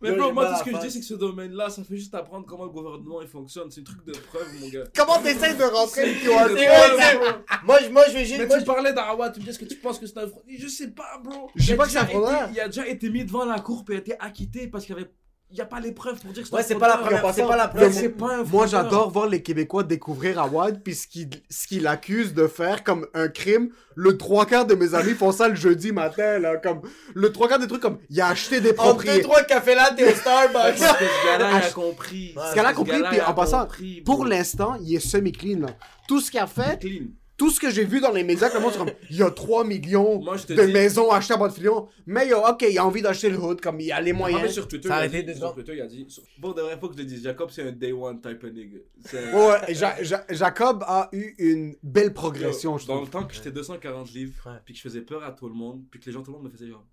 Mais bro, moi, tout ce que je dis, c'est que ce domaine-là, ça fait juste apprendre comment le gouvernement il fonctionne. C'est un truc de preuve, mon gars. Comment t'essayes de rentrer le C'est QR vrai, code? bro. Moi, je- moi, je vais juste. Mais tu parlais d'Arawat, tu me dis est-ce que tu penses que c'est un fraude? Je sais pas, bro. Je sais pas que c'est un été- Il a déjà été mis devant la cour et a été acquitté parce qu'il y avait. Il n'y a pas les preuves pour dire que c'est Ouais, un c'est pas la fraudeur. première- c'est pas la Mais preuve. c'est pas un Moi, j'adore voir les Québécois découvrir Awad, puis ce qu'il ce qu'il accuse de faire comme un crime. Le trois quarts de mes amis font ça le jeudi matin, là. Comme, le trois quarts des trucs comme, il a acheté des En deux, propriétés. trois cafés là, t'es au Starbucks. Ce gars-là, il a compris. Ce qu'elle a compris, gars-là, puis en passant, compris, pour l'instant, il est semi-clean, là. Tout ce qu'il a fait, Clean. Tout ce que j'ai vu dans les médias, comment c'est comme, il y a 3 millions Moi, je te de dis- maisons achetées à Bonne-Filion. Mais yo, ok, il a envie d'acheter le hood, comme il a les Ah, mais moyens. sur Twitter, Ça a il a arrêté dit, deux sur. Twitter, il a dit. Pour de vrai, faut que je le dise. Jacob, c'est un day one type of nigga. C'est- Ouais, ouais, Ja- Ja- Jacob a eu une belle progression, je Dans trouve. le temps que j'étais 240 livres, Ouais. puis que je faisais peur à tout le monde, puis que les gens, tout le monde me faisait genre.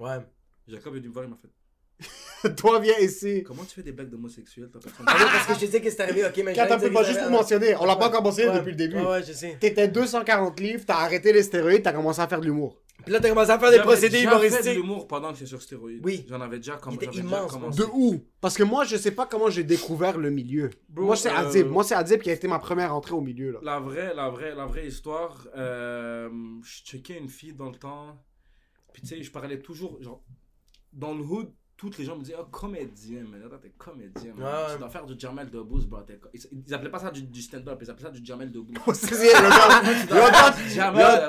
Ouais. Jacob est venu me voir, il m'a fait. (laughs) Toi, viens ici. Comment tu fais des blagues d'homosexuels personne. Ah parce que je te disais que c'est arrivé, ok, mais Quand pas juste pour mentionner, on l'a pas encore mentionné Ouais. depuis le début. Ouais, ouais, je sais. T'étais 240 livres, t'as arrêté les stéroïdes, t'as commencé à faire de l'humour. Puis là, t'as commencé à faire des J'avais procédés déjà fait de humoristiques. l'humour pendant que j'étais sur stéroïdes. Oui. J'en avais déjà, comme, Il était j'avais déjà immense, commencé. De où? Parce que moi, je sais pas comment j'ai découvert le milieu. Bro, moi, c'est euh, Adib. Moi, c'est Adib qui a été ma première entrée au milieu, là. La vraie, la vraie, la vraie histoire, euh, je checkais une fille dans le temps, puis tu sais, je parlais toujours, genre, dans le hood, toutes les gens me disaient, oh, comédien, mais attends, t'es comédien, man. Ouais, tu dois faire du Jamel Debbouze, bro. Ils, ils appelaient pas ça du, du stand-up, ils appelaient ça du Jamel (laughs) Debbouze.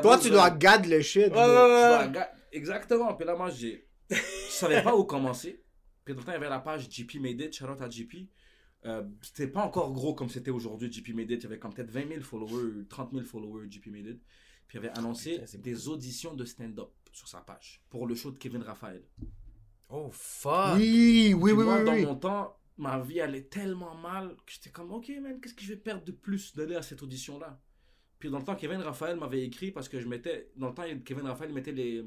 Toi, tu dois gad le shit. Ouais, bro. ouais, Tu ouais. dois ga- Exactement, puis là, moi, j'ai. Je savais pas où commencer. Puis dans le temps, il y avait la page JP Made It, shout out à JP. Euh, c'était pas encore gros comme c'était aujourd'hui, JP Made It. Il y avait comme peut-être 20 000 followers, 30 000 followers, JP Made It. Puis il avait annoncé Putain, des auditions de stand-up sur sa page pour le show de Kevin Raphaël. Oh, fuck. Oui, oui, oui, moi, oui. dans oui. mon temps, ma vie allait tellement mal que j'étais comme, ok, man, qu'est-ce que je vais perdre de plus d'aller à cette audition-là? Puis dans le temps, Kevin Raphaël m'avait écrit parce que je mettais. Dans le temps, Kevin Raphaël mettait les.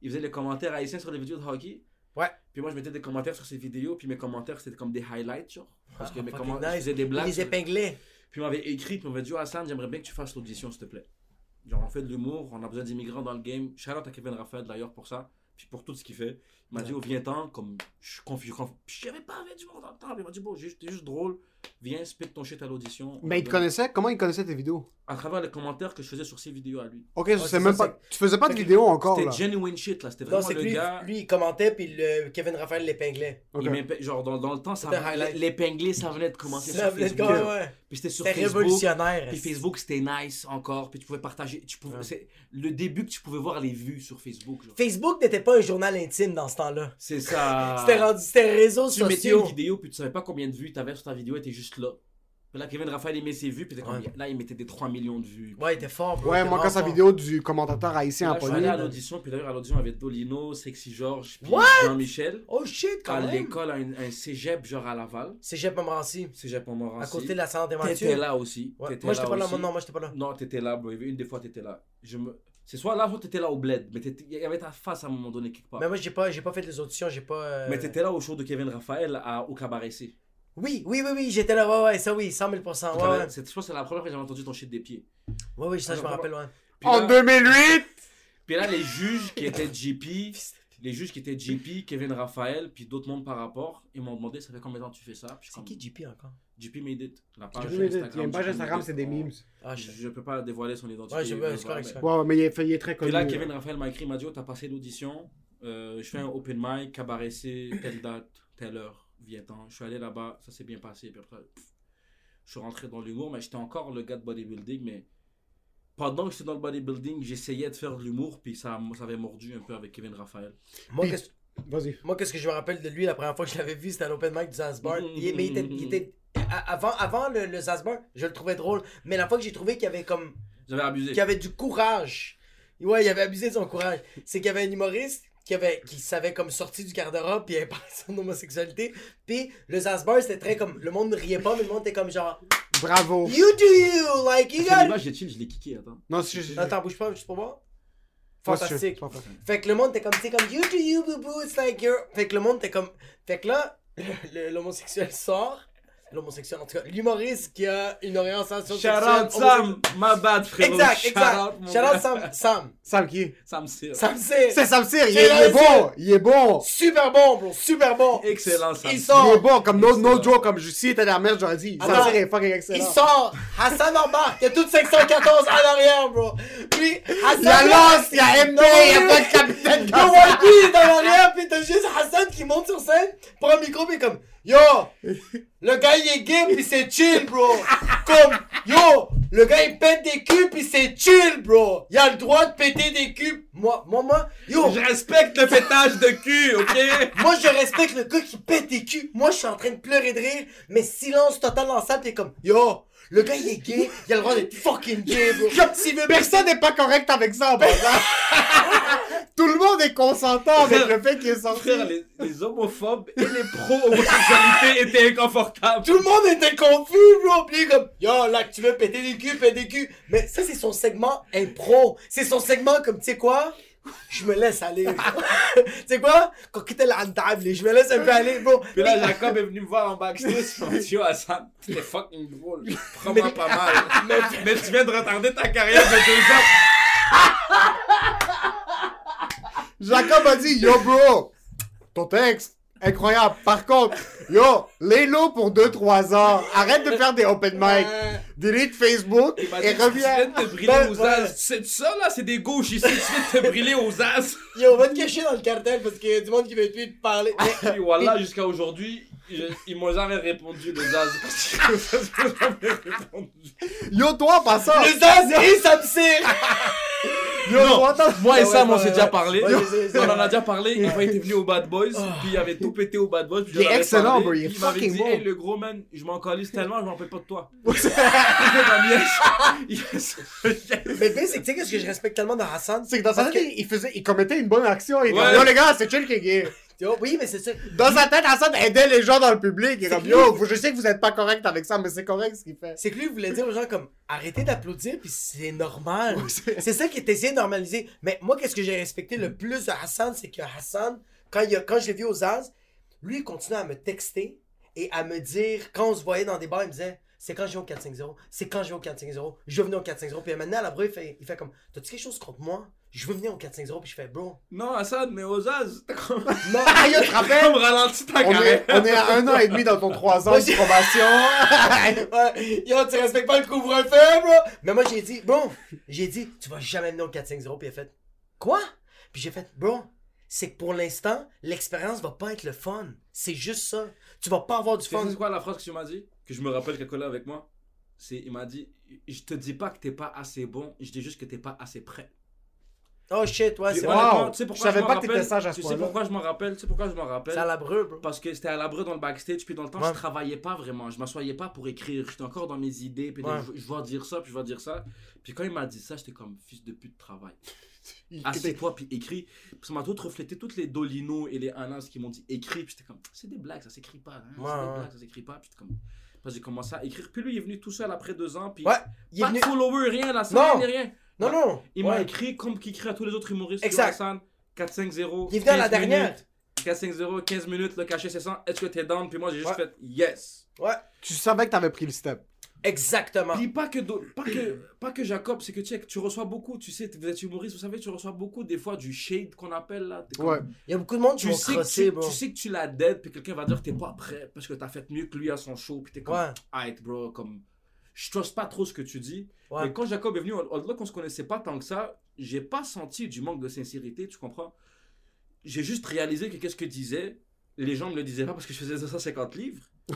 Il faisait les commentaires haïtiens sur les vidéos de hockey. Ouais. Puis moi, je mettais des commentaires sur ses vidéos, puis mes commentaires, c'était comme des highlights, genre. Parce que Ah, mes commentaires, nice. des blagues. les sur- épinglait. Puis il m'avait écrit, puis il m'avait dit, oh, Hassan, j'aimerais bien que tu fasses l'audition, s'il te plaît. Genre, on fait de l'humour, on a besoin d'immigrants dans le game. Shout out à Kevin Raphaël d'ailleurs pour ça, puis pour tout ce qu'il fait. Il m'a dit, oh, viens-t'en, comme je suis confiant. Je savais pas avec du monde. Il m'a dit, bon, t'es juste drôle, viens, spit ton shit à l'audition. On Mais il te va- connaissait? Comment il connaissait tes vidéos? À travers les commentaires que je faisais sur ses vidéos à lui. Ok, je c'est ça, même pas. Tu faisais pas de vidéo encore, C'était genuine shit, là. C'était Non, vraiment que le lui, gars. lui, il commentait, puis le Kevin Raphaël l'épinglait. Ok. il m'épin- genre, dans, dans le temps, ça l'épinglé, ça venait de commencer Ça sur venait de Facebook. quoi, ouais. Puis c'était sur C'était Facebook. révolutionnaire. Puis Facebook, c'était nice encore. Puis tu pouvais partager. Tu pouvais, Ouais. c'est le début que tu pouvais voir les vues sur Facebook. genre. Facebook n'était pas un journal intime dans ce temps-là. C'est ça. C'était rendu, c'était réseaux Tu mettais une vidéo, puis tu savais pas combien de vues t'avais sur ta vidéo, elle était juste là. Puis là, Kevin Raphaël, il met ses vues, puis Ouais. là, il mettait des 3 millions de vues. Ouais, il était fort, bro. Ouais, moi, quand sa vidéo du commentateur haïtien Là, en je suis allé à Pologne. l'audition, puis d'ailleurs, à l'audition, il y avait Dolino, Sexy George, puis? Jean-Michel. Oh shit, quand À même. l'école, à un, un cégep, genre à Laval. Jep Montmorency. Cégep Montmorency. À côté de la Sainte Mathieu. T'étais là aussi. Ouais. T'étais Moi, j'étais pas là. Non, moi, j'étais pas là. Non, t'étais là, bro. Une des fois, t'étais là. Je me... C'est soit là, soit t'étais là au bled. Mais t'étais- il y avait ta face à un moment donné quelque part. Mais moi, j'ai pas, j'ai pas fait les auditions, j'ai pas. euh, Mais t'étais là au show de Kevin Raphaël à, au Cabaret C. Oui, oui, oui, oui, j'étais là, ouais, ouais, ça oui, 100 000 Ouais, ouais. C'est- Je pense que c'est la première fois que j'avais entendu ton shit des pieds. Ouais, oui, ça, je me rappelle, ouais. Puis En là, 2008! puis là, les juges qui étaient (laughs) JP, les juges qui étaient JP, Kevin Raphaël, puis d'autres mondes par rapport, ils m'ont demandé ça fait combien de temps tu fais ça? C'est comme, qui JP encore? JP Made It. La page Il y a Instagram. une page Instagram, c'est des memes. Ah, Je, je... peux pas dévoiler son identité. Ouais, je- ouais, c'est correct, Ouais, mais il est, il est très connu. Puis là, Kevin Raphaël m'a écrit, il m'a dit, oh, t'as passé l'audition, euh, je fais un open mic, cabaret telle date, telle heure, viens-t'en. Je suis allé là-bas, ça s'est bien passé, puis après, pff, je suis rentré dans l'humour, mais j'étais encore le gars de bodybuilding, mais pendant que j'étais dans le bodybuilding, j'essayais de faire de l'humour, puis ça, ça avait mordu un peu avec Kevin Raphaël. Moi, Puis- qu'est-ce Vas-y. moi, qu'est-ce que je me rappelle de lui la première fois que je l'avais vu, c'était à l'open mic du Zasbar. Il, mais il était, il était- a- avant, avant le, le Zasbar, je le trouvais drôle. Mais la fois que j'ai trouvé qu'il y avait comme, J'avais abusé. qu'il y avait du courage. Ouais, il avait abusé de son courage. C'est qu'il y avait un humoriste qui avait, qui savait comme sortir du garde-robe puis il avait parlé de son homosexualité. Puis le Zasbar, c'était très comme, le monde ne riait pas, mais le monde était comme genre, Bravo. you do you, like you got l'image, j'ai chill, je l'ai kické, attends. Non, c'est juste. Attends, bouge pas, juste pour voir. Pas sûr, Fantastique. pas sûr. Fait que le monde était comme, c'est comme, you do you, boo boo, it's like you're. Fait que le monde était comme. Fait que là, (laughs) l'homosexuel sort. L'homosexuel, en tout cas, l'humoriste qui a une orientation Shout sexuelle. out Sam, my bad frérot. Exact, Shout exact. Shout out Sam. Sam. Sam qui? Sam Cyr. Sam, c'est. C'est Sam Cyr, il, est- il est le bon, il est bon. Super bon, bro, super bon. Excellent, Sam Il Cyr. Il est sort. bon, comme no, no joke, comme je si était la merde, j'aurais dit. Sam. Cyr est fucking Il excellent. sort. Hassan embarque. Il y a tout 514 en arrière, bro. Puis, Hassan. Il y a Lance, il y a MP, il y a pas de capitaine (laughs) ça. Whitey est dans l'arrière, pis t'as juste Hassan qui monte sur scène, prend un micro, pis comme Yo, le gars il est gay, pis c'est chill, bro. Comme Yo, le gars il pète des culs, pis c'est chill, bro. Il a le droit de péter des culs. Moi, moi, moi, yo, Je respecte le pétage de cul, ok? moi je respecte le gars qui pète des culs. Moi je suis en train de pleurer de rire, mais silence total dans la salle, t'es comme Yo, le gars il est gay, il a le droit d'être fucking gay, bro. Veut Personne n'est pas correct avec ça, passant. (laughs) Tout le monde est consentant avec le fait qu'il est sorti. Frère, les, les homophobes et les pro-homosexualité (laughs) étaient inconfortables. Tout le monde était confus, bro. Puis comme, yo, là, tu veux péter des culs, péter des culs. Mais ça, c'est son segment impro. C'est son segment comme, tu sais quoi? Je me laisse aller. (laughs) tu sais quoi? Quand quitte la table, je me laisse un peu aller, bro. Puis là, Jacob est venu me voir en backstage. Dit, yo, Hassan, c'était fucking drôle. Prends-moi pas mal. (laughs) Mais, tu viens de retarder ta carrière de deux ans. Jacob a dit, yo bro, ton texte, incroyable. Par contre, yo, lay-lo pour 2-3 ans. Arrête de faire des open mic. Delete Facebook et dit, tu viens reviens. de te brûler Ben, aux ouais. as. C'est ça, là, c'est des gauches ici. Tu viens de te brûler aux as. Yo, va te cacher dans le cartel parce qu'il y a du monde qui veut plus te parler. Mais- Puis voilà, jusqu'à aujourd'hui, je- ils m'ont jamais répondu, les as. Ils m'ont jamais répondu. Yo, toi, en passant. Le Zaz et Sam Cyr. Yo, toi, attends. Moi et Sam, ouais, on s'est ouais, déjà ouais. parlé. On en a déjà parlé. Une fois, il était venu au Bad Boys. Puis il avait tout pété au Bad Boys. puis Il est excellent, parlé, bro, il est il fucking dit, bon. hey, le gros man, je m'en calisse tellement, je m'en rappelle pas de toi. Yes. (laughs) Yes. Mais le pire, c'est que tu sais, qu'est-ce que je respecte tellement de Hassan? C'est que dans sa Parce tête, il, faisait, il commettait une bonne action. Il yo les gars, c'est chill qui est gay. Yo, oui, mais c'est ça. Dans sa tête, Hassan aidait les gens dans le public. Il est comme, yo, je sais que vous êtes pas correct avec ça, mais c'est correct ce qu'il fait. C'est que lui voulait dire aux gens comme arrêtez d'applaudir puis c'est normal. C'est- ça qui est essayé de normaliser. Mais moi qu'est-ce que j'ai respecté le plus de Hassan, c'est que Hassan quand il a- quand je l'ai vu aux As, lui il continuait à me texter et à me dire quand on se voyait dans des bars, il me disait c'est quand je vais au 450, c'est quand je vais au 450, je veux venir au 450 puis maintenant à la brûle, il fait il fait comme t'as-tu quelque chose contre moi? Je veux venir au 450 puis je fais bro. Non, Hassan, mais aux comme (laughs) Non, yo, tu te ta On est, on est à un an et demi dans ton trois ans Moi, de probation. (laughs) Ouais, yo, tu respectes pas le couvre-feu, bro! Mais moi, j'ai dit, bon, j'ai dit, tu vas jamais venir au 450, puis il a fait, quoi? Puis j'ai fait, bro, c'est que pour l'instant, l'expérience va pas être le fun. C'est juste ça. Tu vas pas avoir du Tu fun. sais quoi la phrase que tu m'as dit? Que je me rappelle qu'elle collait avec moi? C'est, il m'a dit Je te dis pas que t'es pas assez bon, je dis juste que t'es pas assez prêt. Oh shit, ouais, c'est Wow. tu sais Je savais pas que t'étais sage à ce Tu sais point-là. pourquoi je m'en rappelle? Tu sais pourquoi je m'en rappelle? C'est à la breu, bro. Parce que c'était à la breu dans le backstage, puis dans le temps, Ouais. je travaillais pas vraiment. Je m'assoyais pas pour écrire. J'étais encore dans mes idées, puis Ouais. je, je vais dire ça, puis je vais dire ça. Puis quand il m'a dit ça, j'étais comme fils de pute travail. (laughs) Il- Assieds-toi, puis écris. Puis ça m'a tout reflété, toutes les Dolino et les Anas qui m'ont dit écris. Puis j'étais comme, c'est des blagues, ça s'écrit pas. hein, Ouais, c'est des blagues, ça s'écrit pas. Puis j'étais comme, j'ai commencé à écrire. Puis lui, il est venu tout seul après deux ans, puis Ouais, il est pas venu. de rien, la ni rien. Non, non. Il m'a écrit comme qu'il écrit à tous les autres humoristes. Exact. Yo, Hassan, 4-5-0. Il venu à la 15 dernière. minutes, 4-5-0, 15 minutes, le cachet c'est 100. Est-ce que t'es down? Puis moi, j'ai juste Ouais. fait yes. Ouais, Tu savais que t'avais pris le step. exactement. Puis pas que, pas que, pas que Jacob, c'est que tu sais, que tu reçois beaucoup, tu sais, vous êtes humoriste, vous savez, tu reçois beaucoup des fois du shade qu'on appelle là. Comme- Ouais. Il y a beaucoup de monde qui Tu vont sais, crosser, tu, bro. tu sais que tu l'as dead, puis quelqu'un va dire que t'es pas prêt parce que t'as fait mieux que lui à son show, puis t'es comme, Ouais. Alright, bro, comme, je trust pas trop ce que tu dis. Ouais. Mais quand Jacob est venu, au- au-delà qu'on se connaissait pas tant que ça, j'ai pas senti du manque de sincérité, tu comprends? J'ai juste réalisé que qu'est-ce que disait, les gens me le disaient pas parce que je faisais 250 livres. (laughs)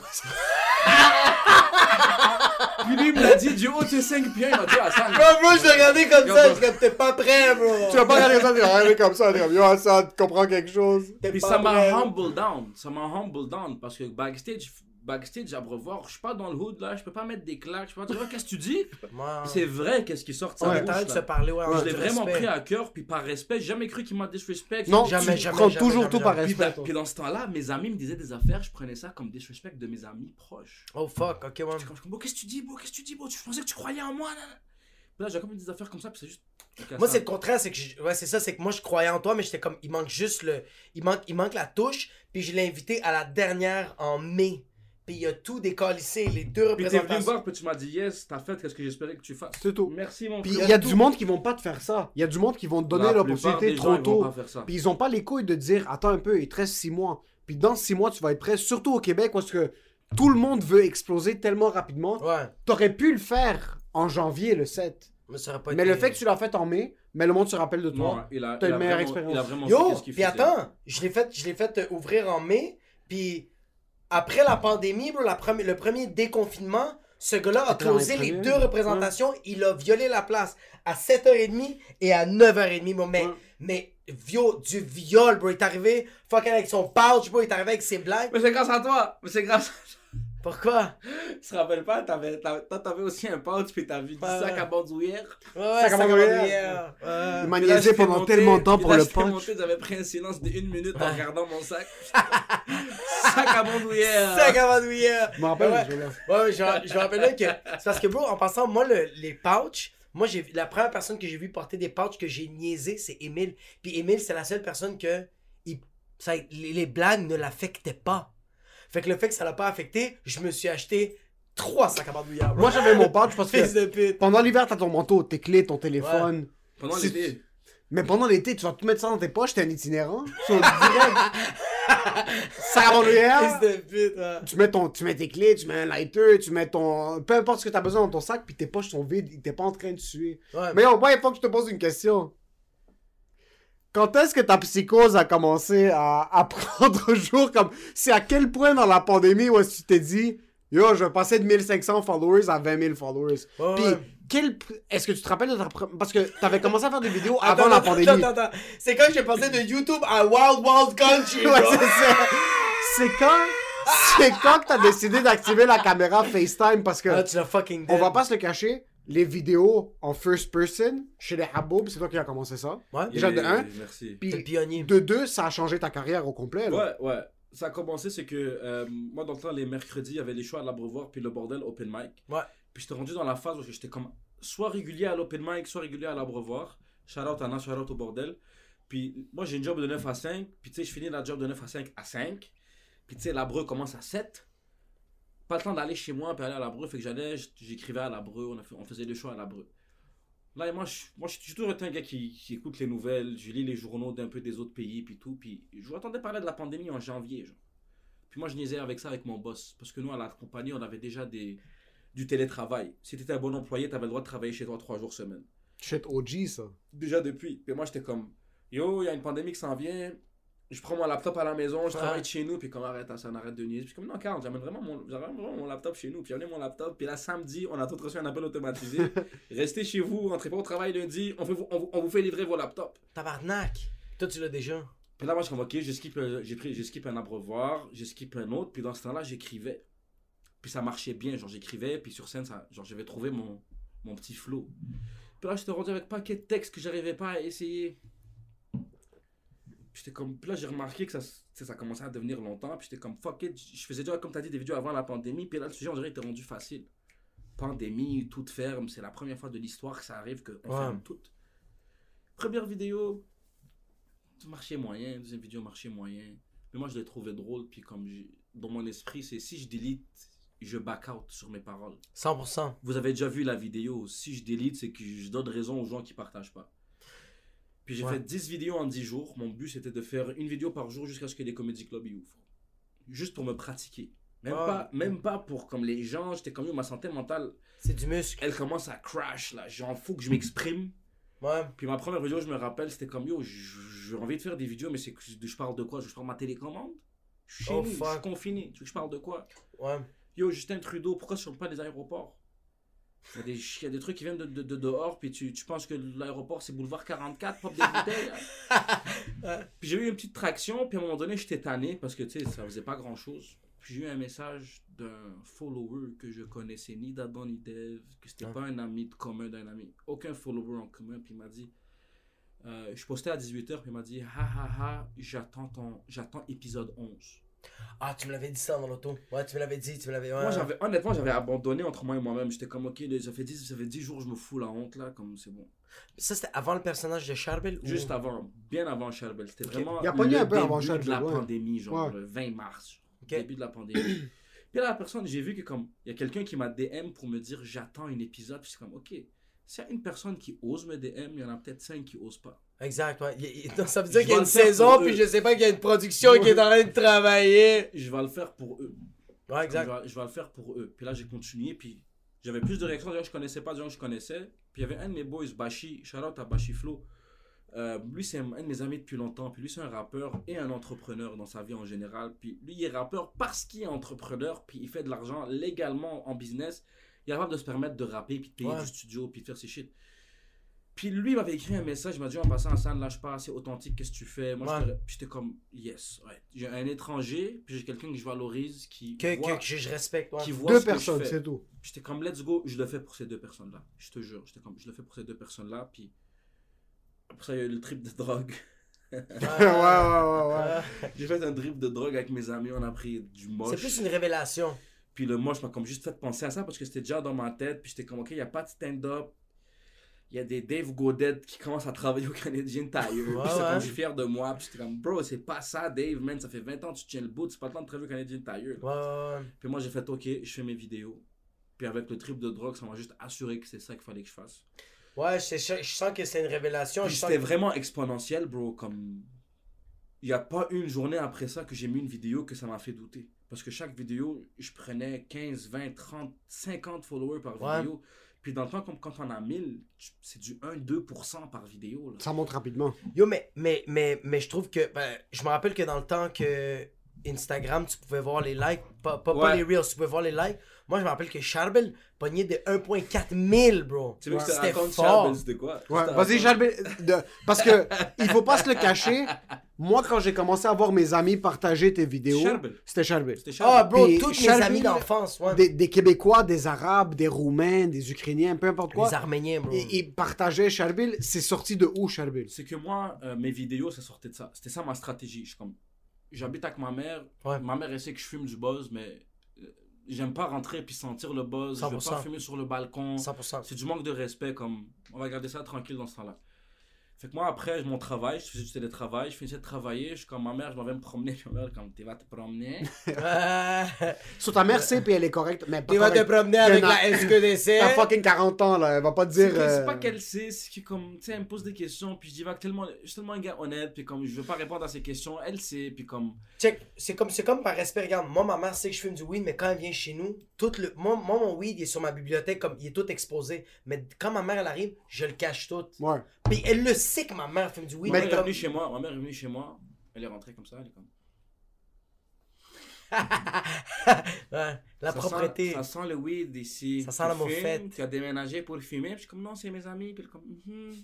Puis lui, il me l'a dit du haut de ses 5 pieds, il m'a dit, Hassan. Bro, bro, je l'ai regardé comme Yo, ça, bro. je t'es pas prêt, bro. Tu vas pas regarder ça, tu vas regarder comme ça, dire, yo, Hassan, tu comprends quelque chose. T'es Puis ça m'a humble down. Ça m'a humble down parce que backstage, backstage à Brevoir, je suis pas dans le hood là, je peux pas mettre des claques, je peux pas dire, Oh, qu'est-ce que tu dis? (laughs) Ouais. C'est vrai, qu'est-ce qui sort de sa On est bouche, en train de se parler, ouais. Je l'ai vraiment respect. pris à cœur, puis par respect, j'ai jamais cru qu'il m'a disrespect. Non, Jamais, jamais, prends jamais, toujours jamais, tout par. Puis, respect. puis dans ce temps-là, mes amis me disaient des affaires, je prenais ça comme disrespect de mes amis proches. Oh fuck, ok, ouais. Bro, qu'est-ce que tu dis, bro, qu'est-ce que tu dis, bro, tu pensais que tu croyais en moi, là, là. Puis là, j'ai comme des affaires comme ça, puis c'est juste. Moi, c'est le contraire, c'est que je- ouais, c'est ça, c'est que moi je croyais en toi, mais j'étais comme, il manque juste le, il manque, il manque la touche, puis je l'ai invité à la dernière en mai, puis il a tout décalissé, les deux Puis t'es venu me représentations. voir, puis tu m'as dit, yes, t'as fait, qu'est-ce que j'espérais que tu fasses? C'est tout. Merci, mon Puis frère. il y a du monde qui vont pas te faire ça. Il y a du monde qui vont te donner La l'opportunité plupart trop des gens, ils vont tôt. pas faire ça. Puis ils ont pas les couilles de dire attends un peu, il te reste six mois. Puis dans six mois, tu vas être prêt, surtout au Québec, parce que tout le monde veut exploser tellement rapidement. Ouais, T'aurais pu le faire en janvier, le 7. mais ça aurait pas Mais été- le fait que tu l'as fait en mai, mais le monde se rappelle de Non, toi. il a, T'as il une meilleure vraiment- expérience. Il a vraiment fait Yo, qu'est-ce qu'il puis faisait. attends, je l'ai fait, je l'ai fait euh, ouvrir en mai, puis après la pandémie, bro, la le premier déconfinement, ce gars-là a closé les deux représentations, il a violé la place à 7h30 et à 9h30, bro, mais, Ouais. mais vio- du viol, bro, il est arrivé fucking avec son pouch, bro, il est arrivé avec ses blagues. Mais c'est grâce à toi. Mais c'est grâce à Pourquoi? Tu te rappelles pas, t'avais, t'avais, toi, t'avais aussi un pouch, puis t'as vu du Ouais, sac à bandoulière. Ouais, ouais, Sac à sac à bandoulière. Ouais. Il m'a niaisé pendant monté, tellement de temps pour là, le punch. monté, J'avais pris un silence de une minute en regardant mon sac. (laughs) sac à bandoulière. Sac à bandoulière. Je me rappelle, Ouais. Ouais, je, je me rappelle que. C'est parce que, bro, en passant, moi, le- les pouches, moi, j'ai la première personne que j'ai vu porter des pouches que j'ai niaisé, c'est Émile. Puis Émile, c'est la seule personne que. il- ça, les blagues ne l'affectaient pas. Fait que le fait que ça l'a pas affecté, je me suis acheté trois sacs à bandoulière. bro. Moi j'avais mon pouch parce (laughs) Fils que pute. pendant l'hiver, t'as ton manteau, tes clés, ton téléphone. Pendant Si l'été. Mais pendant l'été, tu vas tout mettre ça dans tes poches, t'es un itinérant. Sur direct. (laughs) Fils de pute, ouais. Tu mets, ton, tu mets tes clés, tu mets un lighter, tu mets ton. Peu importe ce que t'as besoin dans ton sac, puis tes poches sont vides, t'es pas en train de suer. Ouais, Mais au moins, il faut que je te pose une question. Quand est-ce que ta psychose a commencé à, à prendre jour? Comme. C'est à quel point dans la pandémie où tu t'es dit Yo, je vais passer de 1500 followers à 20 000 followers. Ouais, Puis, ouais. quel. Est-ce que tu te rappelles de ta. Parce que t'avais commencé à faire des vidéos Attends, avant la attends, pandémie. Attends, attends, C'est quand j'ai passé de YouTube à Wild Wild Country. Ouais, c'est ça. C'est quand. C'est quand que t'as décidé d'activer la caméra FaceTime parce que. Tu l'as fucking On va pas se le cacher, les vidéos en first person chez les Haboub, c'est toi qui as commencé ça. Ouais. Déjà de un. Merci. Puis pionnier. de deux, ça a changé ta carrière au complet. Là. Ouais, ouais. Ça a commencé, c'est que euh, moi, dans le temps, les mercredis, il y avait les choix à l'Abreuvoir, puis le bordel open mic. Ouais. Puis j'étais rendu dans la phase où j'étais comme soit régulier à l'open mic, soit régulier à l'Abreuvoir. Shout out à Nas, shout out au bordel. Puis moi, j'ai une job de 9 à 5. Puis tu sais, je finis la job de 9 à 5 à 5. Puis tu sais, l'Abreu commence à 7. Pas le temps d'aller chez moi, puis aller à l'Abreu. Fait que j'allais, j'écrivais à l'Abreu, on, a fait- on faisait les choix à l'Abreu. Là, et moi, je, moi, je suis toujours été un gars qui, qui écoute les nouvelles, je lis les journaux d'un peu des autres pays, puis tout. Puis je vous entendais parler de la pandémie en janvier, genre. Puis moi, je niaisais avec ça avec mon boss. Parce que nous, à la compagnie, on avait déjà des, du télétravail. Si tu étais un bon employé, tu avais le droit de travailler chez toi trois jours semaine. Shit OG, ça. Déjà depuis. Puis moi, j'étais comme, yo, il y a une pandémie qui s'en vient. Je prends mon laptop à la maison, je travaille de chez nous, puis comme arrête, ça on arrête de niaiser. Puis comme non, Carl, j'amène vraiment, mon, j'amène vraiment mon laptop chez nous. Puis j'amène mon laptop, puis là, samedi, on a tout reçu un appel automatisé. (laughs) Restez chez vous, rentrez pas au travail lundi, on, fait, vous- on, on vous fait livrer vos laptops. Tabarnak. Toi, tu l'as déjà. Puis là, moi, je suis je skip, euh, j'ai pris, je skip un abreuvoir, je skip un autre, puis dans ce temps-là, j'écrivais. Puis ça marchait bien, genre j'écrivais, puis sur scène, ça, genre j'avais trouvé mon, mon petit flow. Puis là, j'étais rendu avec paquet de textes que j'arrivais pas à essayer. Puis j'étais comme, puis là, j'ai remarqué que ça, tu ça commençait à devenir longtemps, puis j'étais comme, fuck it, je faisais déjà, comme t'as dit, des vidéos avant la pandémie, puis là, le sujet, on dirait, était rendu facile. Pandémie, toute ferme, c'est la première fois de l'histoire que ça arrive qu'on Ouais. ferme tout. Première vidéo, marché moyen, deuxième vidéo marché moyen. Mais moi je l'ai trouvé drôle, puis comme dans mon esprit, c'est si je delete, je back out sur mes paroles. 100%. Vous avez déjà vu la vidéo, si je delete, c'est que je donne raison aux gens qui partagent pas. Puis j'ai Ouais. fait 10 vidéos en 10 jours. Mon but c'était de faire une vidéo par jour jusqu'à ce que les comédie clubs y ouvrent. Juste pour me pratiquer. Même, pas, même pas pour comme les gens, j'étais comme yo, ma santé mentale, C'est du muscle. elle commence à crash là. J'en fous que je m'exprime. Ouais. Puis ma première vidéo, je me rappelle, c'était comme yo, j'ai envie de faire des vidéos, mais c'est que je je parle de quoi? Je parle de ma télécommande? Je suis chez Oh, nous, je suis confiné. Tu veux que je parle de quoi? Ouais. Yo, Justin Trudeau, pourquoi tu ne pas des aéroports? Il y, a des, il y a des trucs qui viennent de, de- de dehors, puis tu, tu penses que l'aéroport c'est boulevard 44, pop des bouteilles. hein. (laughs) puis j'ai eu une petite traction, puis à un moment donné, j'étais tanné parce que tu sais, ça faisait pas grand chose. Puis j'ai eu un message d'un follower que je connaissais ni d'Adam ni d'Eve, que c'était Ah. pas un ami de commun d'un ami, aucun follower en commun, puis il m'a dit. euh, je postais à 18h, puis il m'a dit Ha ha ha, j'attends épisode 11. Ah, tu me l'avais dit ça dans l'auto. Ouais, tu me l'avais dit, tu me l'avais. Ouais. Moi, j'avais, honnêtement, j'avais abandonné entre moi et moi-même. J'étais comme, ok, ça fait 10, ça fait 10 jours, je me fous la honte, là, comme c'est bon. Ça, c'était avant le personnage de Charbel ou- Juste avant, bien avant Charbel. C'était vraiment. Il a pogné le un peu avant début Charbel, de la ouais. pandémie, genre, Ouais. le 20 mars. Début de la pandémie. (clears throat) Puis là, la personne, j'ai vu que, comme, il y a quelqu'un qui m'a DM pour me dire, j'attends un épisode. Puis c'est comme, ok, s'il y a une personne qui ose me DM, il y en a peut-être 5 qui osent pas. Exact, ouais. Il- il- donc, ça veut dire Je qu'il y a une le faire saison, pour puis eux. je sais pas qu'il y a une production qui est en train de travailler. Je vais le faire pour eux. Ouais, Je exact. vais, je vais le faire pour eux. Puis là, j'ai continué. Puis j'avais plus de réactions de gens que je connaissais pas, de gens que je connaissais. Puis il y avait un de mes boys, Bashi, shout out à Bashi Flo. Euh, lui, c'est un, un de mes amis depuis longtemps. Puis lui, c'est un rappeur et un entrepreneur dans sa vie en général. Puis lui, il est rappeur parce qu'il est entrepreneur. Puis il fait de l'argent légalement en business. Il est capable de se permettre de rapper, puis de payer Ouais. du studio, puis de faire ses shit. Puis lui, il m'avait écrit un message, il m'a dit en passant en scène, là, je suis pas assez authentique, qu'est-ce que tu fais? Moi, Ouais. j'étais- puis j'étais comme, yes, ouais. J'ai un étranger, puis j'ai quelqu'un que je valorise, qui Que, voit, que, que je, respecte, ouais. qui voit Deux ce que je personnes, fais. c'est tout. Puis J'étais comme, let's go, je le fais pour ces deux personnes-là. Je te jure, j'étais comme, je le fais pour ces deux personnes-là. Puis après ça, il y a eu le trip de drogue. Ouais, (laughs) ouais, ouais, ouais. (laughs) J'ai fait un trip de drogue avec mes amis, on a pris du moche. C'est plus une révélation. Puis le moche m'a comme juste fait penser à ça parce que c'était déjà dans ma tête. Puis j'étais comme, ok, il n'y a pas de stand-up. Il y a des Dave Godet qui commencent à travailler au Canadian Tire. Ouais, ouais. comme, je suis fier de moi. Puis j'étais comme, bro, c'est pas ça, Dave, man. Ça fait 20 ans que tu tiens le bout. C'est pas le temps de travailler au Canadian Tire. Ouais. Puis moi, j'ai fait, ok, je fais mes vidéos. Puis avec le trip de drogue, ça m'a juste assuré que c'est ça qu'il fallait que je fasse. Ouais, je, je- je sens que c'est une révélation. C'était que- vraiment exponentiel, bro. Comme. Il n'y a pas une journée après ça que j'ai mis une vidéo que ça m'a fait douter. Parce que chaque vidéo, je prenais 15, 20, 30, 50 followers par vidéo. Puis dans le temps, comme quand on a 1000, c'est du 1-2% par vidéo. Là. Ça monte rapidement. Yo, mais, mais, mais, mais je trouve que. ben, je me rappelle que dans le temps que Instagram, tu pouvais voir les likes. Pas, pas, les Reels, tu pouvais voir les likes. Moi, je me rappelle que Charbel pognait de 1,4 mille, bro. Tu veux que je te C'était raconte, fort. Charbel, c'était quoi? Ouais, vas-y. Charbel. de- Parce que il faut pas se le cacher. Moi, quand j'ai commencé à voir mes amis partager tes vidéos, c'était Charbel. C'était Ah, bro, Puis tous mes amis d'enfance, ouais. Des, des Québécois, des Arabes, des Roumains, des Ukrainiens, peu importe quoi. Les Arméniens, bro. Ils, ils partageaient Charbel. C'est sorti de où, Charbel C'est que moi, euh, mes vidéos, ça sortait de ça. C'était ça ma stratégie. Je comme, j'habite avec ma mère. Ouais. Ma mère, elle sait que je fume du buzz, mais euh, j'aime pas rentrer puis sentir le buzz. Je veux 100%. pas fumer sur le balcon. 100%. C'est du manque de respect, comme, on va garder ça tranquille dans ce temps-là. Fait que moi, après mon travail, je faisais du télétravail, je finissais de travailler, je suis comme ma mère, je m'en vais me promener, puis (laughs) ma mère, comme, tu vas te promener. (laughs) Sur ta mère, c'est, puis elle est correcte. Mais pas Tu vas te promener avec la SQDC. T'as (laughs) fucking 40 ans, là. Elle va pas te dire. c'est euh, pas qu'elle sait, c'est que comme, tu sais, elle me pose des questions, puis je divague tellement, je suis tellement un gars honnête, puis comme, je veux pas répondre à ces questions, elle sait, puis comme, Check, c'est comme, c'est comme par respect, regarde, moi ma mère sait que je fume du weed, mais quand elle vient chez nous, tout le, moi, moi, mon weed il est sur ma bibliothèque, comme il est tout exposé. Mais quand ma mère elle arrive, je le cache tout. Ouais. Puis elle le sait que ma mère fume du weed. ma mais mère est comme- venue chez moi, ma mère est venue chez moi, Elle est rentrée comme ça, elle est comme. (laughs) Ouais, la Ça propreté. Sent, ça sent le weed ici. Ça sent la moufette. Tu as déménagé pour fumer. Puis je suis comme, non, c'est mes amis. Puis elle est comme, Mhm.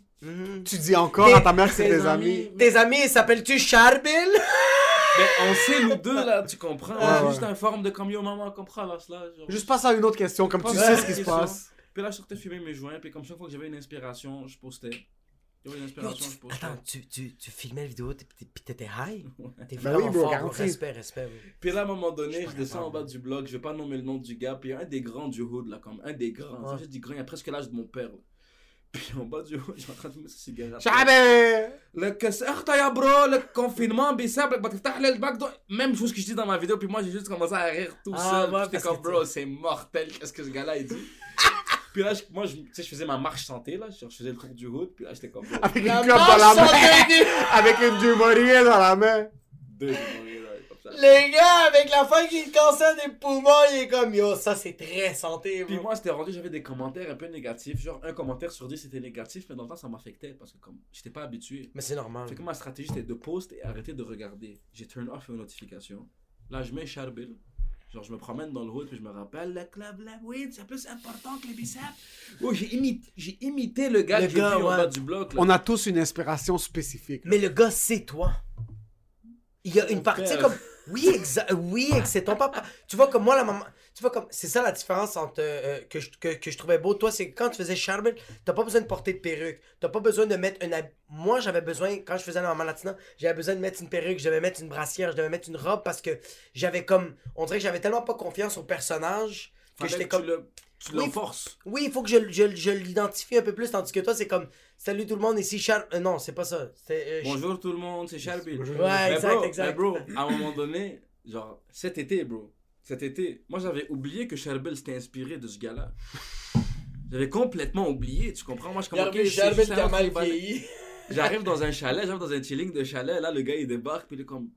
Mhm. Tu dis encore à ta mère que c'est Tes amis. Tes amis, s'appellent-tu Charbil? (laughs) Mais on sait, nous deux, là, tu comprends. Ouais, on ouais. juste un forme de comme yo, maman, comprends, là. Genre. Juste passe à une autre question, comme tu sais ce qui se passe. Puis là, je sortais fumer mes joints. Puis comme chaque fois que j'avais une inspiration, je postais. Tu, attends, tu, tu, tu, filmais la vidéo, pis t'étais high? (laughs) T'es bah vraiment ben oui, fort, respect, respect. Puis là, à un moment donné, je, descends en bas du blog, je vais pas nommer le nom du gars, puis un des grands du hood, là, comme un des grands, ouais. ça, je dis grand, il a presque l'âge de mon père. Puis en bas du haut, (laughs) j'ai en train de fumer ce cigarette. Chabé Le ya ah, bro, le confinement, bissable, le bac, même chose que je dis dans ma vidéo, puis moi j'ai juste commencé à rire tout ah, seul. J'étais comme, bro, c'est mortel, qu'est-ce que ce gars-là, il dit? (laughs) puis là je- moi je, tu sais, je faisais ma marche santé là genre, je faisais le tour du hood puis là j'étais comme bro, Avec une clope dans la main. (laughs) Avec une Dumouriez dans la main. deux là. Les gars, avec la fin qui cancer des poumons, il est comme yo, ça c'est très santé, Puis bro. moi, c'était rendu, j'avais des commentaires un peu négatifs. Genre, un commentaire sur 10 c'était négatif, mais dans le temps, ça m'affectait parce que comme j'étais pas habitué. Mais c'est normal. Fait que ma stratégie, c'était de post et arrêter de regarder. J'ai turn off les notifications. Là, je mets Charbil. Genre, je me promène dans le hood, puis je me rappelle, le club, la weed, c'est plus important que les biceps. Oh, j'ai imité, j'ai imité le gars Le que j'ai gars, en bas du bloc. là. On a tous une inspiration spécifique. Mais le gars, c'est toi. Il y a Mon une partie père. comme. Oui, exact. Oui, que c'est ton papa. Tu vois, comme moi, la maman. Tu vois, comme. C'est ça la différence entre. euh, que, je, que, que je trouvais beau. Toi, c'est quand tu faisais Charbel, t'as pas besoin de porter de perruque. T'as pas besoin de mettre un. hab- Moi, j'avais besoin, quand je faisais la maman latina, j'avais besoin de mettre une perruque, je devais mettre une brassière, je devais mettre une robe parce que j'avais comme. On dirait que j'avais tellement pas confiance au personnage que j'étais comme. tu le, tu Oui, forces. Oui, il faut que je, je, je l'identifie un peu plus, tandis que toi, c'est comme. Salut tout le monde, ici Char. euh, non, c'est pas ça. Euh, Bonjour tout le monde, c'est Charbil. Ouais, Mais exact, bro, exact. mais bro, à un moment donné, genre, cet été, bro, cet été, moi j'avais oublié que Charbel s'était inspiré de ce gars-là. J'avais complètement oublié, tu comprends? Moi je commençais un Charbel qui a mal vieilli. J'arrive dans un chalet, j'arrive dans un chilling de chalet, là le gars il débarque, puis il est comme,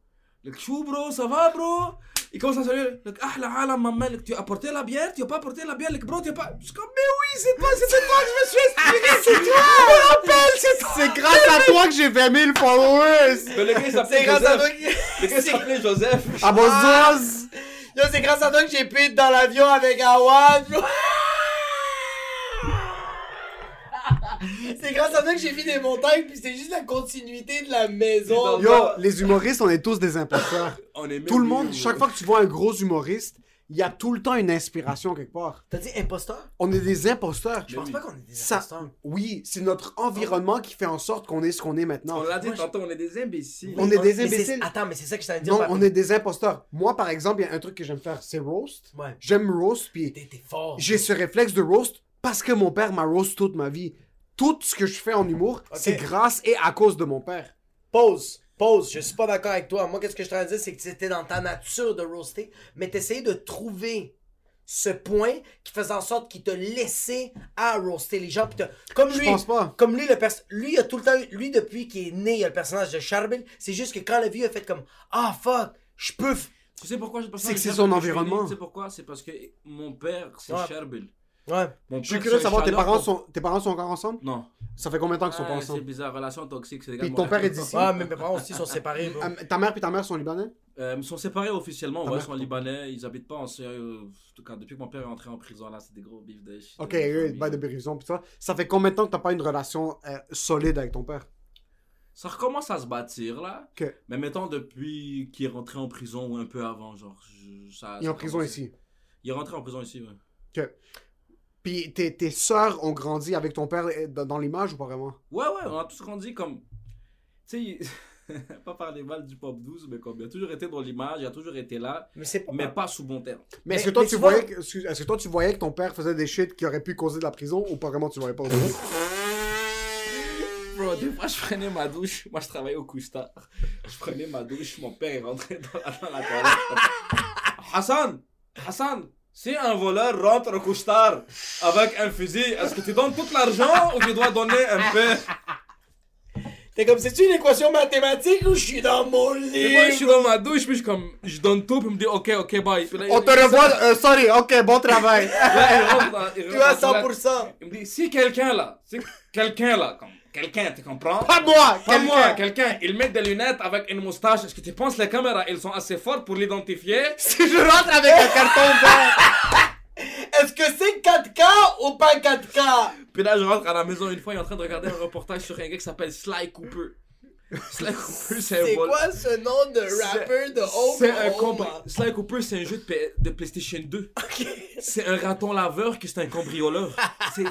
le chou bro, ça va bro? Il commence à saluer, ah la alam maman, le- tu as apporté la bière, tu as pas apporté la bière, le bro, tu as pas. Je suis comme, mais oui, c'est toi, c'est toi que je me suis inspiré, c'est (laughs) toi! Je me rappelle, c'est toi! C'est grâce à toi que j'ai 20 000 followers! Mais le gars il s'appelait C'est grâce à toi Joseph. que. Le gars il s'appelait Joseph. À Bozos! Yo, c'est grâce à toi que j'ai pu être dans l'avion avec Awad, bro. (laughs) C'est grâce à toi que j'ai vu des montagnes, puis c'est juste la continuité de la maison. Yo, les humoristes, on est tous des imposteurs. (laughs) On est Tout le mieux, monde, chaque fois que tu vois un gros humoriste, il y a tout le temps une inspiration quelque part. T'as dit imposteur? On est des imposteurs. Je pense oui. pas qu'on est des Ça, imposteurs. oui, c'est notre environnement qui fait en sorte qu'on est ce qu'on est maintenant. On l'a dit Moi, tantôt, on est des imbéciles. On est des Mais imbéciles. Attends, mais c'est ça que je t'allais dire. Non, on est des imposteurs. Moi, par exemple, il y a un truc que j'aime faire, c'est roast. Ouais. J'aime roast, puis T'es t'es fort. j'ai ce réflexe de roast parce que mon père m'a roast toute ma vie. Tout ce que je fais en humour, c'est grâce et à cause de mon père. Pause. Pause. Je suis pas d'accord avec toi. Moi, qu'est-ce que je t'allais dire, c'est que c'était dans ta nature de roaster, mais t'essayais de trouver ce point qui faisait en sorte qu'il te laissait à roaster les gens. Puis comme Je lui, pense pas. Comme lui, le pers- lui, il a tout le temps, lui, depuis qu'il est né, il a le personnage de Charbel. C'est juste que quand la vie a fait comme, ah, fuck, je peux, Tu sais pourquoi pas C'est que c'est son environnement. Tu sais pourquoi? C'est parce que mon père, c'est Ouais. Charbel. Ouais. Mon Je suis curieux de savoir, tes parents, sont, tes parents sont encore ensemble? Non. Ça fait combien de temps qu'ils sont pas Ah, C'est ensemble bizarre, relation toxique. c'est Puis ton père est d'ici? Ah, mais mes parents aussi sont séparés, bro. Euh, Ta mère et ta mère sont libanais? Euh, ils sont séparés officiellement, Ta ouais, ils mère, sont ton- libanais, ils habitent pas en euh, En tout cas, depuis que mon père est entré en prison, là, c'est des gros bifs de shit. Ok, eux, famille. bail de prison, pis ça. Ça fait combien de temps que t'as pas une relation euh, solide avec ton père? Ça recommence à se bâtir, là. Ok. Mais mettons, depuis qu'il est rentré en prison ou un peu avant, genre. je- ça, Il est ça en prison ici. Il est rentré en prison ici, ouais. Puis tes, tes sœurs ont grandi avec ton père euh, dans, dans l'image ou pas vraiment? Ouais, ouais, on a tous grandi comme. Tu sais, (laughs) pas parler mal du pop 12, mais comme il a toujours été dans l'image, il a toujours été là, Mais c'est pas. mais pas sous bon terme. Mais, est-ce que toi mais tu vois- voyais que, excuse- est-ce que toi tu voyais que ton père faisait des shit qui auraient pu causer de la prison ou pas vraiment tu voyais pas (laughs) Bro, des fois, je prenais ma douche. Moi, je travaillais au couche-tard. Je prenais ma douche, mon père est rentré dans la, dans la toilette. (laughs) Hassan Hassan si un voleur rentre au couche-tard avec un fusil, est-ce que tu donnes tout l'argent ou tu dois donner un peu (laughs) T'es comme, c'est-tu une équation mathématique ou je suis dans mon lit? Moi, je suis dans ma douche, puis je comme, je donne tout, puis il me dit, ok, ok, bye. Là, On il- te revoit, euh, sorry, ok, bon travail. (laughs) Là, il rentre il Tu rentre as la toilette. 100%. Il me dit, si quelqu'un là, si quelqu'un là, comme, quelqu'un, tu comprends? Pas moi, Pas moi, quelqu'un. Ils mettent des lunettes avec une moustache. Est-ce que tu penses les caméras, elles sont assez fortes pour l'identifier? (laughs) Si je rentre avec un carton vert. (laughs) Est-ce que c'est 4K ou pas 4K? Puis là, je rentre à la maison une fois, il est en train de regarder un reportage sur un gars qui s'appelle Sly Cooper. (laughs) Sly Cooper, c'est C'est quoi ce nom de rapper de C'est un Oklahoma? Sly Cooper, c'est un jeu de, P- de PlayStation 2. C'est un raton laveur qui c'est un cambrioleur. C'est-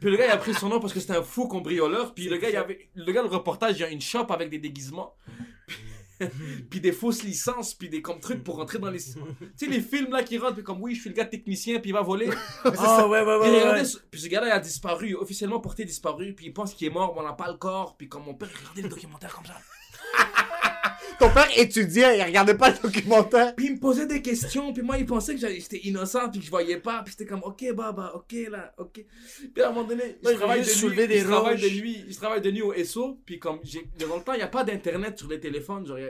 Puis le gars, il a pris son nom parce que c'était un fou cambrioleur. Puis le gars, il avait... le gars, le reportage, il y a une shop avec des déguisements. (laughs) puis des fausses licences, puis des comme trucs pour rentrer dans les... (laughs) Tu sais, les films là qui rentrent, puis comme oui, je suis le gars technicien, puis il va voler. Ah ouais, ouais, Puis, ouais, ce- puis ce gars-là, il a disparu, officiellement porté disparu, puis il pense qu'il est mort, mais on n'a pas le corps. Puis comme mon père, regardez le documentaire comme ça. (laughs) (laughs) Ton père étudiait, il regardait pas le documentaire. Puis il me posait des questions, puis moi il pensait que j'étais innocent, puis que je voyais pas, puis j'étais comme ok baba, ok là, ok. Puis à un moment donné, Moi, je je travaille de nuit, des je travaille de roches. nuit, je travaille de nuit au SO, puis comme j'ai dans le temps il y a pas d'internet sur les téléphones, genre. y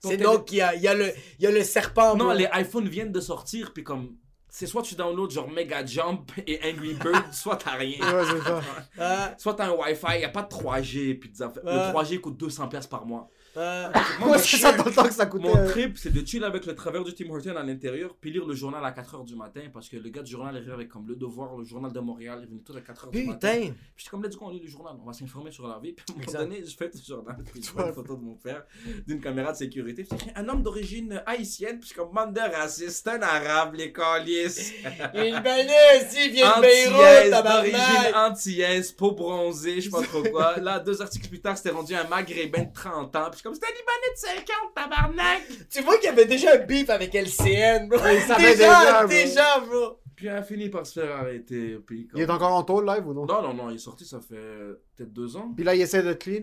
C'est télé- donc qu'il y a, il y, a le, il y a le serpent. Non, bro. les iPhones viennent de sortir, puis comme c'est soit tu downloads genre Mega Jump et Angry (laughs) Bird, soit t'as rien. Ouais, c'est ça. Ah, Soit t'as un Wi-Fi, y a pas de 3G, puis des affaires- Ouais. le 3G coûte 200 pièces par mois. Ah. Moi, c'est ça trip- dans le temps que ça coûtait. Mon euh, trip, c'est de chill avec le travers du Tim Horton à l'intérieur, puis lire le journal à 4h du matin, parce que le gars du journal arrivait avec comme le devoir, le journal de Montréal, il venait tout à 4h du matin. Putain. Puis j'étais comme, let's go, on lit le journal, on va s'informer sur la vie. Puis à un moment donné, je fais le journal, puis je vois une photo de mon père, d'une caméra de sécurité, puis un homme d'origine haïtienne, puis je suis comme, bande de racistes, c'est un arabe, les calices. Une banane, si, vient de Beyrouth, d'origine antillaise, peau bronzée, je sais pas trop quoi. Là, deux articles plus tard, c'était rendu un maghrébin de 30 ans. Puis comme, c'était un Libanais de 50, tabarnak! (laughs) Tu vois qu'il y avait déjà un beef avec LCN, bro. il savait déjà, déjà, déjà, bro. Puis il a fini par se faire arrêter. Puis comme- Il est encore en tôle live ou non? Non, non, non, il est sorti, ça fait euh, peut-être deux ans. Puis là, il essaie d'être clean?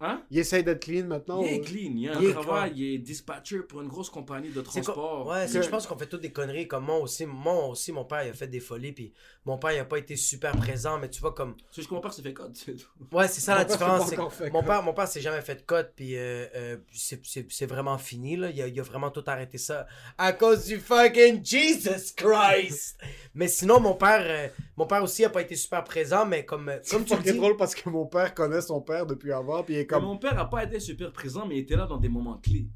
Hein? Il essaie d'être clean maintenant. il est clean, il a un Il est travail, il est dispatcher pour une grosse compagnie de C'est transport. Ouais, c'est Que- je pense qu'on fait toutes des conneries. Comme moi aussi, moi aussi, mon père, il a fait des folies. Puis mon père, il a pas été super présent. Mais tu vois, comme. C'est juste que mon père s'est fait code, c'est. Ouais, c'est ça la (laughs) Mon différence. c'est c'est fait mon père, mon père s'est jamais fait de cote, puis euh, euh, c'est- c'est c'est vraiment fini, là. Il a, il a vraiment tout arrêté ça à cause du fucking Jesus Christ. mais sinon, mon père, euh, mon père aussi a pas été super présent, mais comme, euh, comme C'est tu dis. drôle parce que mon père connaît son père depuis avant. Puis il est Comme... Mon père a pas été super présent, mais il était là dans des moments clés.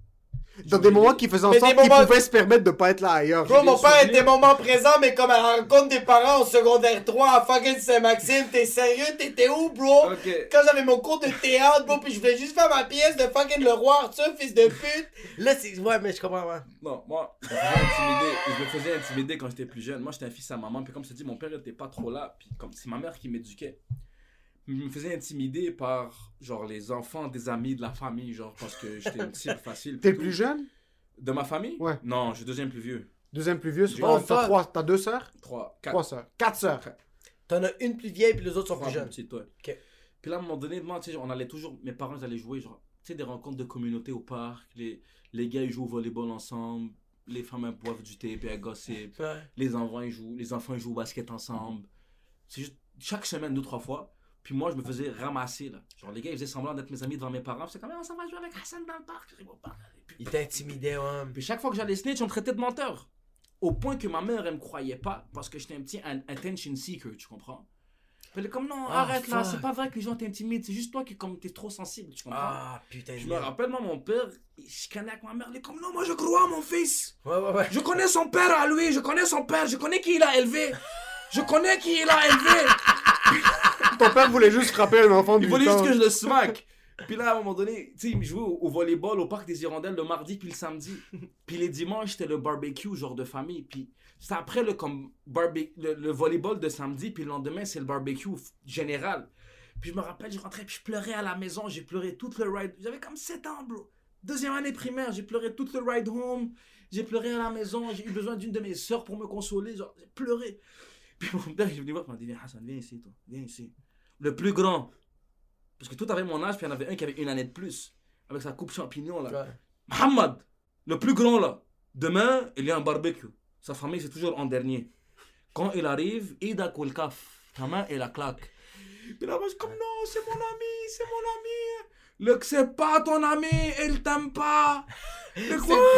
Dans des moments qui faisaient en Mais sorte des qu'il moments- pouvait se permettre de pas être là ailleurs. Bro, mon des père était moment présent, mais comme à la rencontre des parents au secondaire 3 à fucking Saint-Maxime, t'es sérieux? T'étais où, bro? Quand j'avais mon cours de théâtre, bro, puis je voulais juste faire ma pièce de fucking le roi Arthur, fils de pute. Là, c'est. Ouais, mais je comprends, ouais. Non, moi, je me faisais intimider, je me faisais intimider quand j'étais plus jeune. Moi, j'étais un fils à maman, puis comme je te dis, mon père était pas trop là, puis comme c'est ma mère qui m'éduquait. Je me faisais intimider par, genre, les enfants des amis de la famille, genre, parce que j'étais (laughs) une cible facile. T'es plus jeune? De ma famille? Ouais. Non, je suis deuxième plus vieux. Deuxième plus vieux. c'est? Oh, T'as fuck. trois, t'as deux sœurs? Trois, quatre. Trois sœurs. Quatre sœurs. T'en as une plus vieille, puis les autres sont Trois plus jeunes. petites, ouais. Ok. Puis là, à un moment donné, moi, tu sais, on allait toujours, mes parents, ils allaient jouer, genre, tu sais, des rencontres de communauté au parc. Les, les gars, ils jouent au volleyball ensemble. Les femmes, elles boivent du thé, puis elles gossipent. Ouais. les enfants ils jouent les enfants ils jouent au basket ensemble c'est juste chaque semaine deux trois fois puis moi je me faisais ramasser là. Genre les gars ils faisaient semblant d'être mes amis devant mes parents. C'est comme on s'en va jouer avec Hassan dans le parc. Il t'intimidait, ouais. puis chaque fois que j'allais snitch on me traitait de menteur. Au point que ma mère elle me croyait pas parce que j'étais un petit attention seeker tu comprends? Puis elle est comme non Ah, arrête là c'est pas vrai que les gens t'intimident c'est juste toi qui comme t'es trop sensible tu comprends? Ah, putain je me rappelle moi mon père je connais avec ma mère elle est comme non moi je crois à mon fils. Ouais, ouais, ouais. je connais son père à lui, je connais son père, je connais qui il a élevé. Je connais qui il a élevé. (laughs) Ton père voulait juste frapper un enfant de Il 8 voulait juste que je le smack. Puis là, à un moment donné, tu sais, il jouait au, au volleyball au parc des Hirondelles le mardi puis le samedi. Puis les dimanches, c'était le barbecue, genre de famille. Puis c'est après le, comme, barbe- le, le volleyball de samedi, puis le lendemain, c'est le barbecue général. Puis je me rappelle, je rentrais, puis je pleurais à la maison. J'ai pleuré tout le ride. J'avais comme 7 ans, bro. Deuxième année primaire, j'ai pleuré tout le ride home. J'ai pleuré à la maison. J'ai eu besoin d'une de mes sœurs pour me consoler. Genre, j'ai pleuré. Puis mon père, il est venu voir, il m'a dit Viens, Hassan, viens ici, toi. Viens ici. Le plus grand. Parce que tout avait mon âge, puis il y en avait un qui avait une année de plus. Avec sa coupe champignon, là. Ouais. Mohamed, le plus grand, là. Demain, il y a un barbecue. Sa famille, c'est toujours en dernier. Quand il arrive, Ida Koulkaf. Ta main et la claque. Puis là, moi, je suis comme non, c'est mon ami, c'est mon ami. Le que c'est pas ton ami, il t'aime pas. Quoi,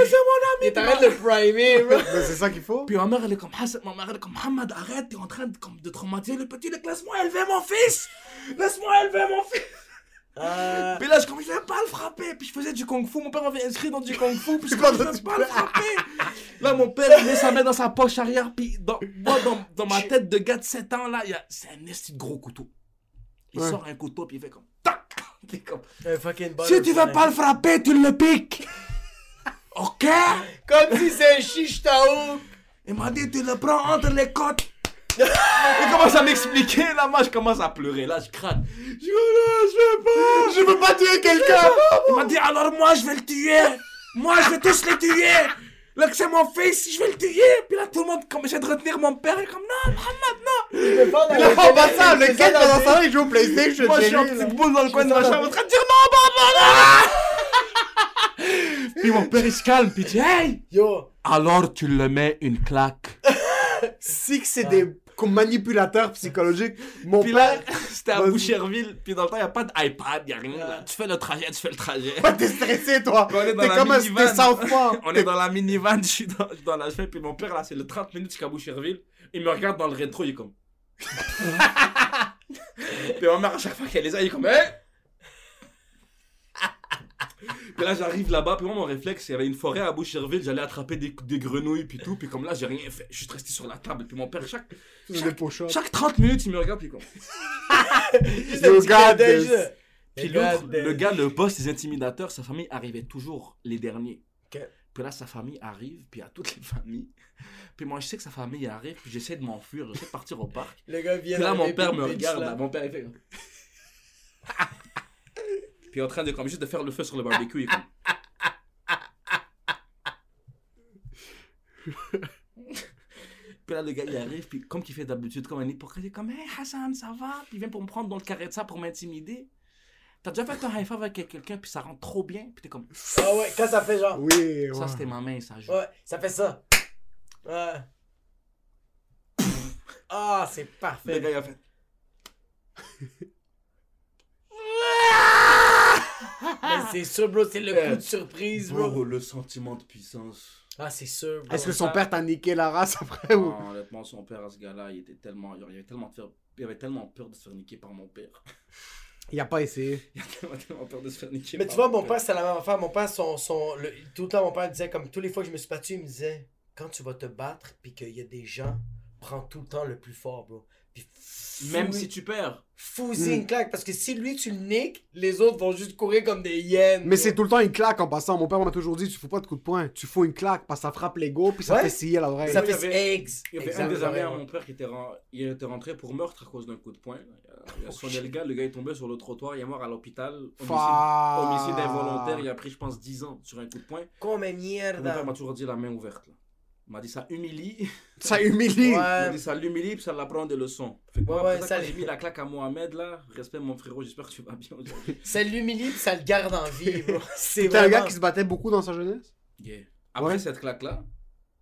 c'est mon en train de le primer, (laughs) bro. C'est ça qu'il faut. Puis ma mère, elle est comme, Hassan, ma mère, elle est comme, Mohamed, arrête, t'es en train de, comme, de traumatiser le petit, laisse-moi élever mon fils Laisse-moi élever mon fils Euh, Puis là, je comme, je vais pas le frapper. Puis je faisais du kung fu. Mon père m'avait inscrit dans du kung fu. Puis je (laughs) Pendant comme, je vais du- pas le frapper. Là, mon père, il met sa main dans sa poche arrière. Puis dans, moi, dans, dans ma tête de gars de 7 ans, là, il y a, c'est un esti de gros couteau. Il Ouais. sort un couteau, puis il fait comme, tac (laughs) comme, si tu veux pas le frapper, tu le piques. Ok? Comme si c'est un chiche tao. Il m'a dit, tu le prends entre les côtes. (laughs) il commence à m'expliquer. Là, moi, je commence à pleurer. Là, je craque. Je dis, oh non, je veux pas. Je veux pas tuer quelqu'un! (laughs) Il m'a dit alors moi je vais le tuer Moi je vais tous les tuer Là que c'est mon fils, je vais le tuer Puis là tout le monde comme j'essaie de retenir mon père Il est comme non Mohamed non Il a le pas (laughs) pas ça, le gars dans temps il joue au PlayStation. Moi je suis en petite boule dans le coin de ma chambre en train de dire non papa non Puis mon père il se calme puis il dit hey Yo, Alors tu le mets une claque Si que c'est des manipulateurs psychologiques, mon Puis là père. c'était à. Boucherville Puis dans le temps y a pas d'iPad, y a rien là. Tu fais le trajet, tu fais le trajet Pas t'es stressé, toi! On est dans T'es la comme un South Park. On est dans la minivan, (laughs) je suis dans, dans la chemin, puis mon père là, c'est le 30 minutes jusqu'à Boucherville. Il me regarde dans le rétro, il est comme. (laughs) puis ma mère, à chaque fois qu'elle les a, il est comme. Hey! Puis là, j'arrive là-bas, puis moi, mon réflexe, il y avait une forêt à Boucherville, j'allais attraper des, des grenouilles, puis tout, puis comme là, j'ai rien fait. Je suis resté sur la table, puis mon père, chaque, pochottes. chaque 30 minutes, il me regarde, puis comme. (laughs) Puis l'autre, le gars, le boss des intimidateurs, sa famille arrivait toujours les derniers. Puis là, sa famille arrive, puis à toutes les familles. Puis moi, je sais que sa famille arrive, puis j'essaie de m'enfuir, j'essaie de partir au parc. Le gars vient Puis là, mon père me regarde, là. là, mon père, il fait. (laughs) puis en train de, comme, juste de faire le feu sur le barbecue, est comme... (laughs) Puis là, le gars, il arrive, puis comme qu'il fait d'habitude, comme un hypocrite, il est comme, hey Hassan, ça va? Puis il vient pour me prendre dans le carré de ça pour m'intimider. T'as déjà fait un high five avec quelqu'un, puis ça rentre trop bien, puis t'es comme, Ah ouais, quand ça fait genre. Oui, ouais. ça c'était ma main, ça joue. Ouais, ça fait ça. Ouais. Ah, c'est Le parfait. gars, il a fait. (laughs) (laughs) C'est sûr, bro, c'est le coup de surprise, bro. Oh, le sentiment de puissance. Ah, c'est sûr, bro. Est-ce que son père t'a niqué la race après ou? Non, honnêtement, son père, à ce gars-là, il était tellement. Il avait tellement, peur... il avait tellement peur de se faire niquer par mon père. (laughs) Il a pas essayé. Il avait tellement, tellement peur de se faire niquer Mais par tu vois, mon père, c'est la même affaire. Mon père, son, son, le- tout le temps, mon père disait, comme tous les fois que je me suis battu, il me disait, quand tu vas te battre, puis qu'il y a des gens, prends tout le temps le plus fort, bro. Puis Même si tu perds. fous-y Hmm. une claque, parce que si lui, tu le niques, les autres vont juste courir comme des hyènes. Mais c'est tout le temps une claque en passant. Mon père m'a toujours dit tu fous pas de coup de poing, tu fous une claque parce que ça frappe l'ego puis ça Ouais. fait scier à l'oreille. Ça Il y fait avait- ex. Il y avait un des amis à mon père qui était, ren- il était rentré pour meurtre à cause d'un coup de poing. Il a, sonné le gars, le gars est tombé sur le trottoir, il est mort à l'hôpital. Homicide, homicide involontaire, il a pris, je pense, 10 ans sur un coup de poing. Comme Mon père merde. m'a toujours dit la main ouverte. Là. Il m'a dit ça humilie. (laughs) Ça humilie. Il m'a Ouais. dit ça l'humilie puis ça l'apprend des leçons. Fait que Ouais, après ouais, ça, ça- quand j'ai mis la claque à Mohamed là, respect mon frérot, j'espère que tu vas bien aujourd'hui. (laughs) Ça l'humilie, puis ça le garde en vie, (laughs) bro. C'est T'es un gars vraiment... qui se battait beaucoup dans sa jeunesse? Yeah. Après Ouais. cette claque là,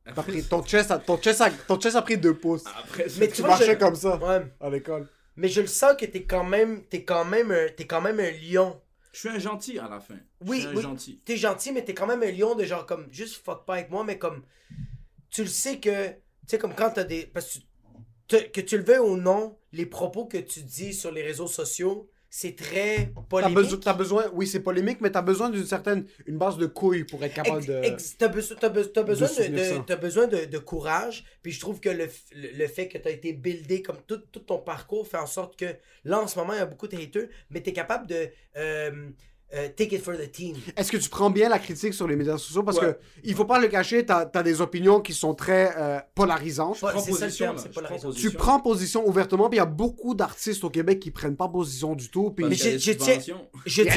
T'as pris ton chest, a, ton, chest a, ton chest a pris deux pouces. après Mais Tu vois, marchais je- comme ça Ouais. à l'école. Mais je le sens que t'es quand même, t'es quand même, un- t'es quand même un lion. je suis un gentil à la fin. Oui, je suis un oui. gentil. T'es gentil, mais t'es quand même un lion de genre comme juste fuck pas avec moi, mais comme tu le sais que, tu sais comme quand t'as des, parce que tu- te- que tu le veuilles ou non, les propos que tu dis sur les réseaux sociaux, c'est très T'as polémique. besoin, besoin, oui c'est polémique, mais t'as besoin d'une certaine, une base de couilles pour être capable de... t'as beso- t'as be- t'as besoin, de, besoin de, de courage. Puis je trouve que le, le fait que t'as été buildé comme tout, tout ton parcours fait en sorte que là en ce moment il y a beaucoup de haters, mais t'es capable de euh, euh, take it for the team. Est-ce que tu prends bien la critique sur les médias sociaux? Parce Ouais. que il faut pas le cacher, t'as as des opinions qui sont très euh, polarisantes. Ouais, prends c'est ça le position, terme, Je prends position. Tu prends position ouvertement, puis il y a beaucoup d'artistes au Québec qui prennent pas position du tout. Puis Mais. Je dis-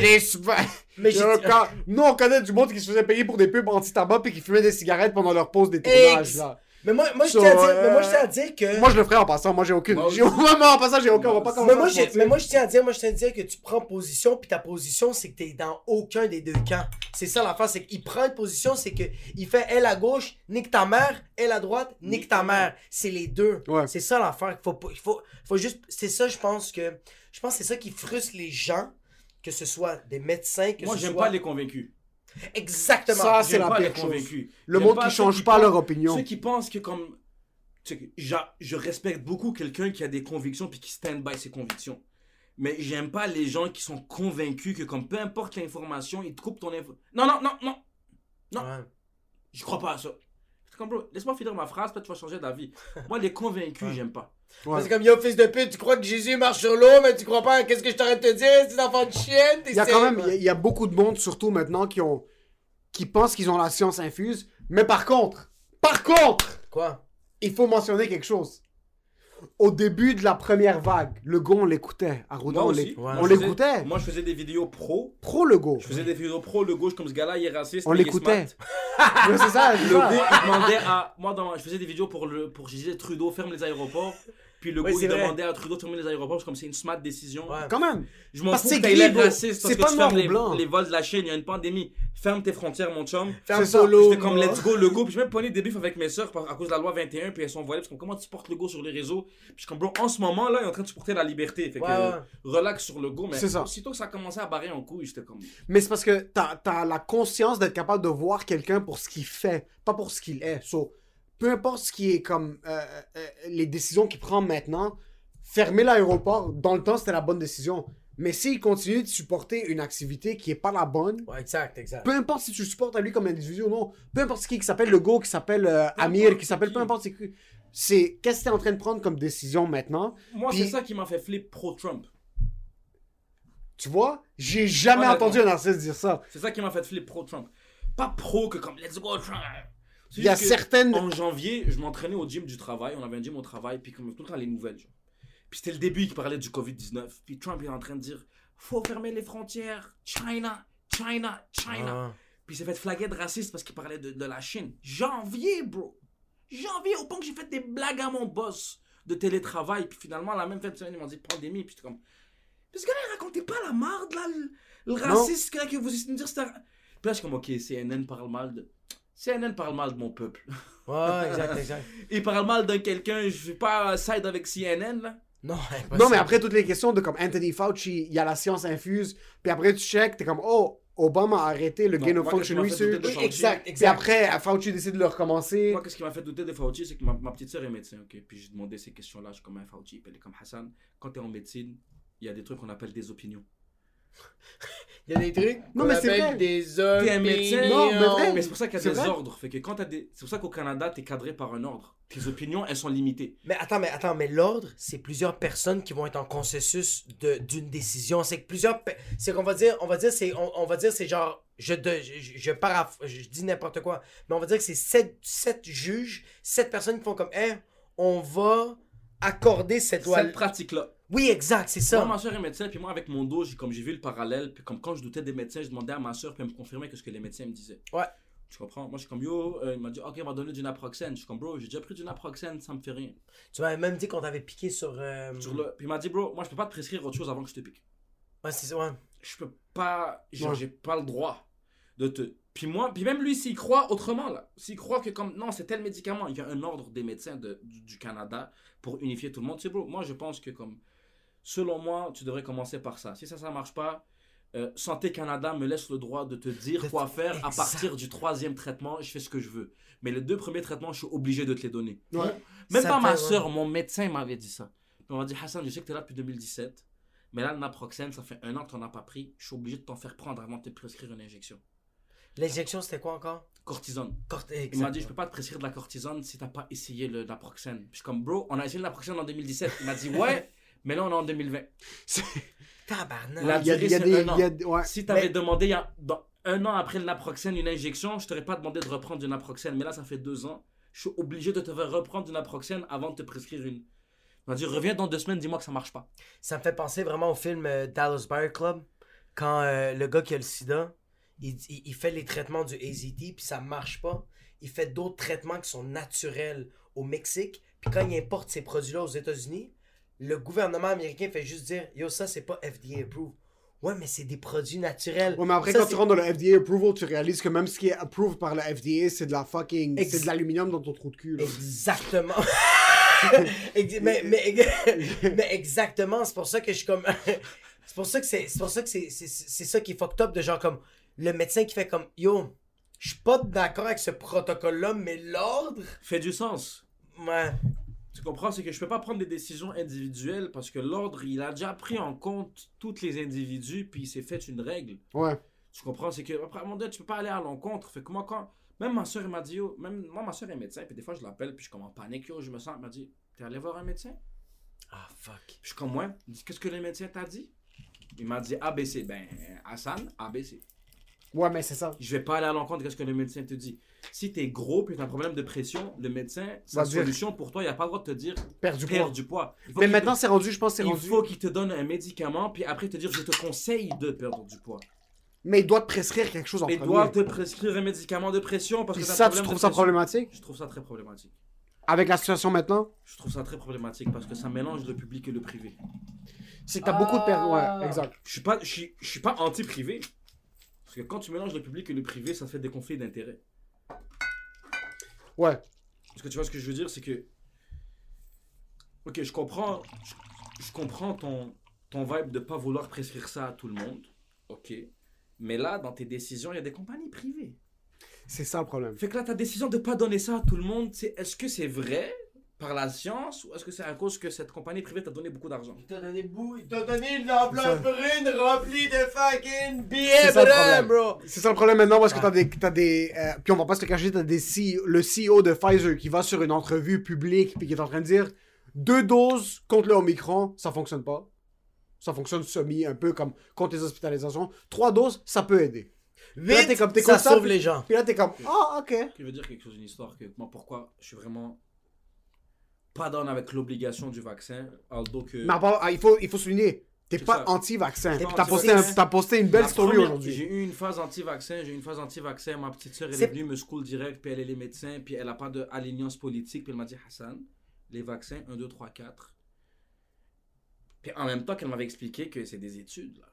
des subven- mais dit- cas- (laughs) Nous, on connaît du monde qui se faisait payer pour des pubs anti-tabac puis qui fumaient des cigarettes pendant leur pause des tournages. Ex- Là. Mais moi, moi, je tiens à dire, euh, mais moi, je tiens à dire que. Moi, je le ferais en passant. Moi, j'ai aucune. Moi. Moi, en passant, j'ai aucun. On va pas Mais moi, mais moi, je tiens à dire, moi, je tiens à dire que tu prends position, puis ta position, c'est que t'es dans aucun des deux camps. C'est ça l'affaire, c'est qu'il prend une position, c'est que il fait elle à gauche, nique ta mère, elle à droite, nique ta mère. C'est les deux. Ouais. C'est ça l'affaire. qu'il Faut, pas- il faut, faut juste. C'est ça, je pense que. Je pense que c'est ça qui frustre les gens, que ce soit des médecins, que Moi, ce j'aime soit. pas les convaincus. Exactement. Ça, c'est la pire chose. convaincus. Le monde qui change pas leur opinion. Ceux qui pensent que comme... tu sais que j'a- je respecte beaucoup quelqu'un qui a des convictions puis qui stand by ses convictions. Mais j'aime pas les gens qui sont convaincus que comme peu importe l'information, ils te coupent ton info. Non, non, non, non. Non. Ouais. Je crois pas à ça. C'est comme, bro, laisse-moi finir ma phrase, peut-être tu vas changer d'avis. (laughs) Moi, les convaincus, j'aime pas. Ouais. C'est comme, yo, fils de pute, tu crois que Jésus marche sur l'eau, mais tu crois pas qu'est-ce que je t'arrête de te dire, ces enfants de chienne, t'es Il y a quand même, il y a- il y, a beaucoup de monde, surtout maintenant, qui ont, qui pensent qu'ils ont la science infuse. Mais par contre, par contre, Quoi? il faut mentionner quelque chose. Au début de la première vague, le go, on l'écoutait. À Moi on aussi. l'é- Ouais. on Moi, je faisais- l'écoutait. Moi, je faisais des vidéos pro. Pro le go. Je faisais des vidéos pro. Le gauche, comme ce gars-là, il est raciste. On mais il est l'écoutait. smart. (laughs) Ouais, c'est ça, c'est Le ça. demandait à. Moi, dans... je faisais des vidéos pour le. Pour, je disais Trudeau ferme les aéroports. Puis le c'est il vrai. demandait à Trudeau de fermer les aéroports. Comme c'est une smart décision. Ouais. Quand même. Je m'en fous que gris, l'air raciste parce C'est que pas tu fermes les, blanc. les vols de la Chine. Il y a une pandémie. Ferme tes frontières, mon chum. Ferme C'est ça. ton lot, J'étais comme let's go le go puis je même pogné des bifs avec mes sœurs par- à cause de la loi 21 puis elles sont voilées parce que comment tu portes le go sur les réseaux? Puis je suis comme bro en ce moment là il est en train de supporter la liberté fait que Ouais, ouais. relax sur le go mais C'est ça. aussitôt que ça a commencé à barrer en couille j'étais comme Mais c'est parce que t'as as la conscience d'être capable de voir quelqu'un pour ce qu'il fait, pas pour ce qu'il est. So, peu importe ce qui est comme euh, euh, les décisions qu'il prend maintenant, fermer l'aéroport, dans le temps, c'était la bonne décision. Mais s'il continue de supporter une activité qui est pas la bonne, Ouais, exact, exact. peu importe si tu le supportes à lui comme individu ou non, peu importe ce qui, qui s'appelle le go, qui s'appelle euh, Amir, qui s'appelle peu importe c'est qui, c'est qu'est-ce que t'es en train de prendre comme décision maintenant? moi Puis- c'est ça qui m'a fait flip pro Trump Tu vois, j'ai jamais entendu un narcissiste dire ça. c'est ça qui m'a fait flip pro Trump pas pro que comme let's go Trump Il y a que certaines. en janvier je m'entraînais au gym du travail on avait un gym au travail puis comme tout le temps les nouvelles genre. puis c'était le début qui parlait du Covid-19 puis Trump il est en train de dire faut fermer les frontières China China China Ah. Puis il s'est fait flaguer de raciste parce qu'il parlait de, de la Chine. Janvier, bro. Janvier, au point que j'ai fait des blagues à mon boss de télétravail. Puis finalement, la même fin de semaine, ils m'ont dit pandémie. Puis j'étais comme. Puis ce gars-là, il racontait pas la marde, là. Le, le raciste là, que vous essayez de me dire, Puis là, je suis comme, ok, CNN parle mal de. CNN parle mal de mon peuple. Ouais, exact, (laughs) exact. Il parle mal de quelqu'un, je vais pas side avec CNN, là. Non, (laughs) Non, mais après toutes les questions de comme Anthony Fauci, il y a la science infuse, puis après tu check, t'es comme, oh, Obama a arrêté le Non, gain of function research. Oui, exact, Puis exact. après, Fauci décide de le recommencer. Moi, qu'est-ce qui m'a fait douter de Fauci, c'est que ma, ma petite sœur est médecin, ok? Puis j'ai demandé ces questions-là, je suis comme un Fauci. Puis elle est comme Hassan, quand t'es en médecine, il y a des trucs qu'on appelle des opinions. Il y a des trucs. Non, mais c'est. Des T'es un médecin, Non, mais vrai. Mais c'est pour ça qu'il y a des vrai. ordres. Fait que quand t'as des... C'est pour ça qu'au Canada, t'es cadré par un ordre. Tes opinions, elles sont limitées. Mais attends, mais attends, mais l'ordre, c'est plusieurs personnes qui vont être en consensus de d'une décision. C'est que plusieurs, c'est qu'on va dire, on va dire, c'est, on, on va dire, c'est genre, je de, je, je, je paraph- je dis n'importe quoi, mais on va dire que c'est sept, sept juges, sept personnes qui font comme, hein, on va accorder cette loi. Cette pratique-là. Oui, exact, c'est ça. Moi, ma soeur est médecin, puis moi, avec mon dos, j'ai- comme j'ai vu le parallèle, puis comme quand je doutais des médecins, je demandais à ma soeur, puis elle me confirmait que ce que les médecins me disaient. Ouais. Tu comprends? Moi, je suis comme, yo, euh, il m'a dit, ok, on va donner du naproxène. Je suis comme, bro, j'ai déjà pris du naproxène, ça me fait rien. Tu m'avais même dit qu'on t'avait piqué sur. euh, Sur le... Puis il m'a dit, bro, moi, je peux pas te prescrire autre chose avant que je te pique. Ouais, c'est ça, ouais. je peux pas genre Ouais. j'ai pas le droit de te puis moi puis même lui s'il croit autrement là s'il croit que comme non c'est tel médicament il y a un ordre des médecins de, du, du Canada pour unifier tout le monde c'est bro moi je pense que comme selon moi tu devrais commencer par ça si ça ça marche pas euh, Santé Canada me laisse le droit de te dire quoi faire à partir du troisième traitement je fais ce que je veux mais les deux premiers traitements je suis obligé de te les donner Ouais. même Ça pas ma soeur, mon médecin m'avait dit ça. On m'a dit, Hassan, je sais que tu es là depuis 2017, mais là, le naproxène, ça fait un an que tu n'en as pas pris. Je suis obligé de t'en faire prendre avant de te prescrire une injection. L'injection, c'était quoi encore? Cortisone. Corte- Il m'a dit, je peux pas te prescrire de la cortisone si t'as pas essayé le naproxène. Puis je suis comme, bro, on a essayé le naproxène en 2017. Il m'a dit, ouais, mais là, on est en 2020. (laughs) Tabarnak. La durée, des. c'est un an. ouais. Si t'avais Mais- demandé il y a- dans un an après le naproxène une injection, je t'aurais pas demandé de reprendre du naproxène. Mais là, ça fait deux ans. Je suis obligé de te faire reprendre du naproxène avant de te prescrire une. Il m'a dit, reviens dans deux semaines, dis-moi que ça marche pas. Ça me fait penser vraiment au film euh, Dallas Buyer Club. Quand euh, le gars qui a le sida, il, il- il fait les traitements du AZT, puis ça marche pas. Il fait d'autres traitements qui sont naturels au Mexique. Puis quand il importe ces produits-là aux États-Unis, le gouvernement américain fait juste dire Yo, ça, c'est pas FDA approved. Ouais, mais c'est des produits naturels. Ouais, mais après, Ça, quand tu rentres dans le FDA approval, tu réalises que même ce qui est approved par le FDA, c'est de la fucking. Ex- C'est de l'aluminium dans ton trou de cul. là. Exactement. (laughs) Ex- mais, mais, (laughs) mais exactement, c'est pour ça que je suis comme. (laughs) c'est pour ça que c'est c'est pour ça que c'est c'est c'est ça qui est fucked up de genre comme le médecin qui fait comme Yo, je suis pas d'accord avec ce protocole-là, mais l'ordre. Fait du sens. Ouais. Tu comprends? C'est que je peux pas prendre des décisions individuelles parce que l'ordre, il a déjà pris en compte tous les individus puis il s'est fait une règle. Ouais. Tu comprends? C'est que, après, à moment donné, tu peux pas aller à l'encontre. Fait que moi, quand. Même ma soeur, elle m'a dit, yo, même moi, ma soeur est médecin, puis des fois, je l'appelle, puis je suis comme en panique, yo, je me sens. Elle m'a dit, t'es allé voir un médecin? Ah, fuck. Puis je suis comme, ouais. Qu'est-ce que le médecin t'a dit? Il m'a dit ABC. Ben, Hassan, ABC. Ouais, mais c'est ça. Je vais pas aller à l'encontre de ce que le médecin te dit. Si t'es gros puis t'as un problème de pression, le médecin, sa dire- solution pour toi, il a pas le droit de te dire Perdre du perds poids. du poids. Il Mais maintenant, te- c'est rendu, je pense, c'est il rendu. faut qu'il te donne un médicament puis après te dire je te conseille de perdre du poids. Mais il doit te prescrire quelque chose en Mais premier. doit te prescrire un médicament de pression parce Puis que ça, tu trouves ça problématique? Je trouve ça très problématique. Avec la situation maintenant? Je trouve ça très problématique parce que ça mélange le public et le privé. C'est que t'as beaucoup de. Ah. Ouais, exact. Je suis pas, je suis, je suis pas anti-privé. Parce que quand tu mélanges le public et le privé, ça fait des conflits d'intérêts. Ouais. Parce que tu vois ce que je veux dire, c'est que. Ok, je comprends. Je, je comprends ton, ton vibe de pas vouloir prescrire ça à tout le monde. Ok. Mais là, dans tes décisions, il y a des compagnies privées. C'est ça le problème. Fait que là, ta décision de pas donner ça à tout le monde, c'est est-ce que c'est vrai par la science ou est-ce que c'est à cause que cette compagnie privée t'a donné beaucoup d'argent? Il t'a donné bout, il t'a donné une enveloppe brune remplie de fucking billets C'est ça le bruns, problème. bro. C'est ça le problème maintenant parce que Ah. t'as des, t'as des, euh, puis on va pas se le cacher, t'as des CEO, le CEO de Pfizer qui va sur une entrevue publique puis qui est en train de dire deux doses contre le Omicron, ça fonctionne pas. Ça fonctionne semi, un peu comme contre les hospitalisations. Trois doses, ça peut aider. là, Vite, t'es comme- t'es ça sauve puis- les gens. Puis là, t'es comme, ah, ok. Je veux dire quelque chose, une histoire que moi, pourquoi je suis vraiment pas down avec l'obligation du vaccin, although que. Mais à part- ah, il, faut, il faut souligner, t'es C'est pas anti-vaccin. T'as posté, un- t'as posté une belle La story aujourd'hui. J'ai eu une phase anti-vaccin, j'ai eu une phase anti-vaccin. Ma petite soeur, elle C'est- est venue me school direct, puis elle est les médecins, puis elle a pas d'alliance politique, puis elle m'a dit Hassan, les vaccins 1, 2, 3, 4. Puis en même temps qu'elle m'avait expliqué que c'est des études, là.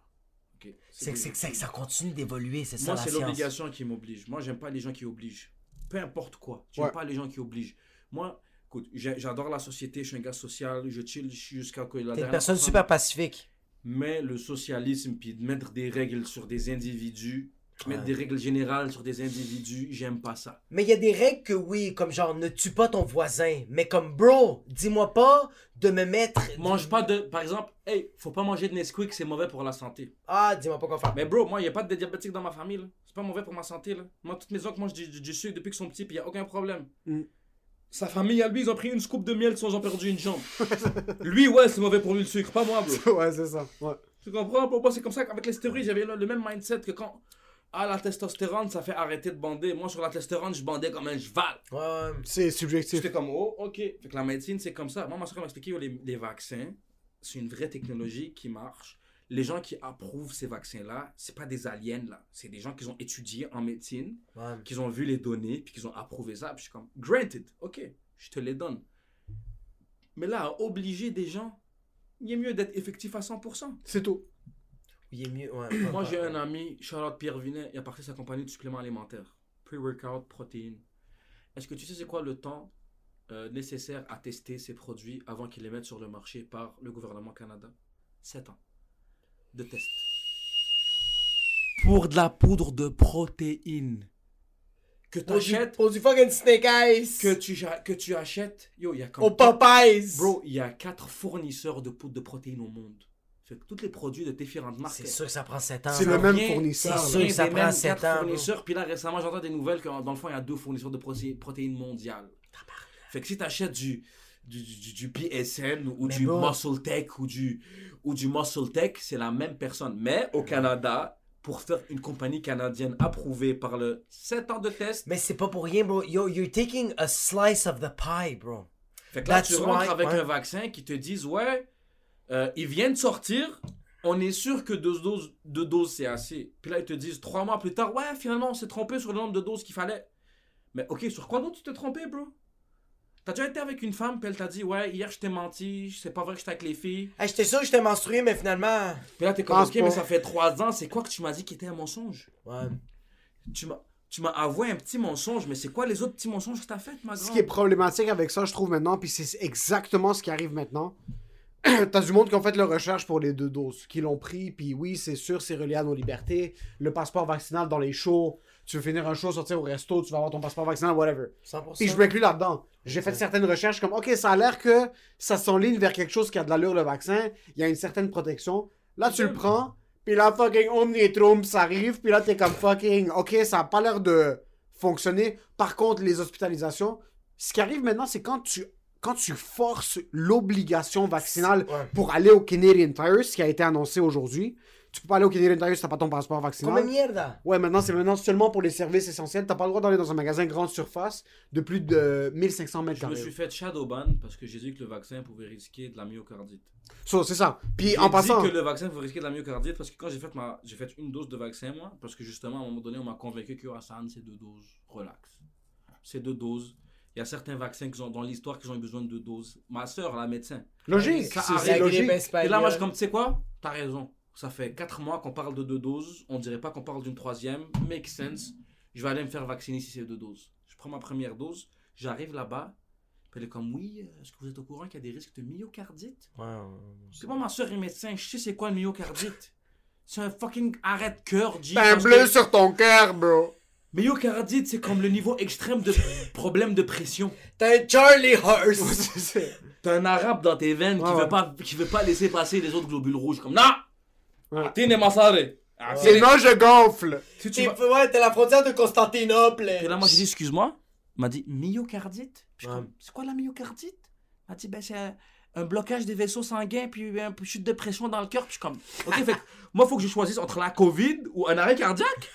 Ok, C'est que, c'est c'est ça continue d'évoluer, c'est ça Moi, la c'est science. l'obligation qui m'oblige. Moi, j'aime pas les gens qui obligent. Peu importe quoi. J'aime Ouais. pas les gens qui obligent. Moi, écoute, j'adore la société, je suis un gars social, je chill jusqu'à que la T'es une personne super pacifique. Mais le socialisme, puis de mettre des règles sur des individus, mettre des règles générales sur des individus, j'aime pas ça. Mais il y a des règles que oui, comme genre ne tue pas ton voisin. Mais comme bro, dis-moi pas de me mettre. Mange pas de. Par exemple, hey, faut pas manger de Nesquik, c'est mauvais pour la santé. Ah, dis-moi pas quoi faire. Mais bro, moi, il a pas de diabétique dans ma famille, là. C'est pas mauvais pour ma santé, là. Moi, toutes mes oncles mangent du, du, du sucre depuis qu'ils sont petits, puis y a aucun problème. Mm. Sa famille, à lui, ils ont pris une scoop de miel, sans ont perdu une jambe. lui, ouais, c'est mauvais pour lui le sucre, pas moi, bro. (laughs) ouais, c'est ça. Ouais. Tu comprends? Pour moi, c'est comme ça qu'avec les stéroïdes, j'avais le le même mindset que quand. Ah, la testostérone, ça fait arrêter de bander. Moi, sur la testostérone, je bandais comme un cheval. Ouais, ouais. C'est subjectif. J'étais comme, oh, ok. Fait que la médecine, c'est comme ça. Moi, ma soeur m'a expliqué, oh, les, les vaccins, c'est une vraie technologie qui marche. Les gens qui approuvent ces vaccins-là, c'est pas des aliens, là. C'est des gens qui ont étudié en médecine, ouais. qui ont vu les données, puis qui ont approuvé ça. Puis je suis comme, granted, ok, je te les donne. Mais là, à obliger des gens, il est mieux d'être effectif à 100%. C'est tout. Il est mieux. Ouais. Moi, j'ai un ami, Charlotte Pierre Vinet, il a parti sa compagnie de suppléments alimentaires. Pre-workout, protéines. Est-ce que tu sais c'est quoi le temps euh, nécessaire à tester ces produits avant qu'ils les mettent sur le marché par le gouvernement Canada? 7 ans de test. Pour de la poudre de protéines. Que tu achètes, pour du fucking snake eyes. que tu, ja- que tu achètes, yo, il y a comme Au Popeyes. Bro, il y a 4 fournisseurs de poudre de protéines au monde. Fait que tous les produits de différentes marques. C'est sûr que ça prend 7 ans. C'est le même fournisseur. c'est sûr que ça des prend mêmes sept quatre ans, bro. fournisseurs. Puis là, récemment, j'entends des nouvelles que dans le fond, il y a deux fournisseurs de proté- protéines mondiales. Fait que si tu achètes du, du, du, du PSN ou Mais du bon. Muscle Tech ou du, ou du Muscle Tech, c'est la même personne. Mais au Canada, pour faire une compagnie canadienne approuvée par le 7 ans de test, Mais c'est pas pour rien, bro. Yo, you're taking a slice of the pie, bro. Fait que là, That's tu rentres why- avec un vaccin qui te disent, ouais, euh, ils viennent de sortir, on est sûr que deux doses, deux doses c'est assez. Puis là, ils te disent, trois mois plus tard, ouais, finalement, on s'est trompé sur le nombre de doses qu'il fallait. Mais ok, sur quoi d'autre tu t'es trompé, bro? T'as déjà été avec une femme, puis elle t'a dit, ouais, hier je t'ai menti, c'est pas vrai que j'étais avec les filles. Hey, j'étais sûr que j'étais menstrué, mais finalement. Puis là, t'es comme, ok, pas. mais ça fait trois ans, c'est quoi que tu m'as dit qui était un mensonge? Ouais. Tu m'as. Tu m'as avoué un petit mensonge, mais c'est quoi les autres petits mensonges que t'as fait, ma grande? Ce qui est problématique avec ça, je trouve maintenant, puis c'est exactement ce qui arrive maintenant. (clears throat) T'as du monde qui ont fait leur recherche pour les deux doses, qui l'ont pris, puis oui, c'est sûr, c'est relié à nos libertés. Le passeport vaccinal dans les shows, tu veux finir un show, sortir au resto, tu vas avoir ton passeport vaccinal, whatever. 100%. Puis je m'inclus là-dedans. J'ai fait certaines recherches comme, ok, ça a l'air que ça s'enligne vers quelque chose qui a de l'allure, le vaccin, il y a une certaine protection. Là, tu le prends, puis là, fucking Omnitrump, ça arrive, puis là, t'es comme fucking, ok, ça a pas l'air de fonctionner. Par contre, les hospitalisations, ce qui arrive maintenant, c'est quand tu, quand tu forces l'obligation vaccinale Ouais. pour aller au Canadian Tire, ce qui a été annoncé aujourd'hui. Tu peux pas aller au Canadian Tire si t'as pas ton passeport vaccinal. Comme mierda. Ouais, maintenant, c'est maintenant seulement pour les services essentiels. T'as pas le droit d'aller dans un magasin grande surface de plus de 1500 mètres Je me carrés. suis fait shadowban parce que j'ai dit que le vaccin pouvait risquer de la myocardite. So, c'est ça. Puis J'ai en dit passant. que le vaccin pouvait risquer de la myocardite parce que quand j'ai fait ma j'ai fait une dose de vaccin moi parce que justement à un moment donné on m'a convaincu que Hassan c'est deux doses relax. C'est deux doses. Il y a certains vaccins qui ont dans l'histoire qui ont eu besoin de deux doses. Ma soeur la médecin. Logique, Ça c'est logique. Et là moi je suis comme tu sais quoi? T'as raison. Ça fait 4 mois qu'on parle de deux doses. On dirait pas qu'on parle d'une troisième. Make sense. Je vais aller me faire vacciner si c'est deux doses. Je prends ma première dose. J'arrive là-bas. Puis elle est comme oui, euh, est-ce que vous êtes au courant qu'il y a des risques de myocardite Ouais, c'est pas ma soeur est médecin, je sais c'est quoi le myocardite. C'est un fucking arrêt de cœur, G. T'as un bleu que sur ton cœur, bro. Myocardite, c'est comme le niveau extrême de problème de pression. T'as un Charlie Horse. T'as un arabe dans tes veines qui, Ouais, veut pas, qui veut pas laisser passer les autres globules rouges. Comme, non! Ouais. Tine masare. Ah, c'est- Sinon, je gonfle. Si tu vas- Ouais, t'es la frontière de Constantinople. Et là, moi, j'ai dit, excuse-moi. Il m'a dit, myocardite. Puis je suis Ouais. comme, c'est quoi la myocardite? Il m'a dit, ben, c'est un, un blocage des vaisseaux sanguins, puis une chute de pression dans le cœur. Puis je suis comme, ok, fait que (laughs) moi, faut que je choisisse entre la COVID ou un arrêt cardiaque.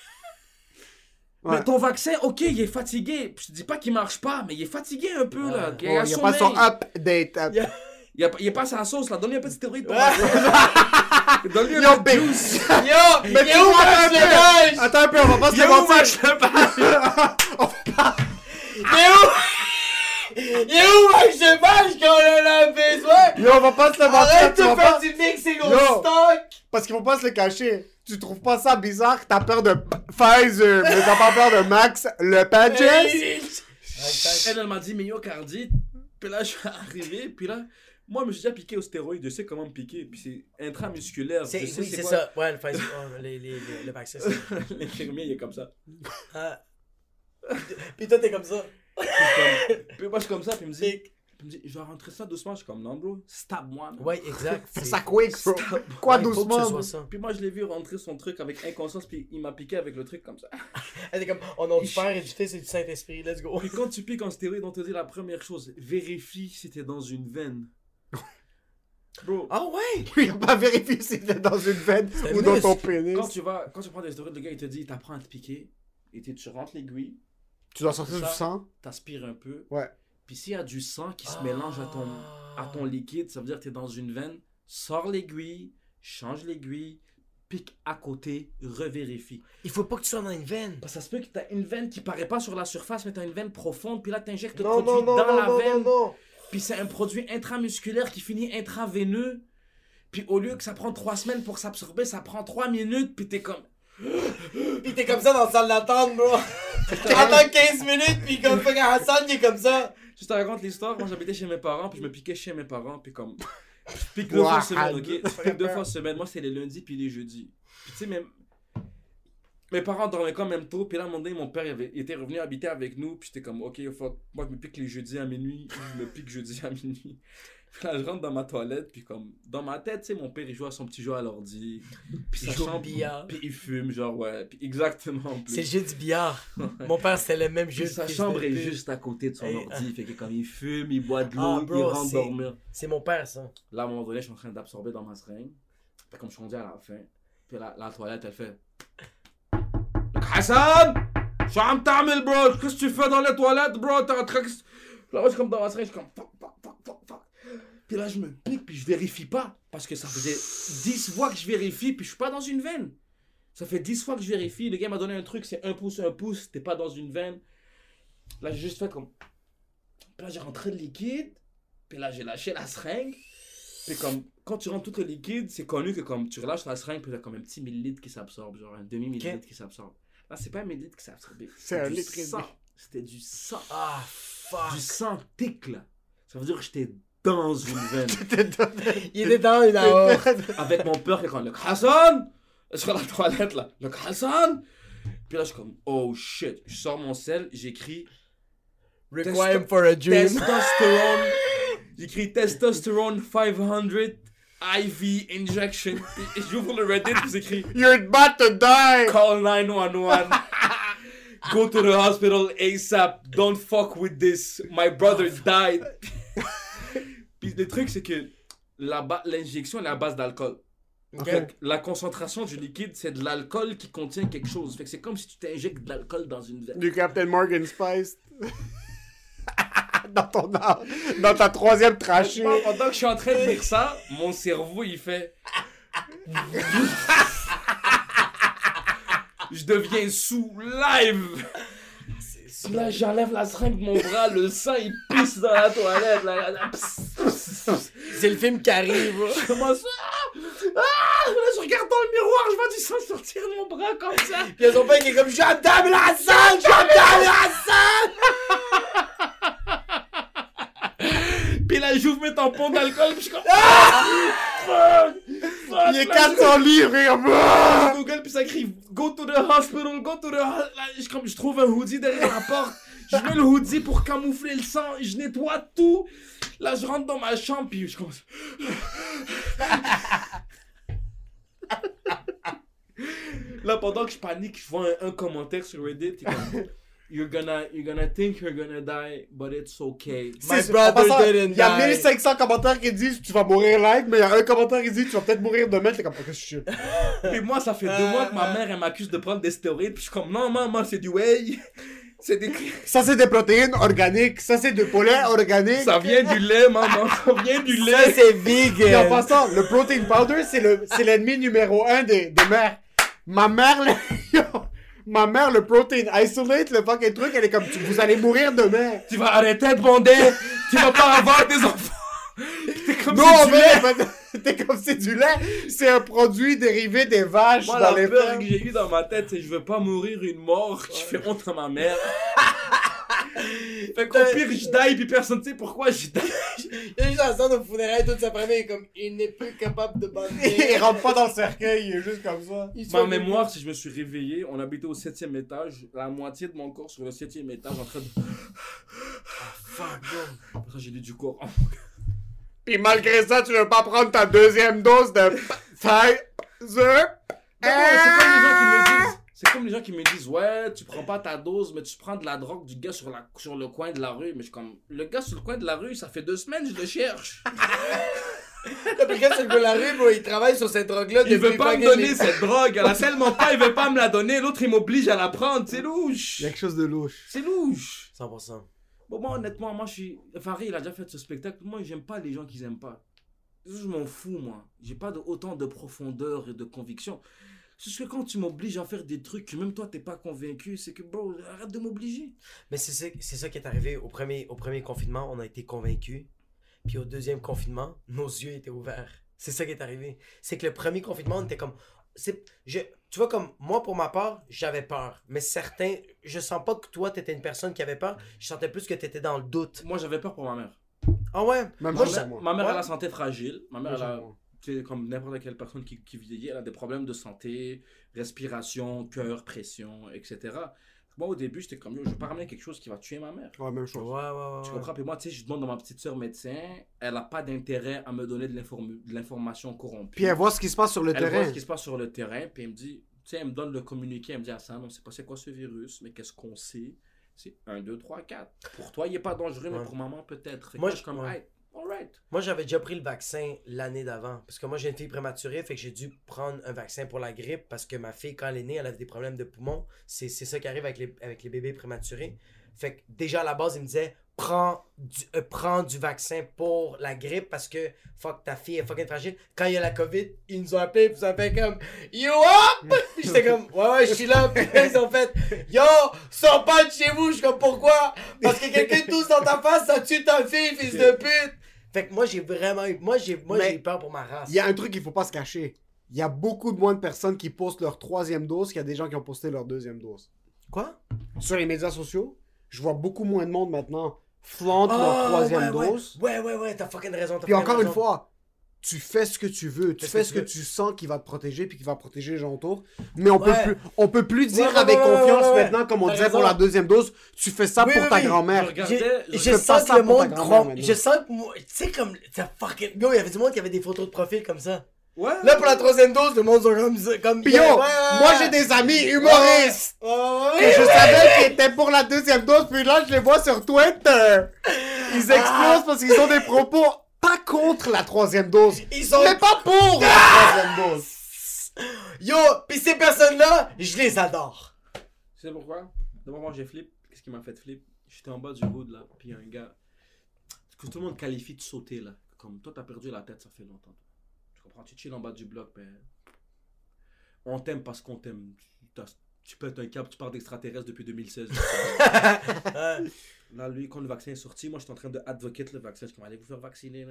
Ouais. Mais ton vaccin, ok, il est fatigué. Je te dis pas qu'il marche pas, mais il est fatigué un peu, là. Il, a Il y a pas son update. up. Il y a- Il, a, pas sa sauce, là. Donne-lui un peu de stéroïde pour Ouais. (laughs) Donne-lui un Yo, peu de juice. (laughs) Yo, Mais il est tu où vois, un peu. Attends un peu, on va pas se Il est où, mentir. Max Il est où? Il est où Max Lepage quand on en a besoin? Yo, on va pas se le mentir. Arrête de faire du mixing Yo. au stock! Parce qu'il faut pas se le cacher. Tu trouves pas ça bizarre que t'as peur de Pfizer, mais t'as pas peur de Max le Pages? Elle, elle m'a dit myocardite. Puis là, je suis arrivé. Puis là, moi, je me suis déjà piqué au stéroïde. Je sais comment me piquer. Puis c'est intramusculaire. C'est, oui, c'est quoi. ça. Ouais, le, Pfizer- ouais, les, les, les- le vaccin. (laughs) L'infirmier, il est comme ça. Ah. Puis toi, t'es comme ça. Puis, comme- moi, je suis comme ça. Puis il me dit, il me dit je vais rentrer ça doucement. Je suis comme, non, bro, stab-moi. Ouais, exact. (laughs) Ça quick, bro? Stab- Quoi Ouais, doucement? Puis moi, je l'ai vu rentrer son truc avec inconscience. Puis il m'a piqué avec le truc comme ça. (laughs) Elle est comme, oh non, du père et du fils et du Saint-Esprit, let's go. Puis quand tu piques en stéroïde, on te dit la première chose vérifie si t'es dans une veine. Bro, Ah ouais? (laughs) Il a pas vérifié si c'était dans une veine ou dans ton pénis. quand tu vas, quand tu prends des stéroïdes, le gars il te dit, il t'apprend à te piquer. Et tu rentres l'aiguille. Tu dois sortir Ça. du sang? t'aspires un peu. Ouais. Puis s'il y a du sang qui se Ah. mélange à ton, à ton liquide, ça veut dire que tu es dans une veine. Sors l'aiguille, change l'aiguille, pique à côté, revérifie. Il faut pas que tu sois dans une veine. Parce que ça se peut que tu as une veine qui paraît pas sur la surface, mais tu as une veine profonde, puis là tu injectes le produit non, non, dans non, la non, veine. non, non. Puis c'est un produit intramusculaire qui finit intraveineux. Puis au lieu que ça prend trois semaines pour s'absorber, ça prend trois minutes, puis t'es comme. (gasps) Pis t'es comme ça dans la salle d'attente, bro. T'attends 15 minutes, pis comme fucking Hassan, il est comme ça. Je te raconte l'histoire, moi j'habitais chez mes parents, puis je me piquais chez mes parents, puis comme. (laughs) Je pique deux fois semaine, ok? Je pique deux fois semaine. Moi, c'est les lundis, puis les jeudis. Puis tu sais, même. Mes parents dormaient quand même tôt, puis là, un moment donné, mon père avait- était revenu habiter avec nous, puis j'étais comme, ok, fuck, moi je me pique les jeudis à minuit, je me (laughs) pique jeudi à minuit. Puis là, je rentre dans ma toilette, puis comme, dans ma tête, tu sais, mon père il joue à son petit jeu à l'ordi, (laughs) puis Il joue au billard. puis il fume, genre, ouais, puis exactement. C'est le jeu du billard. (laughs) Mon père, c'était le même jeu. Puis sa chambre est juste à côté de son ordi, fait que comme il fume, il boit de l'eau, Ah, il rentre c'est- dormir. C'est mon père, ça. Là, à un moment donné, je suis en train d'absorber dans ma seringue. Puis comme je suis rendu à la fin, puis la, la toilette, elle fait... Donc, Hassan! Je suis en تعمل, bro! Qu'est-ce que tu fais dans les toilettes, bro? T'es en train... de- Puis là, moi, je suis comme dans ma seringue, je suis comme... Fuck, fuck, fuck, fuck, fuck. Puis là, je me pique, puis je vérifie pas. Parce que ça faisait 10 fois que je vérifie, puis je suis pas dans une veine. Ça fait 10 fois que je vérifie. Le gars m'a donné un truc, c'est un pouce, un pouce, t'es pas dans une veine. Là, j'ai juste fait comme... Puis là, j'ai rentré le liquide. Puis là, j'ai lâché la seringue. Puis comme, quand tu rentres tout le liquide, c'est connu que comme tu relâches la seringue, puis il y a comme un petit millilitre qui s'absorbe, genre un demi-millilitre qui s'absorbe. Là, c'est pas un millilitre qui s'est absorbé. C'est un litre. C'était du sang. Ah, fuck. Du sang tic, là. Ça veut dire que j'étais dans une veine. (laughs) Il était dans une heure. avec mon père qui est comme le Hassan sur la toilette là le Hassan puis là je suis comme oh shit je sors mon sel j'écris Requiem for a dream. testostérone j'écris testostérone 500 IV injection puis j'ouvre le Reddit puis j'écris (laughs) You're about to die! call 911 go to the hospital ASAP don't fuck with this my brother died puis le truc c'est que l'injection elle est à base d'alcool la concentration du liquide, c'est de l'alcool qui contient quelque chose. Fait que c'est comme si tu t'injectes de l'alcool dans une veine. Du Captain Morgan Spice. (laughs) (laughs) dans ton dans ta troisième trachée. Pendant que je suis en train de dire ça, mon cerveau il fait. (laughs) je deviens sous live. Là, j'enlève la seringue de mon bras, le sang il pisse dans la toilette. Là. C'est le film qui arrive. Je commence. Ah! Ah! Là, je regarde dans le miroir, je vois du sang sortir de mon bras comme ça. Puis son père qui est comme J'entame la salle! J'entame la salle! Puis là, j'ouvre mes tampons d'alcool, puis je suis comme. Ah! Fuck! Fuck! Il est Là, 400 livres et comme... Ah! je Google, puis ça crie Go to the hospital, go to the hospital. Je, comme, je trouve un hoodie derrière la porte. Je mets le hoodie pour camoufler le sang. Je nettoie tout. Là, je rentre dans ma chambre, puis je commence. Là, pendant que je panique, je vois un, un commentaire sur Reddit. est comme, You're gonna, you're gonna think you're gonna die, but it's okay. My brother passant, didn't Il y a die. 1500 commentaires qui disent tu vas mourir live, mais il y a un commentaire qui dit tu vas peut-être mourir demain. T'es comme, ok, shit. Puis moi, ça fait deux mois que ma mère, elle m'accuse de prendre des stéroïdes. Puis je suis comme, non, maman, c'est du whey. (laughs) C'est des... Ça, c'est des protéines organiques. Ça, c'est du poulet organique. Ça vient du lait, maman. (laughs) Ça vient du lait. Ça, c'est Et en vegan. passant, le protein powder, c'est le, c'est l'ennemi numéro un des, des mères. Ma mère, (laughs) yo, ma mère, le protein isolate, le fucking truc, elle est comme, tu- vous allez mourir demain. Tu vas arrêter de bander. tu vas pas avoir des enfants. (laughs) T'es comme Non, si fait, (laughs) t'es comme c'est du lait. C'est un produit dérivé des vaches Moi, dans la les peur que j'ai eue dans ma tête, c'est je veux pas mourir une mort. Je fais honte à ma mère. (laughs) fait qu'au pire, je die, puis personne ne sait pourquoi je die. (laughs) Il y a juste un stand au funérailles toute sa famille est comme il n'est plus capable de (laughs) Il bander. rentre pas dans le cercueil, il est juste comme ça. Il Ma mémoire, si je me suis réveillé, on habitait au septième étage, la moitié de mon corps sur le septième étage en train de... Fuck, bro. Après j'ai lu du corps. Pis malgré ça, tu veux pas prendre ta deuxième dose de (laughs) Pfizer? C'est comme les gens qui me disent. C'est comme les gens qui me disent ouais tu prends pas ta dose mais tu prends de la drogue du gars sur, la, sur le coin de la rue. Mais je suis comme le gars sur le coin de la rue ça fait deux semaines je le cherche. Puis quand c'est le gars de la rue, bro, il travaille sur cette drogue-là. il veut pas me donner les- cette drogue. Elle a tellement pas il veut pas me la donner. L'autre il m'oblige à la prendre. C'est louche. Il y a quelque chose de louche. c'est louche. 100%. bon moi honnêtement moi je suis Farid il a déjà fait ce spectacle. Moi j'aime pas les gens qu'ils aiment pas. Je m'en fous moi. J'ai pas de, autant de profondeur et de conviction c'est que quand tu m'obliges à faire des trucs que même toi t'es pas convaincu c'est que bro arrête de m'obliger Mais c'est ça, c'est ça qui est arrivé au premier, au premier confinement. On a été convaincus. Puis au deuxième confinement, nos yeux étaient ouverts. C'est ça qui est arrivé. C'est que le premier confinement, on était comme. C'est, je, tu vois, comme moi, pour ma part, j'avais peur. Mais certains, je sens pas que toi, t'étais une personne qui avait peur. Je sentais plus que t'étais dans le doute. moi j'avais peur pour ma mère Ah ouais? Même Moi, chose je- pour moi. Ma mère Ouais. a la santé fragile. Ma mère, elle a, comme n'importe quelle personne qui, qui vieillit, elle a des problèmes de santé, respiration, cœur, pression, etc. Moi, au début, j'étais comme, je vais pas ramener quelque chose qui va tuer ma mère. Ouais, même chose. ouais, ouais. Tu comprends? Puis moi, tu sais, je demande à ma petite soeur médecin, elle n'a pas d'intérêt à me donner de l'inform- de l'information corrompue. Puis elle voit ce qui se passe sur le Elle voit terrain. ce qui se passe sur le terrain, puis elle me dit, tu sais, elle me donne le communiqué, elle me dit, Hassan, on sait pas c'est quoi ce virus, mais qu'est-ce qu'on sait? C'est 1, 2, 3, 4. Pour toi, il n'est pas dangereux, mais pour maman, peut-être. Moi, je je- suis comme, ouais. hey, alright. Moi, j'avais déjà pris le vaccin l'année d'avant. Parce que moi, j'ai une fille prématurée, fait que j'ai dû prendre un vaccin pour la grippe parce que ma fille, quand elle est née, elle avait des problèmes de poumons. C'est c'est ça qui arrive avec les, avec les bébés prématurés. Fait que déjà à la base, il me disait prends du, euh, prends du vaccin pour la grippe parce que fuck, ta fille est fucking fragile. Quand il y a la COVID, ils nous ont appelé puis ils ont fait comme You up? Puis (laughs) j'étais comme Ouais, ouais, je suis là. Puis ils ont fait Yo, sors pas de chez vous. Je suis comme Pourquoi? Parce que quelqu'un tousse dans ta face, ça tue ta fille, fils de pute. Fait que moi, j'ai vraiment eu. Moi, j'ai moi, j'ai peur pour ma race. Il y a un truc qu'il faut pas se cacher. Il y a beaucoup de moins de personnes qui postent leur troisième dose qu'il y a des gens qui ont posté leur deuxième dose. Quoi? Sur les médias sociaux, je vois beaucoup moins de monde maintenant flantent leur Oh, troisième ouais, dose. Ouais, ouais, ouais, t'as fucking raison. t'as Puis encore une fois, tu fais ce que tu veux, tu Fais ce que que tu sens qui va te protéger puis qui va protéger les gens autour. Mais on peut Ouais. plus, on peut plus dire Ouais, ouais, avec confiance ouais, ouais. maintenant, comme on disait pour la deuxième dose, tu fais ça Oui, pour oui, ta oui. grand-mère. Je je Je fais pas sens que ça le pour ta monde maintenant. Je sens que moi. Tu sais, comme. Fucking. Yo, il y avait du monde qui avait des photos de profil comme ça. Ouais. Là, pour la troisième dose, le monde sont comme. ça, comme Puis yo, Ouais, ouais, ouais. moi j'ai des amis humoristes. Ouais, ouais, que ouais, je ouais. savais qu'ils étaient pour la deuxième dose, puis là je les vois sur Twitter. Ils explosent Ah. parce qu'ils ont des propos pas contre la troisième dose, Ils sont. mais pas pour la troisième dose. Yo, pis ces personnes-là, je les adore. Tu sais pourquoi? D'abord, moi j'ai flip. Qu'est-ce qui m'a fait flip? J'étais en bas du hood là, puis un gars. Ce que tout le monde qualifie de sauter là. Comme toi, t'as perdu la tête, ça fait longtemps. Tu comprends? Tu chill en bas du bloc, ben. On t'aime parce qu'on t'aime. T'as- Tu pètes un câble, tu pars d'extraterrestre depuis 2016. Là, (laughs) lui, quand le vaccin est sorti, moi j'étais en train de advocate le vaccin. Je suis comme, allez vous faire vacciner.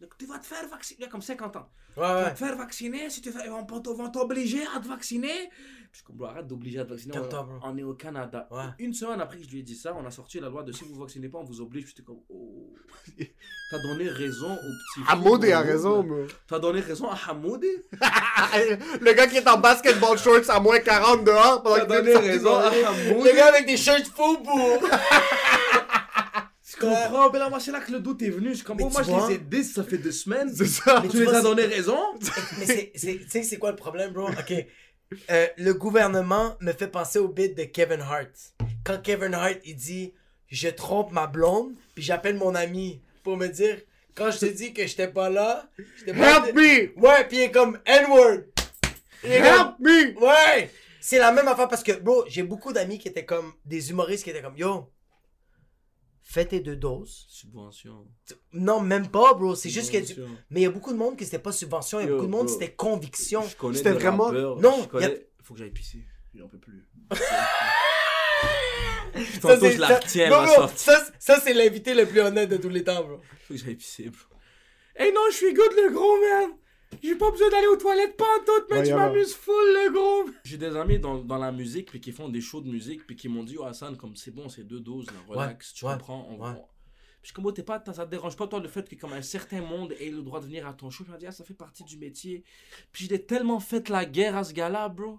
Donc, tu vas te faire vacciner, il a comme 50 ans. Ouais, Tu vas ouais. te faire vacciner, si tu fais, ils vont t'obliger à te vacciner. Puis je suis comme, bro, arrête d'obliger à te vacciner. On, est au Canada. Ouais. Une semaine après que je lui ai dit ça, on a sorti la loi de si vous vous vaccinez pas, on vous oblige. J'étais comme, oh. (laughs) T'as donné raison au petit. Hamoudi a raison, mais... T'as donné raison à Hamoudi (laughs) Le gars qui est en basketball shorts à moins 40 dehors pendant T'as que donné raison à Hamoudi Le gars avec des shirts faux (laughs) comprends? Ben là, moi, c'est là que le doute est venu. Je Mais oh, tu moi, je les ai dit, ça fait deux semaines. C'est ça. Mais Tu tu les vois, as donné raison. (laughs) Mais tu sais, c'est quoi le problème, bro? Ok. Euh, le gouvernement me fait penser au bit de Kevin Hart. Quand Kevin Hart, il dit Je trompe ma blonde, puis j'appelle mon ami pour me dire Quand je te dis que j'étais pas là, j'étais pas. Help me! Ouais, puis il est comme N-word. Comme- Help me! Ouais! C'est la même affaire parce que, bro, j'ai beaucoup d'amis qui étaient comme des humoristes qui étaient comme Yo, fais tes deux doses. Subvention. Non, même pas, bro. C'est juste que. Subvention. Mais il y a beaucoup de monde qui c'était pas subvention, il y a Yo, beaucoup de monde bro. c'était conviction. Je connais C'était des vraiment- rappeurs, Non, je connais- a- Faut que j'aille pisser. J'en peux plus. (laughs) Ça, je la ça- retiens, Bro. Ça, ça, c'est l'invité le plus honnête de tous les temps, bro. Faut que j'aille pisser, bro. Hey non, je suis good, le gros, man. J'ai pas besoin d'aller aux toilettes pas en tout, mais là. m'amuses full, le gros. J'ai des amis dans, dans la musique, puis qui font des shows de musique, puis qui m'ont dit, oh Hassan, comme c'est bon, c'est deux doses, là, relax, tu ouais, comprends. On, ouais. on- Puis je suis comme, oh, t'es pas, ça te dérange pas, toi, le fait que comme un certain monde ait le droit de venir à ton show? Je me dis, ah, ça fait partie du métier. Puis j'ai tellement fait la guerre à ce gars-là, bro.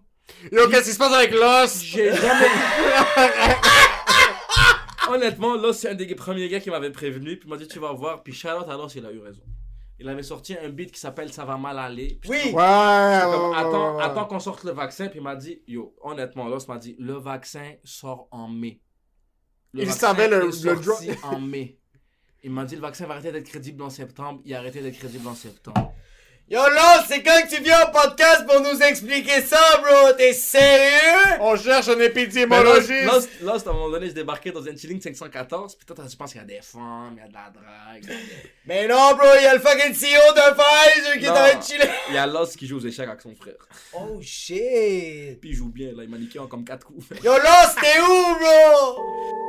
Yo, qu'est-ce qui se passe avec l'os? J'ai jamais. (laughs) Honnêtement, là, c'est un des premiers gars qui m'avait prévenu, puis il m'a dit tu vas voir, puis Charlotte alors il a eu raison. Il avait sorti un beat qui s'appelle Ça va mal aller. Puis Oui! Ouais, ouais, comme, ouais, attends, ouais. attends qu'on sorte le vaccin, puis il m'a dit yo, honnêtement, Loss m'a dit le vaccin sort en mai. Le Il savait le- est le sorti en mai. Il m'a dit le vaccin va arrêter d'être crédible en septembre, il a arrêté d'être crédible en septembre. Yo, là, c'est quand que tu viens au podcast pour nous expliquer ça, bro? T'es sérieux? On cherche un là, épidémiologiste. là, là, à un moment donné, je débarquais dans un chilling 514, puis toi, tu penses qu'il y a des femmes, il y a de la drague. Mais non, bro, il y a le fucking CEO de Pfizer qui est en train de chiller. Il y a Lost qui joue aux échecs avec son frère. Oh shit. Puis il joue bien, là, il m'a niqué en comme 4 coups. Yo, là, c'était où, bro?